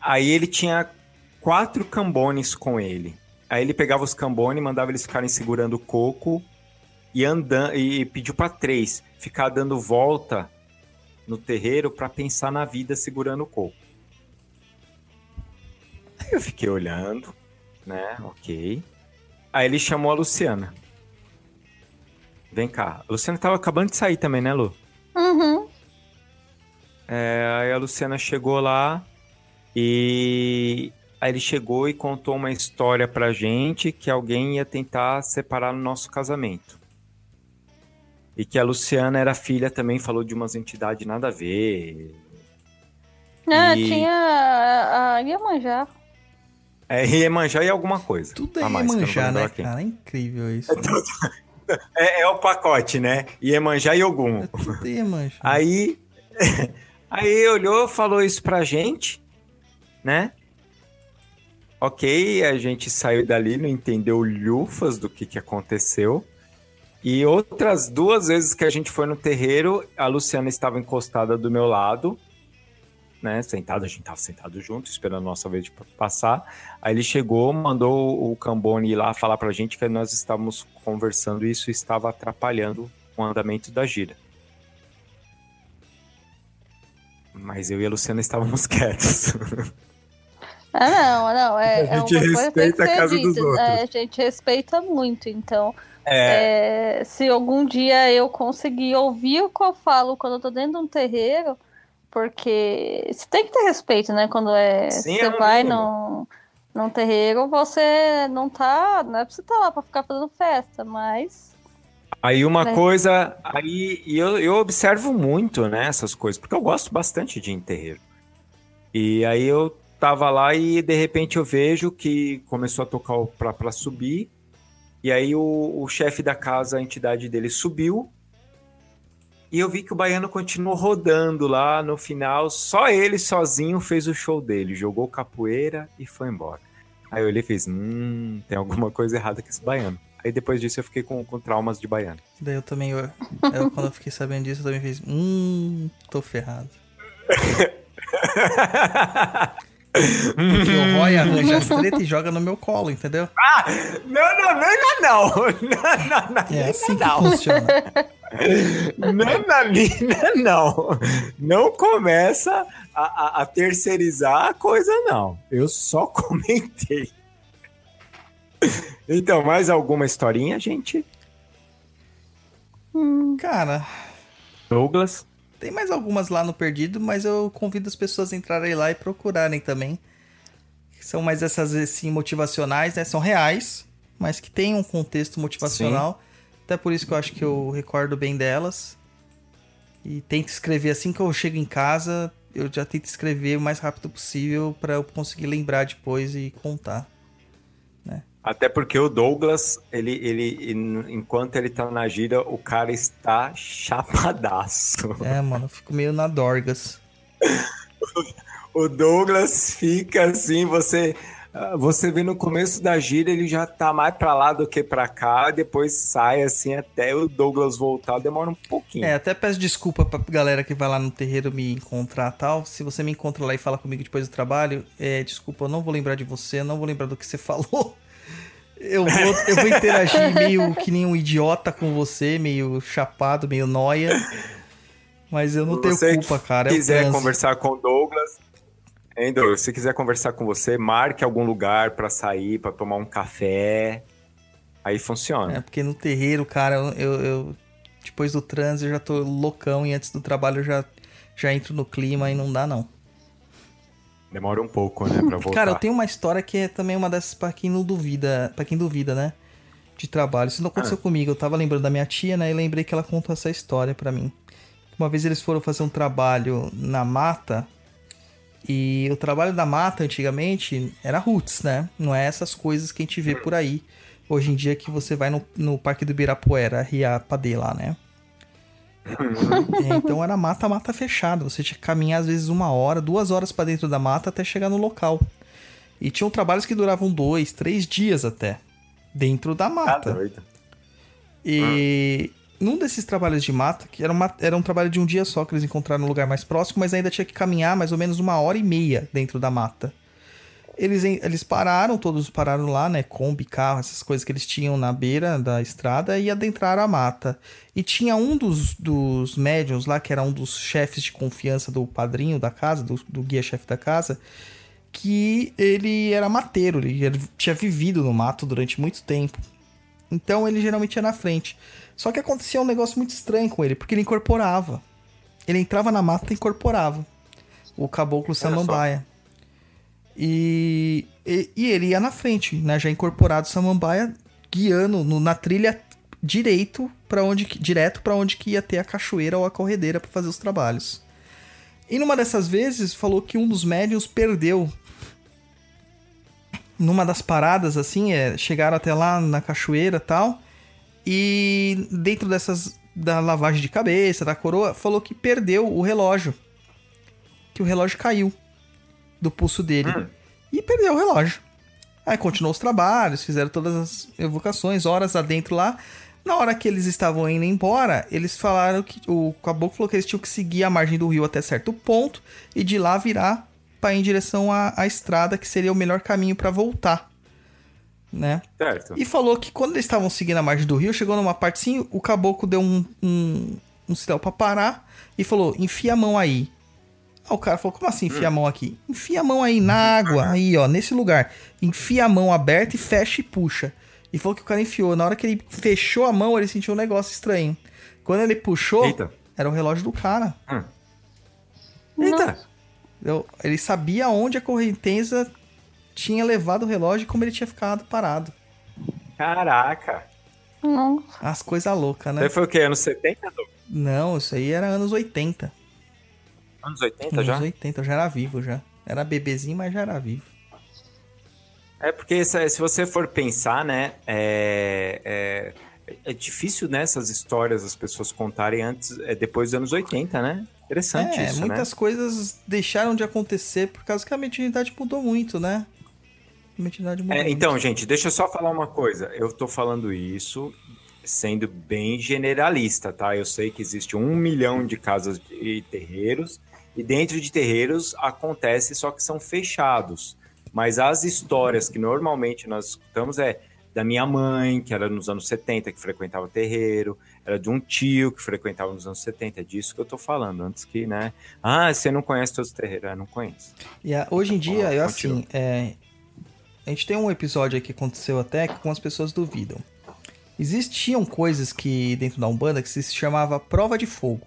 C: Aí ele tinha quatro cambones com ele. Aí ele pegava os cambones, mandava eles ficarem segurando o coco e andando e pediu para três ficar dando volta no terreiro para pensar na vida segurando o coco. Aí eu fiquei olhando, né? Ok. Aí ele chamou a Luciana. Vem cá. A Luciana tava acabando de sair também, né, Lu?
D: Uhum.
C: É, aí a Luciana chegou lá e aí ele chegou e contou uma história pra gente que alguém ia tentar separar no nosso casamento. E que a Luciana era filha também, falou de umas entidades nada a ver.
D: Ah,
C: E-
D: tinha a, a Iemanjá.
C: É Iemanjá e alguma coisa.
B: Tudo é
C: mais,
B: Iemanjá, né,
C: quem.
B: cara? É incrível isso. <laughs>
C: É, é o pacote, né? Iemanjá e Ogum.
B: É tudo Iemanjá.
C: Aí, <laughs> aí olhou, falou isso pra gente, né? Ok, a gente saiu dali, não entendeu lhufas do que, que aconteceu. E outras duas vezes que a gente foi no terreiro, a Luciana estava encostada do meu lado, né? Sentada, a gente estava sentado junto, esperando a nossa vez de passar. Aí ele chegou, mandou o Cambone ir lá falar pra gente que nós estávamos conversando e isso estava atrapalhando o andamento da gira. Mas eu e a Luciana estávamos <laughs> quietos.
D: Ah, não, não. É,
C: A
D: é uma
C: gente
D: tem
C: respeita a casa dos
D: dita.
C: outros.
D: É, a gente respeita muito, então.
C: É,
D: é, se algum dia eu conseguir ouvir o que eu falo quando eu tô dentro de um terreiro, porque você tem que ter respeito, né? Quando é,
C: Sim,
D: você
C: é
D: vai num, num terreiro, você não tá. Não é pra você estar lá pra ficar fazendo festa, mas.
C: Aí uma
D: Né?
C: coisa, aí eu, eu observo muito, né, essas coisas, porque eu gosto bastante de ir em terreiro. E aí eu tava lá e de repente eu vejo que começou a tocar pra subir, e aí o, o chefe da casa, a entidade dele subiu, e eu vi que o baiano continuou rodando lá no final, só ele sozinho fez o show dele, jogou capoeira e foi embora. Aí eu olhei e fiz, hum, tem alguma <laughs> coisa errada com esse baiano. Aí depois disso eu fiquei com, com traumas de baiano.
B: Daí eu também, eu, eu, quando eu fiquei sabendo disso, eu também fiz, hum, tô ferrado. <laughs> Porque o Roy arranja as treta e joga no meu colo, entendeu?
C: Não, não, não, não, não. Não, não, não,
B: É assim que
C: não.
B: funciona.
C: Não, não. Não começa a, a- a terceirizar a coisa, não. Eu só <laughs> comentei. Então, mais alguma historinha, gente?
B: Cara,
C: Douglas?
B: Tem mais algumas lá no Perdido, mas eu convido as pessoas a entrarem lá e procurarem também. São mais essas, assim, motivacionais, né? São reais, mas que tem um contexto motivacional. Até por isso que eu acho que eu recordo bem delas. E tento escrever assim que eu chego em casa, eu já tento escrever o mais rápido possível para eu conseguir lembrar depois e contar.
C: Até porque o Douglas, ele, ele, en- enquanto ele tá na gira, o cara está chapadaço.
B: É, mano, eu fico meio na dorgas. <laughs>
C: O Douglas fica assim, você você vê no começo da gira ele já tá mais pra lá do que pra cá, depois sai assim até o Douglas voltar, demora um pouquinho.
B: É, até peço desculpa pra galera que vai lá no terreiro me encontrar tal. Se você me encontra lá e fala comigo depois do trabalho, é, desculpa, eu não vou lembrar de você, não vou lembrar do que você <laughs> falou. Eu vou, eu vou interagir <laughs> meio que nem um idiota com você, meio chapado, meio noia. Mas eu não
C: Se
B: tenho
C: você
B: culpa, cara. É o
C: quiser
B: trânsito.
C: conversar com o Douglas, hein, Douglas, se quiser conversar com você, marque algum lugar pra sair, pra tomar um café. Aí funciona.
B: É, porque no terreiro, cara, eu, eu- depois do trânsito eu já tô loucão e antes do trabalho eu já, já entro no clima e não dá não.
C: Demora um pouco, né, pra <laughs> voltar.
B: Cara, eu tenho uma história que é também uma dessas pra quem não duvida, para quem duvida, né? De trabalho. Isso não aconteceu
C: Ah.
B: comigo. Eu tava lembrando da minha tia, né? E lembrei que ela contou essa história pra mim. Uma vez eles foram fazer um trabalho na mata. E o trabalho da mata antigamente era roots, né? Não é essas coisas que a gente vê por aí. Hoje em dia que você vai no, no Parque do Ibirapuera, Ria Padê lá, né? <laughs> É, então era mata, mata fechada. Você tinha que caminhar às vezes uma hora, duas horas pra dentro da mata até chegar no local. E tinham trabalhos que duravam dois, três dias até. Dentro da
C: Tá
B: mata.
C: doido.
B: E num desses trabalhos de mata, que era, uma- era um trabalho de um dia só que eles encontraram no lugar mais próximo, mas ainda tinha que caminhar mais ou menos uma hora e meia dentro da mata. Eles, eles pararam, todos pararam lá, né? Kombi, carro, essas coisas que eles tinham na beira da estrada e adentraram a mata. E tinha um dos, dos médiums lá, que era um dos chefes de confiança do padrinho da casa, do, do guia-chefe da casa, que ele era mateiro, ele, ele tinha vivido no mato durante muito tempo. Então ele geralmente ia na frente. Só que acontecia um negócio muito estranho com ele, porque ele incorporava. Ele entrava na mata e incorporava. O caboclo
C: só.
B: samambaia. E, e, e ele ia na frente, né? Já incorporado samambaia, guiando no- na trilha direito para onde direto para onde que ia ter a cachoeira ou a corredeira para fazer os trabalhos. E numa dessas vezes falou que um dos médiums perdeu numa das paradas, assim, é, chegaram até lá na cachoeira tal. E dentro dessas. da lavagem de cabeça, da coroa, falou que perdeu o relógio. Que o relógio caiu do pulso dele.
C: Hum.
B: E perdeu o relógio. Aí continuou os trabalhos, fizeram todas as evocações, horas adentro lá. Na hora que eles estavam indo embora, eles falaram que. O caboclo falou que eles tinham que seguir a margem do rio até certo ponto e de lá virar para ir em direção à, à estrada, que seria o melhor caminho para voltar. Né?
C: Certo.
B: E falou que quando eles estavam seguindo a margem do rio, chegou numa parte assim, o caboclo deu um, um, um sinal pra parar e falou: enfia a mão aí. Aí o cara falou: como assim enfia a mão aqui? Enfia a mão aí na água, aí ó, nesse lugar. Enfia a mão aberta e fecha e puxa. E falou que o cara enfiou. Na hora que ele fechou a mão, ele sentiu um negócio estranho. Quando ele puxou,
C: Eita.
B: era o relógio do cara.
C: Eita.
B: Eu- ele sabia onde a correnteza tinha levado o relógio e como ele tinha ficado parado.
C: Caraca.
D: Não.
B: As coisas loucas, né?
C: Daí foi o quê? Anos 70? Doug?
B: Não, isso aí era anos 80.
C: Anos 80
B: anos
C: já?
B: 80, eu já era vivo já. Era bebezinho, mas já era vivo.
C: É porque se, você for pensar, né, é, é, é difícil né, essas histórias as pessoas contarem antes, é, depois dos anos 80, né? Interessante
B: é,
C: isso,
B: muitas coisas deixaram de acontecer por causa que a mediunidade mudou muito, né? A mediunidade mudou
C: né? É,
B: muito.
C: então, gente, deixa eu só falar uma coisa. Eu tô falando isso sendo bem generalista, tá? Eu sei que existe um milhão de casas e terreiros, e dentro de terreiros acontece, só que são fechados. Mas as histórias que normalmente nós escutamos é da minha mãe, que era nos anos 70, que frequentava terreiro, era de um tio que frequentava nos anos 70, é disso que eu tô falando, antes que, né? Ah, você não conhece todos os terreiros? Ah, não conheço.
B: E a- hoje em dia,
C: Ó,
B: eu assim, é, a gente tem um episódio aqui que aconteceu até que algumas pessoas duvidam. Existiam coisas que dentro da Umbanda que se chamava prova de fogo.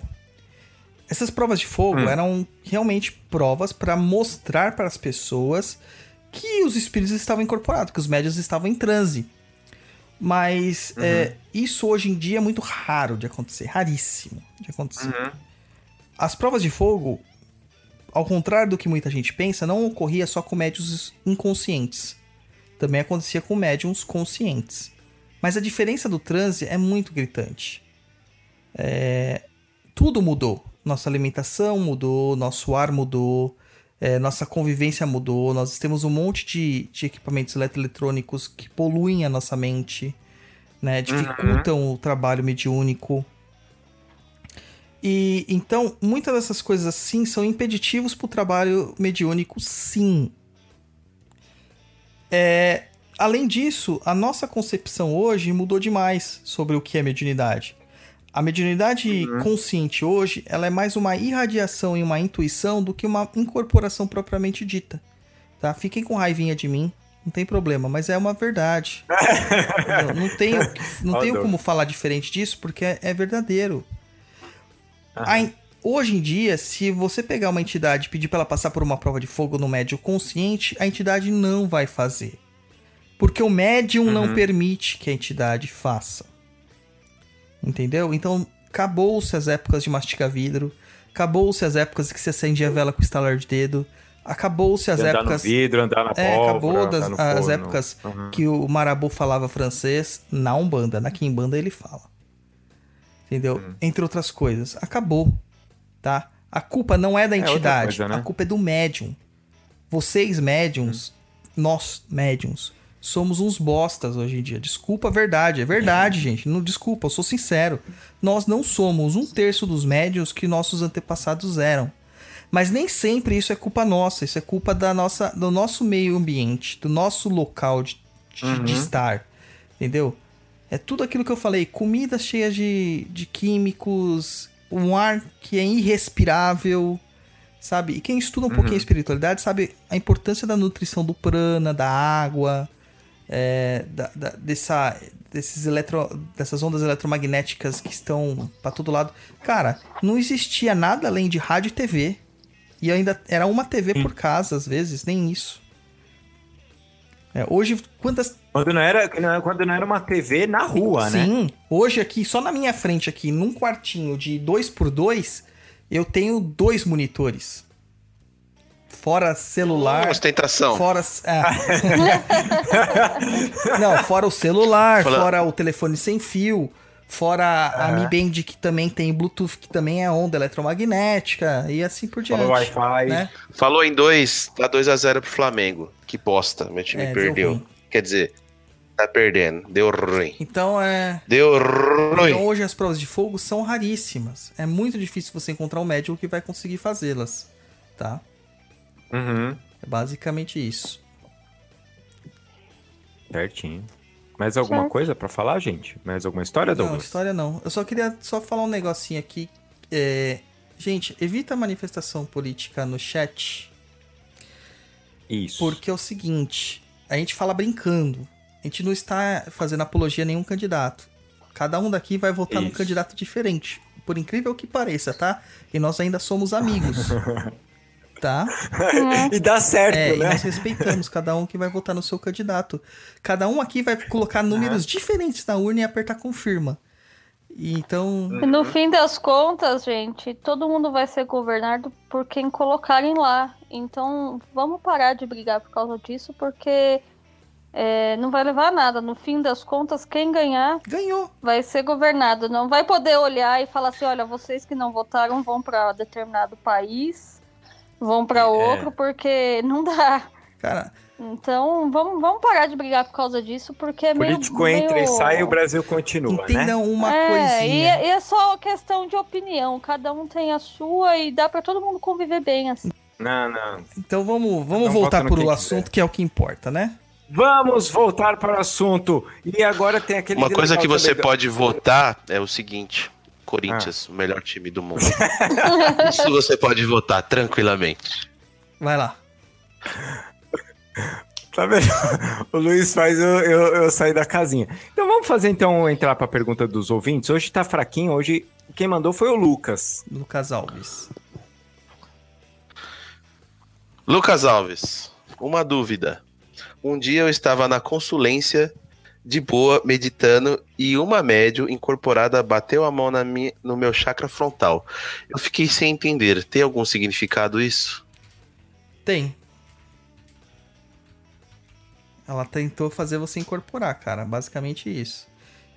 B: Essas provas de fogo
C: Hum.
B: eram realmente provas para mostrar para as pessoas que os espíritos estavam incorporados, que os médios estavam em transe. Mas é, isso hoje em dia é muito raro de acontecer, raríssimo de acontecer.
C: Uhum.
B: As provas de fogo, ao contrário do que muita gente pensa, não ocorria só com médiums inconscientes. Também acontecia com médiums conscientes. Mas a diferença do transe é muito gritante. É, Tudo mudou. Nossa alimentação mudou, nosso ar mudou, é, nossa convivência mudou. Nós temos um monte de, de equipamentos eletroeletrônicos que poluem a nossa mente, né? Dificultam o trabalho mediúnico. E então, muitas dessas coisas assim são impeditivos para o trabalho mediúnico, sim. É, além disso, a nossa concepção hoje mudou demais sobre o que é mediunidade. A mediunidade consciente hoje, ela é mais uma irradiação e uma intuição do que uma incorporação propriamente dita. Tá? Fiquem com raivinha de mim, não tem problema, mas é uma verdade. <laughs> Entendeu? não tenho, não tenho como falar diferente disso, porque é, é verdadeiro. A in- hoje em dia, se você pegar uma entidade e pedir para ela passar por uma prova de fogo no médium consciente, a entidade não vai fazer. Porque o médium não
C: Uhum.
B: permite que a entidade faça. Entendeu? Então, acabou-se as épocas de mastigar vidro, acabou-se as épocas que se acendia a vela com estalar de dedo, acabou-se as
C: andar
B: épocas
C: no vidro, andar na
B: é,
C: pólvora,
B: acabou das, as épocas
C: Uhum.
B: que o Marabu falava francês na Umbanda. Na Kimbanda ele fala. Entendeu?
C: Hum.
B: Entre outras coisas. Acabou. Tá? A culpa não é da
C: outra
B: entidade.
C: coisa, né?
B: A culpa é do médium. Vocês, médiums, nós, médiums, somos uns bostas hoje em dia. Desculpa a verdade. É verdade, gente. Não desculpa, eu sou sincero. Nós não somos um terço dos médiums que nossos antepassados eram. Mas nem sempre isso é culpa nossa, isso é culpa da nossa, do nosso meio ambiente, do nosso local de, de- de
C: Uhum.
B: estar. Entendeu? É tudo aquilo que eu falei: comidas cheias de, de químicos, um ar que é irrespirável, sabe? E quem estuda um pouquinho a espiritualidade sabe a importância da nutrição do prana, da água, é, da- da- dessa, desses eletro, dessas ondas eletromagnéticas que estão pra todo lado. Cara, não existia nada além de rádio e TV. E ainda era uma TV por casa, às vezes, nem isso. É, hoje, quantas.
C: Quando não, era, quando não era uma TV na rua, né?
B: Sim, hoje aqui, só na minha frente aqui, num quartinho de 2 por 2 eu tenho dois monitores. Fora celular.
E: Ostentação.
B: Fora. é. <laughs> Não, fora o celular,
E: Fala-
B: fora o telefone sem fio, fora a Mi Band que também tem Bluetooth, que também é onda eletromagnética, e assim por diante.
C: Fora Wi-Fi.
B: né?
E: Falou em dois, tá 2x0 pro Flamengo. Que bosta, meu time
B: É, deu
E: perdeu. Quer dizer, tá perdendo. Deu ruim.
B: Então é.
E: Deu
B: Então
E: ruim.
B: hoje as provas de fogo são raríssimas. É muito difícil você encontrar um médico que vai conseguir fazê-las, tá?
C: Uhum.
B: É basicamente isso.
C: Certinho. Mais alguma
D: Certo.
C: coisa pra falar, gente? Mais alguma história,
B: Não,
C: Douglas?
B: história não. Eu só queria só falar um negocinho aqui. É, Gente, evita manifestação política no chat,
C: Isso.
B: porque é o seguinte, a gente fala brincando. A gente não está fazendo apologia a nenhum candidato. Cada um daqui vai votar num
C: Isso.
B: candidato diferente. Por incrível que pareça, tá? E nós ainda somos amigos. <laughs> tá?
C: E dá certo,
B: É, e
C: né?
B: nós respeitamos cada um que vai votar no seu candidato. Cada um aqui vai colocar números diferentes na urna e apertar confirma. E então,
D: E no fim das contas, gente, todo mundo vai ser governado por quem colocarem lá. Então, vamos parar de brigar por causa disso, porque é, não vai levar a nada. No fim das contas, quem ganhar
B: ganhou.
D: vai ser governado. Não vai poder olhar e falar assim: olha, vocês que não votaram vão para determinado país, vão para outro, porque não dá.
B: Cara,
D: Então, vamos, vamos parar de brigar por causa disso, porque é meio.
C: Político entra e
D: meio-
C: sai e o Brasil continua, né?
B: entendam uma
D: é, e,
B: coisinha.
D: é- e é só questão de opinião. Cada um tem a sua e dá pra todo mundo conviver bem assim.
C: Não, não.
B: Então vamos, vamos
C: Não,
B: voltar pro
C: quem
B: assunto que é o que importa, né?
C: Vamos voltar para o assunto. E agora tem aquele.
E: Uma coisa que
C: legal
E: você
C: do-
E: pode votar é o seguinte: Corinthians, o melhor time do mundo. <laughs> Isso você pode votar tranquilamente.
B: Vai lá.
C: Tá vendo? O Luiz faz eu, eu, eu sair da casinha. Então vamos fazer então entrar para a pergunta dos ouvintes. Hoje tá fraquinho, hoje quem mandou foi o Lucas.
B: Lucas Alves.
E: Lucas Alves, uma dúvida. Um dia eu estava na consulência, de boa, meditando, e uma médio incorporada bateu a mão na minha, no meu chakra frontal. Eu fiquei sem entender. Tem algum significado isso?
B: Tem. Ela tentou fazer você incorporar, cara. Basicamente isso.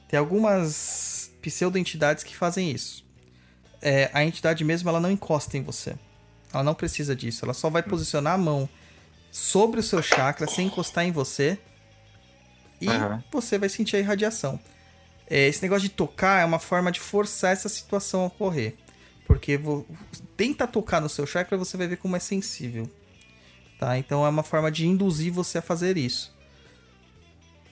B: Tem algumas pseudo-entidades que fazem isso. É, a entidade mesmo, ela não encosta em você. Ela não precisa disso. Ela só vai posicionar a mão sobre o seu chakra, sem encostar em você. E
C: Aham.
B: você vai sentir a irradiação. É, esse negócio de tocar é uma forma de forçar essa situação a ocorrer. Porque vo- tenta tocar no seu chakra, você vai ver como é sensível. Tá? Então é uma forma de induzir você a fazer isso.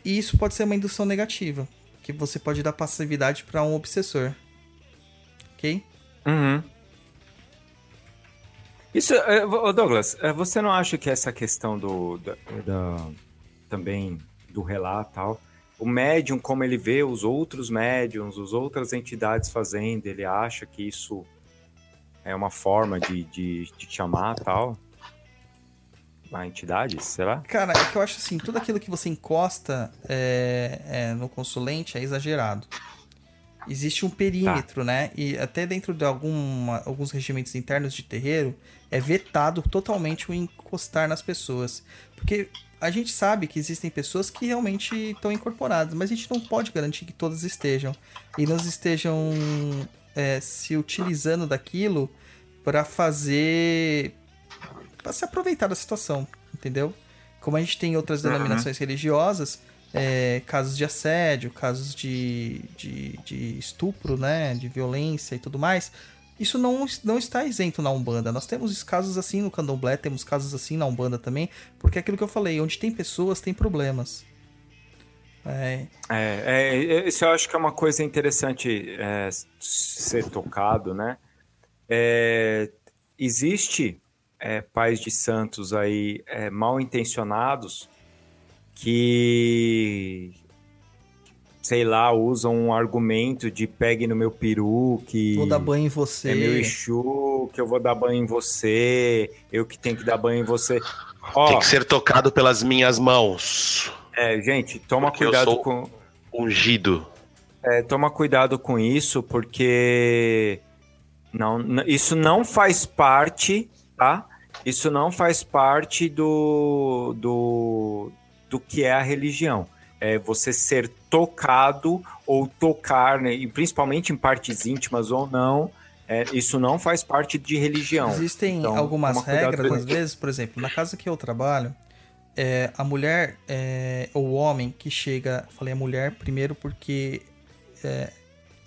B: E isso pode ser uma indução negativa, que você pode dar passividade para um obsessor. Ok?
C: Uhum. Isso, é, Douglas, é, você não acha que essa questão do da, da- também do relato e tal, o médium como ele vê os outros médiums, as outras entidades fazendo, ele acha que isso É uma forma de, de, de chamar tal. A entidade, será?
B: Cara, é que eu acho assim, tudo aquilo que você encosta é, é, no consulente é exagerado. Existe um perímetro,
C: Tá.
B: né? E até dentro de alguma, alguns regimentos internos de terreiro, é vetado totalmente o encostar nas pessoas. Porque a gente sabe que existem pessoas que realmente estão incorporadas, mas a gente não pode garantir que todas estejam. E não estejam é, se utilizando daquilo para fazer. para se aproveitar da situação, entendeu? Como a gente tem outras
C: Uhum.
B: denominações religiosas, é, casos de assédio, casos de, de, de estupro, né? De violência e tudo mais. Isso não, não está isento na Umbanda. Nós temos casos assim no Candomblé, temos casos assim na Umbanda também, porque é aquilo que eu falei, onde tem pessoas, tem problemas. É,
C: É, é, isso eu acho que é uma coisa interessante é, ser tocado, né? É, existe é, pais de santos aí é, mal intencionados que, sei lá, usam um argumento de pegue no meu peru, que
B: vou dar banho em você.
C: é meu Exu, que eu vou dar banho em você, eu que tenho que dar banho em você. Ó,
E: Tem que ser tocado pelas minhas mãos.
C: é, gente, toma
E: Porque eu
C: cuidado
E: sou-
C: com...
E: Ungido.
C: É, toma cuidado com isso, porque não, isso não faz parte, tá? Isso não faz parte do, do, do que é a religião. É você ser tocado ou tocar, né? e principalmente em partes íntimas ou não, é, isso não faz parte de religião.
B: Existem
C: Então,
B: algumas regras, às vezes, por exemplo, na casa que eu trabalho, é, a mulher é, ou o homem que chega, falei a mulher primeiro porque é,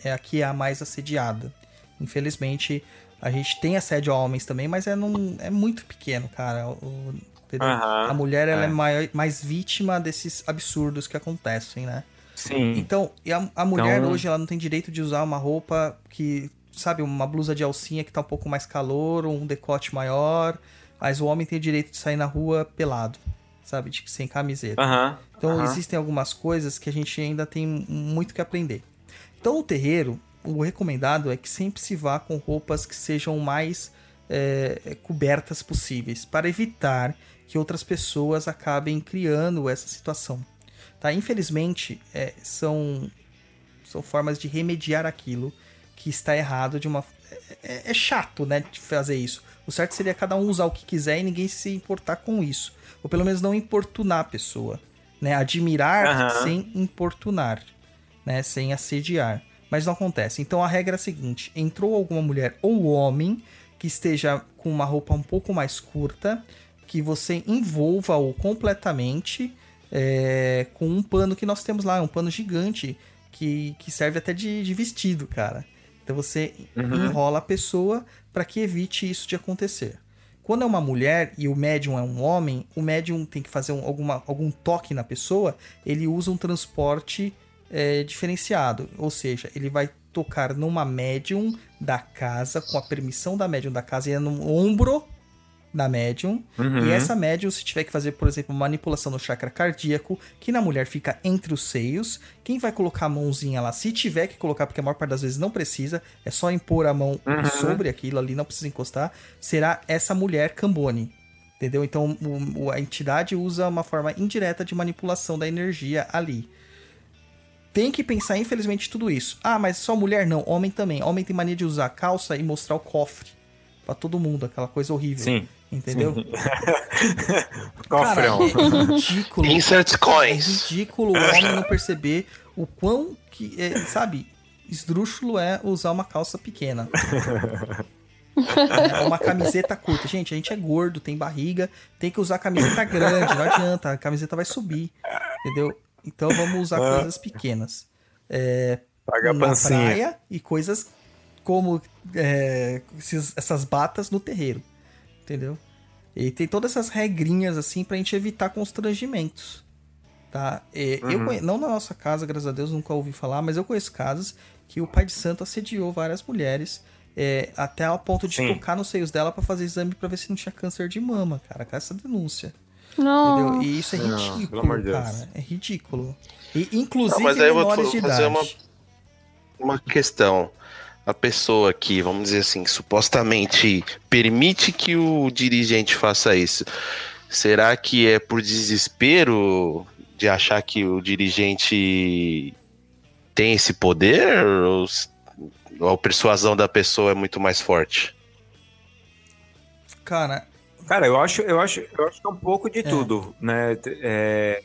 B: é a que é a mais assediada. Infelizmente, a gente tem assédio a homens também, mas é, num, é muito pequeno, cara. O- entendeu?
C: Aham,
B: a mulher ela é,
C: é.
B: maior- mais vítima desses absurdos que acontecem, né?
C: Sim.
B: Então, e a, a mulher
C: Então-
B: hoje ela não tem direito de usar uma roupa que, sabe, uma blusa de alcinha que tá um pouco mais calor, ou um decote maior, mas o homem tem o direito de sair na rua pelado, sabe, de, sem camiseta.
C: Aham,
B: Então
C: aham.
B: existem algumas coisas que a gente ainda tem muito que aprender. Então o terreiro, o recomendado é que sempre se vá com roupas que sejam mais é, cobertas possíveis, para evitar que outras pessoas acabem criando essa situação. Tá? Infelizmente, é, são, são formas de remediar aquilo que está errado de uma. É, é chato, né, de fazer isso. O certo seria cada um usar o que quiser e ninguém se importar com isso. Ou pelo menos não importunar a pessoa. Né? Admirar
C: Aham.
B: sem importunar. Né? Sem assediar. Mas não acontece. Então a regra é a seguinte: entrou alguma mulher ou homem que esteja com uma roupa um pouco mais curta, que você envolva-o completamente é, com um pano que nós temos lá, um pano gigante que, que serve até de, de vestido, cara. Então você
C: Uhum.
B: enrola a pessoa para que evite isso de acontecer. Quando é uma mulher e o médium é um homem, o médium tem que fazer um- alguma, algum toque na pessoa, ele usa um transporte é, diferenciado. Ou seja, ele vai tocar numa médium da casa, com a permissão da médium da casa, e é no ombro da médium.
C: Uhum.
B: E essa médium, se tiver que fazer, por exemplo, manipulação no chakra cardíaco, que na mulher fica entre os seios, quem vai colocar a mãozinha lá, se tiver que colocar, porque a maior parte das vezes não precisa, é só impor a mão
C: Uhum.
B: sobre aquilo ali, não precisa encostar, será essa mulher Cambone. Entendeu? Então o- a entidade usa uma forma indireta de manipulação da energia ali. Tem que pensar, infelizmente, tudo isso. Ah, mas só mulher não, homem também. Homem tem mania de usar calça e mostrar o cofre pra todo mundo, aquela coisa horrível.
C: Sim.
B: Entendeu?
C: Cofrão. <laughs>
B: Cara, é ridículo.
E: Insert
B: É
E: coins.
B: ridículo o homem não perceber o quão que, é, sabe, esdrúxulo é usar uma calça pequena. É uma camiseta curta. Gente, a gente é gordo, tem barriga, tem que usar camiseta grande, não adianta, a camiseta vai subir. Entendeu? Então vamos usar coisas pequenas. É,
C: Paga a
B: na
C: pancinha.
B: praia e coisas como é, esses- essas batas no terreiro. Entendeu? E tem todas essas regrinhas assim pra gente evitar constrangimentos. Tá? E eu
C: Uhum.
B: conhe- não na nossa casa, graças a Deus, nunca ouvi falar, mas eu conheço casos que o pai de santo assediou várias mulheres é, até ao ponto de
C: Sim.
B: tocar nos seios dela pra fazer exame pra ver se não tinha câncer de mama, cara, com essa denúncia.
D: Não.
B: Entendeu? E isso é
C: Não,
B: ridículo,
C: pelo amor de Deus.
B: cara. É ridículo. E, inclusive
E: Não, mas aí eu vou fazer
B: idade.
E: uma, uma questão. A pessoa que, vamos dizer assim, supostamente permite que o dirigente faça isso, será que é por desespero de achar que o dirigente tem esse poder? Ou, a persuasão da pessoa é muito mais forte?
B: Cara,
C: Cara, eu acho, eu acho, eu acho que é um pouco de tudo, né? É,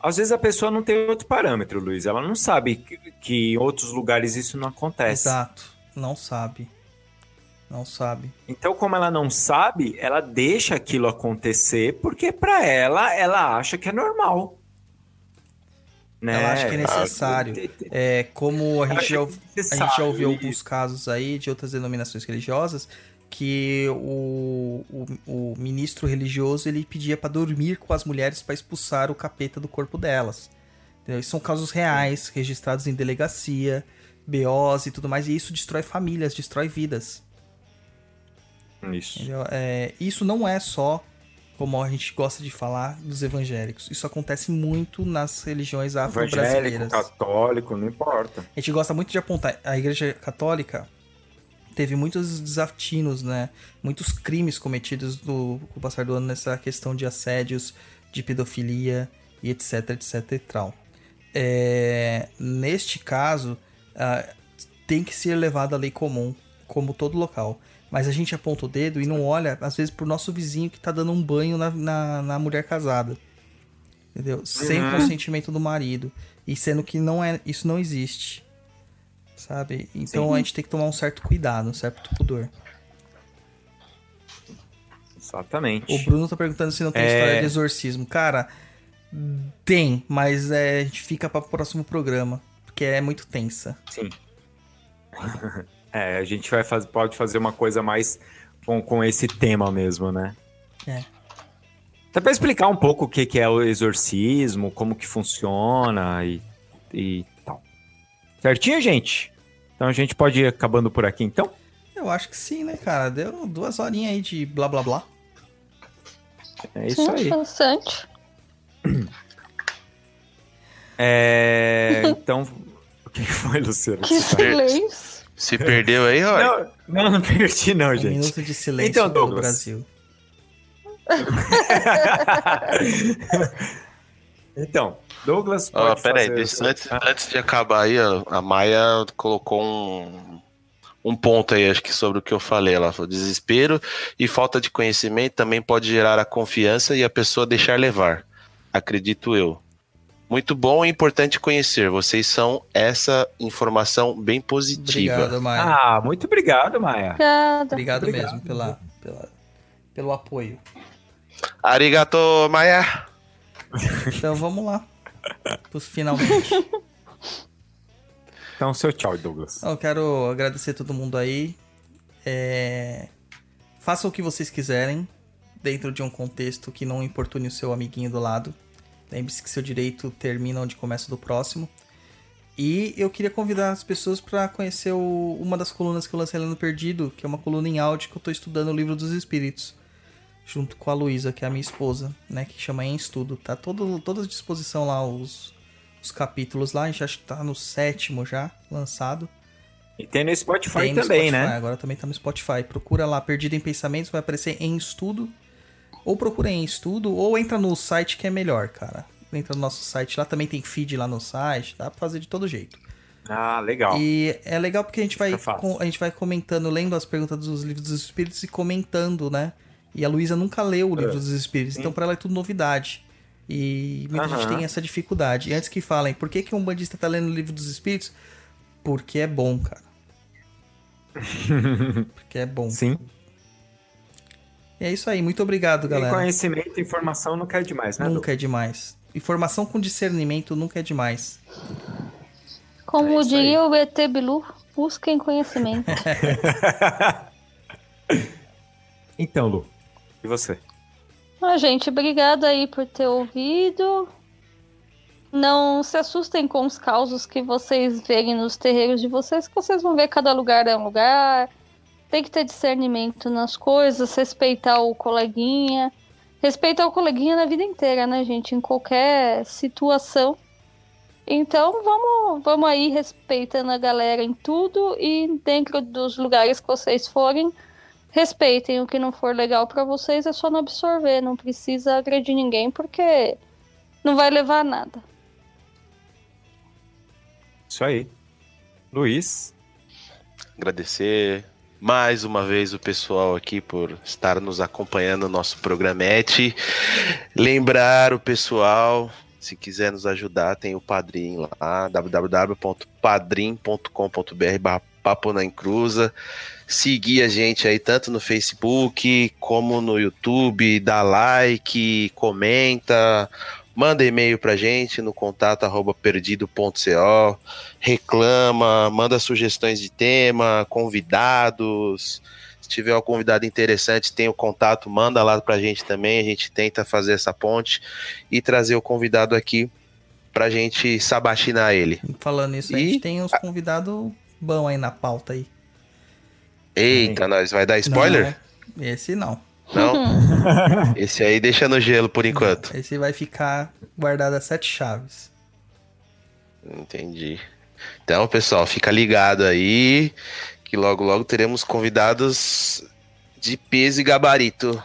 C: às vezes a pessoa não tem outro parâmetro, Luiz. Ela não sabe que, que em outros lugares isso não acontece.
B: exato. Não sabe. Não sabe.
C: Então, como ela não sabe, ela deixa aquilo acontecer porque pra ela, ela acha que é normal. Né?
B: Ela acha que é necessário. É, como a gente, já, ouv- a gente já ouviu alguns casos aí de outras denominações religiosas que o, o, o ministro religioso ele pedia pra dormir com as mulheres pra expulsar o capeta do corpo delas. Entendeu? Isso são casos reais, registrados em delegacia, BOs e tudo mais, e isso destrói famílias, destrói vidas.
C: Isso.
B: É, isso não é só, como a gente gosta de falar, dos evangélicos. Isso acontece muito nas religiões
C: Evangélico,
B: afro-brasileiras.
C: católico, não importa.
B: A gente gosta muito de apontar. A Igreja Católica teve muitos desatinos, né? Muitos crimes cometidos do, com o passar do ano nessa questão de assédios, de pedofilia e etc, etc e tal. É, neste caso, ah, tem que ser levada a lei comum, como todo local. Mas a gente aponta o dedo e não olha, às vezes, pro nosso vizinho que tá dando um banho na, na, na mulher casada. Entendeu? Sem
C: Uhum.
B: consentimento do marido. E sendo que não é, isso não existe. Sabe? Então
C: Sim.
B: a gente tem que tomar um certo cuidado, um certo pudor.
C: Exatamente.
B: O Bruno tá perguntando se não tem
C: É.
B: história de exorcismo. Cara, tem, mas é, a gente fica para o próximo programa. Porque é muito tensa.
C: Sim. <laughs> é, a gente vai fazer, pode fazer uma coisa mais com, com esse tema mesmo, né?
B: É.
C: Até pra explicar um pouco o que, que é o exorcismo, como que funciona e, e tal. Certinho, gente? Então a gente pode ir acabando por aqui, então?
B: Eu acho que sim, né, cara? Deu duas horinhas aí de blá blá blá.
C: É isso
D: Sim,
C: aí.
D: bastante. <clears throat>
C: É, então, o que foi, Luciano?
D: Que
C: tá-
D: silêncio.
E: Se perdeu aí, Roy?
C: Não, não, não perdi não,
B: Um
C: gente.
B: minuto de silêncio
C: Então,
B: no
C: Douglas.
B: Brasil. <laughs>
C: Então, Douglas
E: Ó,
C: pode
E: peraí, deixa- antes, antes de acabar aí, a Maia colocou um, um ponto aí, acho que sobre o que eu falei. Ela falou: desespero e falta de conhecimento também pode gerar a confiança e a pessoa deixar levar. Acredito eu. Muito bom e importante conhecer. Vocês são essa informação bem positiva.
B: Obrigado, Maia.
C: Ah, muito obrigado, Maia.
B: Obrigado,
C: obrigado.
B: mesmo pela, pela, pelo apoio.
E: Arigato, Maia!
B: Então vamos lá. Finalmente.
C: Então, seu tchau, Douglas.
B: Eu quero agradecer todo mundo aí. É... Façam o que vocês quiserem, dentro de um contexto que não importune o seu amiguinho do lado. Lembre-se que seu direito termina onde começa o do próximo. E eu queria convidar as pessoas para conhecer o- uma das colunas que eu lancei lá no Perdido, que é uma coluna em áudio que eu tô estudando o livro dos Espíritos. Junto com a Luísa, que é a minha esposa, né? Que chama Em Estudo. Tá todo, toda à disposição lá os, os capítulos lá. A gente acho que tá no sétimo já, lançado.
C: E tem no Spotify
B: Tem no
C: também,
B: Spotify,
C: né?
B: Agora também tá no Spotify. Procura lá, Perdido em Pensamentos, vai aparecer em estudo. Ou procura em estudo, ou entra no site que é melhor, cara. Entra no nosso site, lá também tem feed lá no site, dá pra fazer de todo jeito.
C: Ah, legal.
B: E é legal porque a gente vai a gente vai comentando, lendo as perguntas dos livros dos espíritos e comentando, né? E a Luísa nunca leu o livro dos espíritos, então pra ela é tudo novidade. E muita gente
C: Aham.
B: tem essa dificuldade. E antes que falem, por que, que um bandista tá lendo o livro dos espíritos? Porque é bom, cara. <laughs> Porque é bom.
C: Sim.
B: E é isso aí, muito obrigado,
C: E
B: galera.
C: conhecimento e informação não quer demais, né,
B: Nunca é demais. Informação com discernimento nunca é demais.
D: Como
C: É
D: diria o ET Bilu, busquem conhecimento. <laughs>
C: Então, Lu, e você?
D: Ah, gente, obrigada aí por ter ouvido. Não se assustem com os causos que vocês verem nos terreiros de vocês, que vocês vão ver cada lugar é um lugar. Tem que ter discernimento nas coisas, respeitar o coleguinha. Respeitar o coleguinha na vida inteira, né, gente? Em qualquer situação. Então vamos, vamos aí respeitando a galera em tudo e dentro dos lugares que vocês forem, respeitem o que não for legal para vocês, é só não absorver, não precisa agredir ninguém porque não vai levar a nada.
C: Isso aí. Luiz.
E: Agradecer mais uma vez o pessoal aqui por estar nos acompanhando no nosso programete. Lembrar o pessoal, se quiser nos ajudar, tem o Padrim lá, www.padrim.com.br barra Papo na Encruza. Seguir a gente aí tanto no Facebook como no YouTube, dá like, comenta, manda e-mail pra gente no contato arroba perdido.co, reclama, manda sugestões de tema, convidados. Se tiver um convidado interessante, tem o contato, manda lá pra gente também. A gente tenta fazer essa ponte e trazer o convidado aqui pra gente sabatinar ele.
B: Falando nisso, a
E: E-
B: gente tem uns convidados bons aí na pauta aí.
E: Eita, nós vai dar spoiler?
B: Não, esse não.
E: Não? <laughs> Esse aí deixa no gelo por enquanto.
B: Esse vai ficar guardado a sete chaves.
E: Entendi. Então, pessoal, fica ligado aí que logo logo teremos convidados de peso e gabarito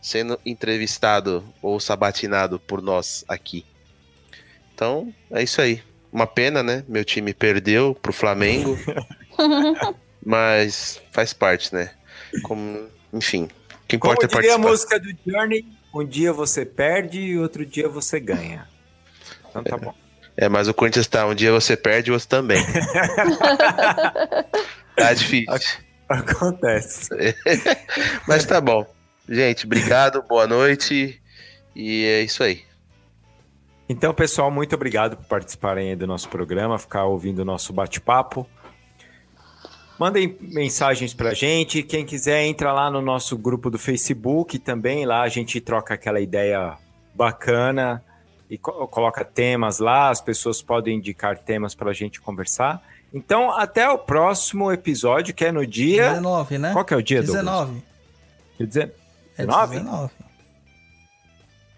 E: sendo entrevistado ou sabatinado por nós aqui. Então, é isso aí. Uma pena, né? Meu time perdeu pro Flamengo. <laughs> mas faz parte, né? Como, enfim, que
C: Como
E: importa é
C: diria a música do Journey, um dia você perde e outro dia você ganha. Então tá bom.
E: É, mas o Corinthians tá, um dia você perde, o outro também. <laughs> tá difícil.
C: Acontece. <laughs>
E: Mas tá bom. Gente, obrigado, boa noite. E é isso aí.
C: Então, pessoal, muito obrigado por participarem aí do nosso programa, ficar ouvindo o nosso bate-papo. Mandem mensagens pra gente. Quem quiser, entra lá no nosso grupo do Facebook também. Lá a gente troca aquela ideia bacana e co- coloca temas lá. As pessoas podem indicar temas pra gente conversar. Então, até o próximo episódio, que é no dia.
B: 19, né?
C: Qual que é o dia, Douglas?
B: 19.
C: Quer dizer,
B: É
C: 19?
B: 19.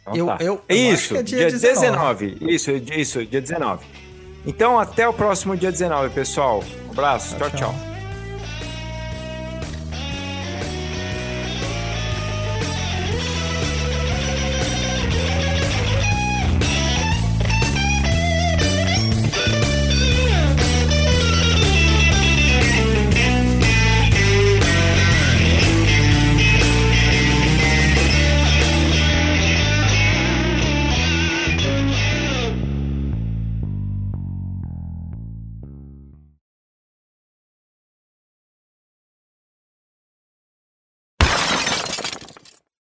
C: Então
B: Eu-
C: tá.
B: eu- eu
C: isso,
B: é dia
C: dia
B: 19.
C: 19. Isso, isso, dia 19. Então, até o próximo dia 19, pessoal. Um abraço. tchau. tchau.
B: tchau.